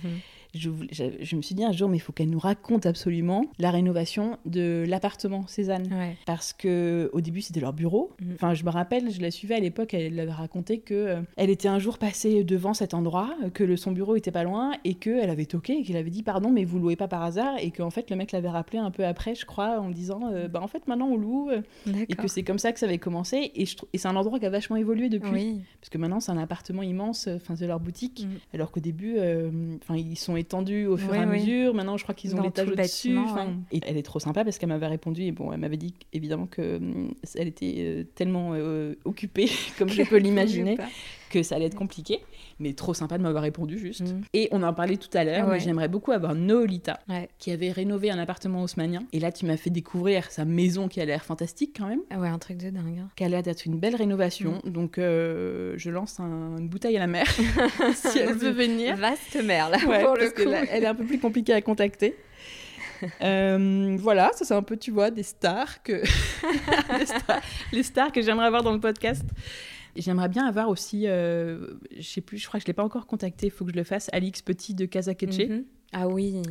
Je, voulais- je, je me suis dit un jour, mais il faut qu'elle nous raconte absolument la rénovation de l'appartement Cézanne Ouais. parce que au début c'était leur bureau. Mhm. Enfin, je me rappelle, je la suivais à l'époque, elle avait raconté que euh, elle était un jour passée devant cet endroit, que le, son bureau était pas loin et que elle avait toqué et qu'il avait dit pardon, mais vous louez pas par hasard? Et qu'en fait le mec l'avait rappelé un peu après, je crois, en disant euh, bah en fait maintenant on loue et que c'est comme ça que ça avait commencé et, c'est un endroit qui a vachement évolué depuis Oui. parce que maintenant c'est un appartement immense, euh, enfin c'est leur boutique. Mhm. Alors qu'au début, euh, enfin ils sont étendus au fur Oui, et à oui. mesure. Maintenant, je crois qu'ils ont l'étage au-dessus. bâtiment, enfin, ouais. Et elle est trop sympa parce qu'elle m'avait répondu et bon, elle m'avait dit évidemment que hum, elle était euh, tellement euh, occupée, comme je peux l'imaginer, que ça allait être compliqué. Mais trop sympa de m'avoir répondu juste. Mhm. Et on en parlait tout à l'heure, Ouais. mais j'aimerais beaucoup avoir Noolita Ouais. qui avait rénové un appartement haussmanien. Et là, tu m'as fait découvrir sa maison qui a l'air fantastique quand même. Ah ouais, un truc de dingue. hein. Qui a l'air d'être une belle rénovation. Mm. Donc, euh, je lance un- une bouteille à la mer si elle veut venir. Vaste mère, là, Ouais, pour le que coup. là, elle est un peu plus compliquée à contacter. Euh, voilà, ça c'est un peu, tu vois, des stars que les, stars, les stars que j'aimerais avoir dans le podcast. J'aimerais bien avoir aussi, euh, je sais plus, je crois que je l'ai pas encore contacté, il faut que je le fasse, Alix Petit de Kazakeche. Mhm. Ah oui.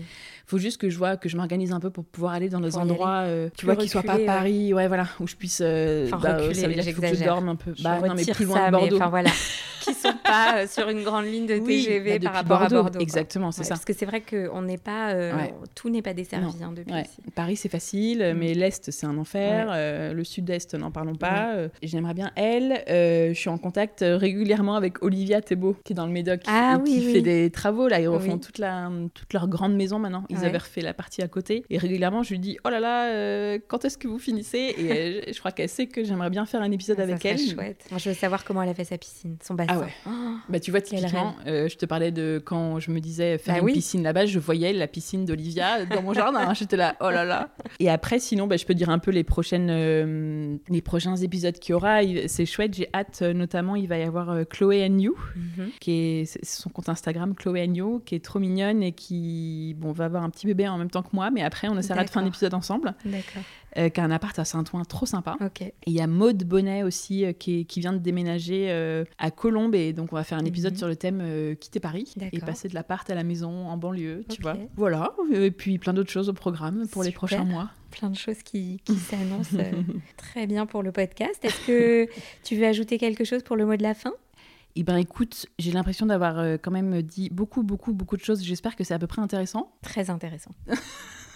faut juste que je vois, que je m'organise un peu pour pouvoir aller dans des endroits, euh, tu vois, qui soient pas ouais. Paris, ouais, voilà, où je puisse, euh, Enfin, bah, reculer, ça veut dire qu'il faut que je dorme un peu, Je bah, non, mais plus loin ça, de Bordeaux. enfin voilà. qui sont pas euh, sur une grande ligne de Oui, TGV bah, par rapport à Bordeaux. Exactement, c'est Ouais, ça. Parce que c'est vrai qu'on n'est pas, euh, Ouais. tout n'est pas desservi hein, depuis ici. Paris, c'est facile, Mm. mais l'Est, c'est un enfer. le Sud-Est, n'en parlons pas. J'aimerais bien elle. je suis en contact régulièrement avec Olivia Thébault, qui est dans le Médoc, Ah et qui fait des travaux. Là, ils refont Oui. toute, la, toute leur grande maison maintenant. Ils Ouais. avaient refait la partie à côté. Et régulièrement, je lui dis Oh là là, euh, quand est-ce que vous finissez? Et euh, je, je crois qu'elle sait que j'aimerais bien faire un épisode Ah, avec ça elle. chouette. Moi, je veux savoir comment elle a fait sa piscine, son bassin. Ah ouais. Oh, Bah, tu vois, typiquement, euh, je te parlais de quand je me disais faire Bah une oui. piscine là-bas, je voyais la piscine d'Olivia dans mon jardin. J'étais là, oh là là. Et après, sinon, bah, je peux dire un peu les, prochaines, euh, les prochains épisodes qu'il y aura. C'est chouette, j'ai hâte, notamment, il va y avoir Chloé and You, mhm. qui est son compte Instagram, Chloé and You, qui est trop mignonne et qui bon, va avoir un petit bébé en même temps que moi, mais après, on essaiera de faire un épisode ensemble, D'accord. euh, qui a un appart à Saint-Ouen trop sympa. Ok. Et il y a Maude Bonnet aussi euh, qui, est- qui vient de déménager euh, à Colombes et donc on va faire un épisode Mhm. sur le thème euh, quitter Paris et passer de l'appart à la maison en banlieue, tu vois. Voilà, et puis plein d'autres choses au programme pour les prochains mois. Plein de choses qui, qui s'annoncent très bien pour le podcast. Est-ce que tu veux ajouter quelque chose pour le mot de la fin? Et ben écoute, j'ai l'impression d'avoir euh, quand même dit beaucoup, beaucoup, beaucoup de choses. J'espère que c'est à peu près intéressant. Très intéressant.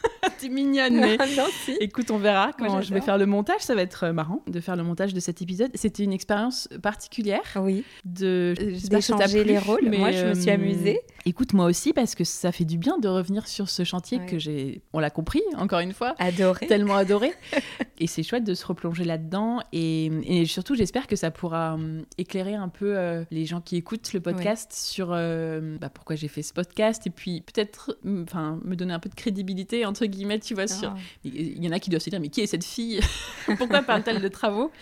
T'es mignonne, mais non, si. écoute, on verra quand Moi, je vais faire le montage. Ça va être euh, marrant de faire le montage de cet épisode. C'était une expérience particulière Oui, de d'échanger les rôles. mais, Moi, je me suis euh, amusée. Écoute, moi aussi, parce que ça fait du bien de revenir sur ce chantier Ouais. que j'ai, on l'a compris, encore une fois, Adorée. tellement adoré. et c'est chouette de se replonger là-dedans. Et, et surtout, j'espère que ça pourra hum, éclairer un peu euh, les gens qui écoutent le podcast sur euh, bah, pourquoi j'ai fait ce podcast. Et puis peut-être me donner un peu de crédibilité, entre guillemets, tu vois, sur... Ah. Il y en a qui doivent se dire, mais qui est cette fille? Pourquoi parle-t-elle de travaux?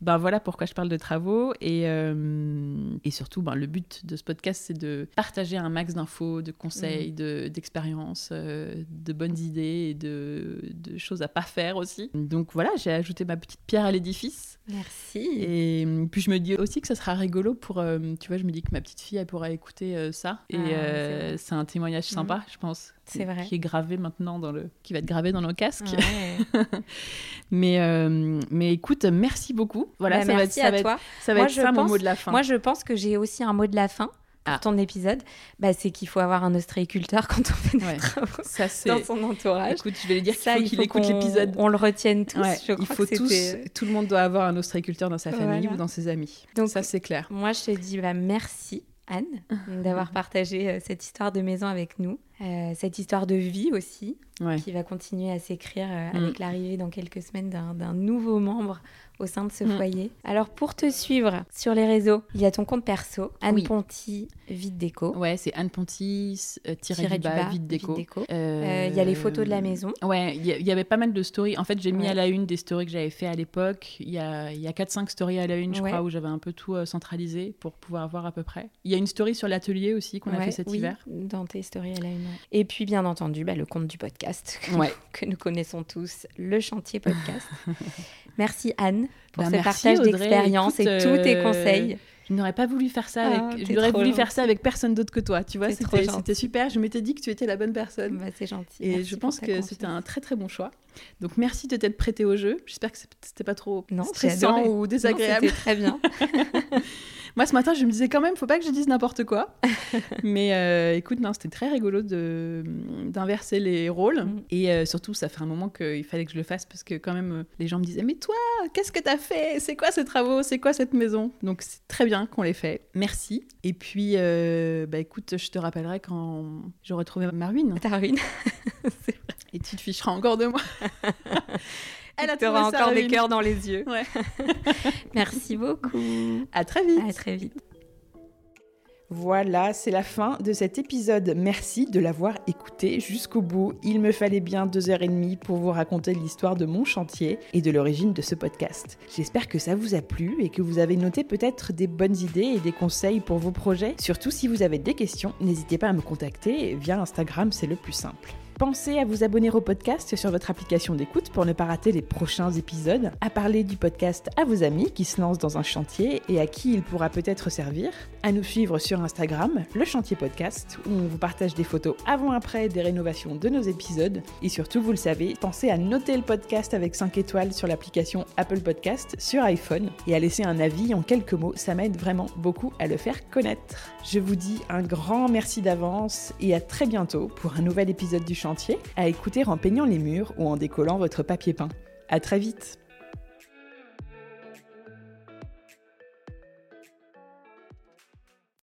Ben voilà pourquoi je parle de travaux et, euh, et surtout ben, le but de ce podcast c'est de partager un max d'infos, de conseils, de- d'expériences, euh, de bonnes idées et de, de choses à pas faire aussi. Donc voilà, j'ai ajouté ma petite pierre à l'édifice Merci. et euh, puis je me dis aussi que ça sera rigolo pour, euh, tu vois, je me dis que ma petite fille elle pourra écouter ça et Ah, c'est un témoignage sympa, je pense. C'est vrai. Qui est gravé maintenant dans le, qui va être gravé dans nos casques. Ouais. Mais, euh, mais écoute, merci beaucoup. Voilà, Bah, ça va être, merci ça à va être, ça va Moi, être je ça mon pense- mot de la fin. Moi, je pense que j'ai aussi un mot de la fin pour Ah. ton épisode. Bah, c'est qu'il faut avoir un ostréiculteur quand on fait des Ouais. travaux ça dans son entourage. Écoute, je vais lui dire qu'il Ça, faut il qu'il écoute l'épisode. On le retienne tous. Ouais, je il faut que tous, c'était- tout le monde doit avoir un ostréiculteur dans sa famille Voilà. ou dans ses amis. Donc, ça c'est clair. Moi, je te dis bah, merci, Anne, d'avoir partagé euh, cette histoire de maison avec nous. Euh, cette histoire de vie aussi, Ouais. qui va continuer à s'écrire euh, Mm. avec l'arrivée dans quelques semaines d'un nouveau membre au sein de ce Mm. foyer. Alors, pour te suivre sur les réseaux, il y a ton compte perso, Anne Oui. Ponty, Vite Déco. Ouais, c'est Anne Pontis, euh, tiré, du bas, déco. Euh, Euh, Il y a les photos de la maison. Ouais, il y, avait pas mal de stories. En fait, j'ai mis Ouais. à la une des stories que j'avais fait à l'époque. Il y a, il y a 4-5 stories à la une, je Ouais. crois, où j'avais un peu tout euh, centralisé pour pouvoir voir à peu près. Il y a une story sur l'atelier aussi qu'on a fait cet oui, hiver. Dans tes stories à la une. Et puis, bien entendu, bah, le compte du podcast que nous connaissons tous, le chantier podcast. merci Anne pour Bah, ce merci, partage d'expérience et tous tes euh, conseils. Je n'aurais pas voulu faire ça Ah, avec. trop voulu faire ça avec personne d'autre que toi. Tu vois, c'était super. Je m'étais dit que tu étais la bonne personne. Bah, c'est gentil. Et Merci je pense que c'était un très très bon choix. Donc merci de t'être prêté au jeu. J'espère que c'était pas trop Non, stressant ou Non, désagréable. C'était très bien. Moi ce matin je me disais quand même, faut pas que je dise n'importe quoi. Mais euh, écoute, non, c'était très rigolo de d'inverser les rôles. Mm. Et euh, surtout, ça fait un moment qu'il fallait que je le fasse parce que quand même euh, les gens me disaient mais toi, qu'est-ce que t'as fait? C'est quoi ces travaux? C'est quoi cette maison? Donc c'est très bien qu'on l'ait fait. Merci. Et puis euh, bah écoute, je te rappellerai quand j'aurai trouvé ma ruine. Ta ruine. Et tu te ficheras encore de moi. Elle a Tu trouvé auras sa encore des cœurs dans les yeux. Ouais. Merci beaucoup. À très vite. À très vite. Voilà, c'est la fin de cet épisode. Merci de l'avoir écouté jusqu'au bout. Il me fallait bien deux heures et demie pour vous raconter l'histoire de mon chantier et de l'origine de ce podcast. J'espère que ça vous a plu et que vous avez noté peut-être des bonnes idées et des conseils pour vos projets. Surtout si vous avez des questions, n'hésitez pas à me contacter via Instagram, c'est le plus simple. Pensez à vous abonner au podcast sur votre application d'écoute pour ne pas rater les prochains épisodes, à parler du podcast à vos amis qui se lancent dans un chantier et à qui il pourra peut-être servir, à nous suivre sur Instagram, le chantier podcast, où on vous partage des photos avant-après des rénovations de nos épisodes. Et surtout, vous le savez, pensez à noter le podcast avec 5 étoiles sur l'application Apple Podcast sur iPhone et à laisser un avis en quelques mots, ça m'aide vraiment beaucoup à le faire connaître. Je vous dis un grand merci d'avance et à très bientôt pour un nouvel épisode du à écouter en peignant les murs ou en décollant votre papier peint. À très vite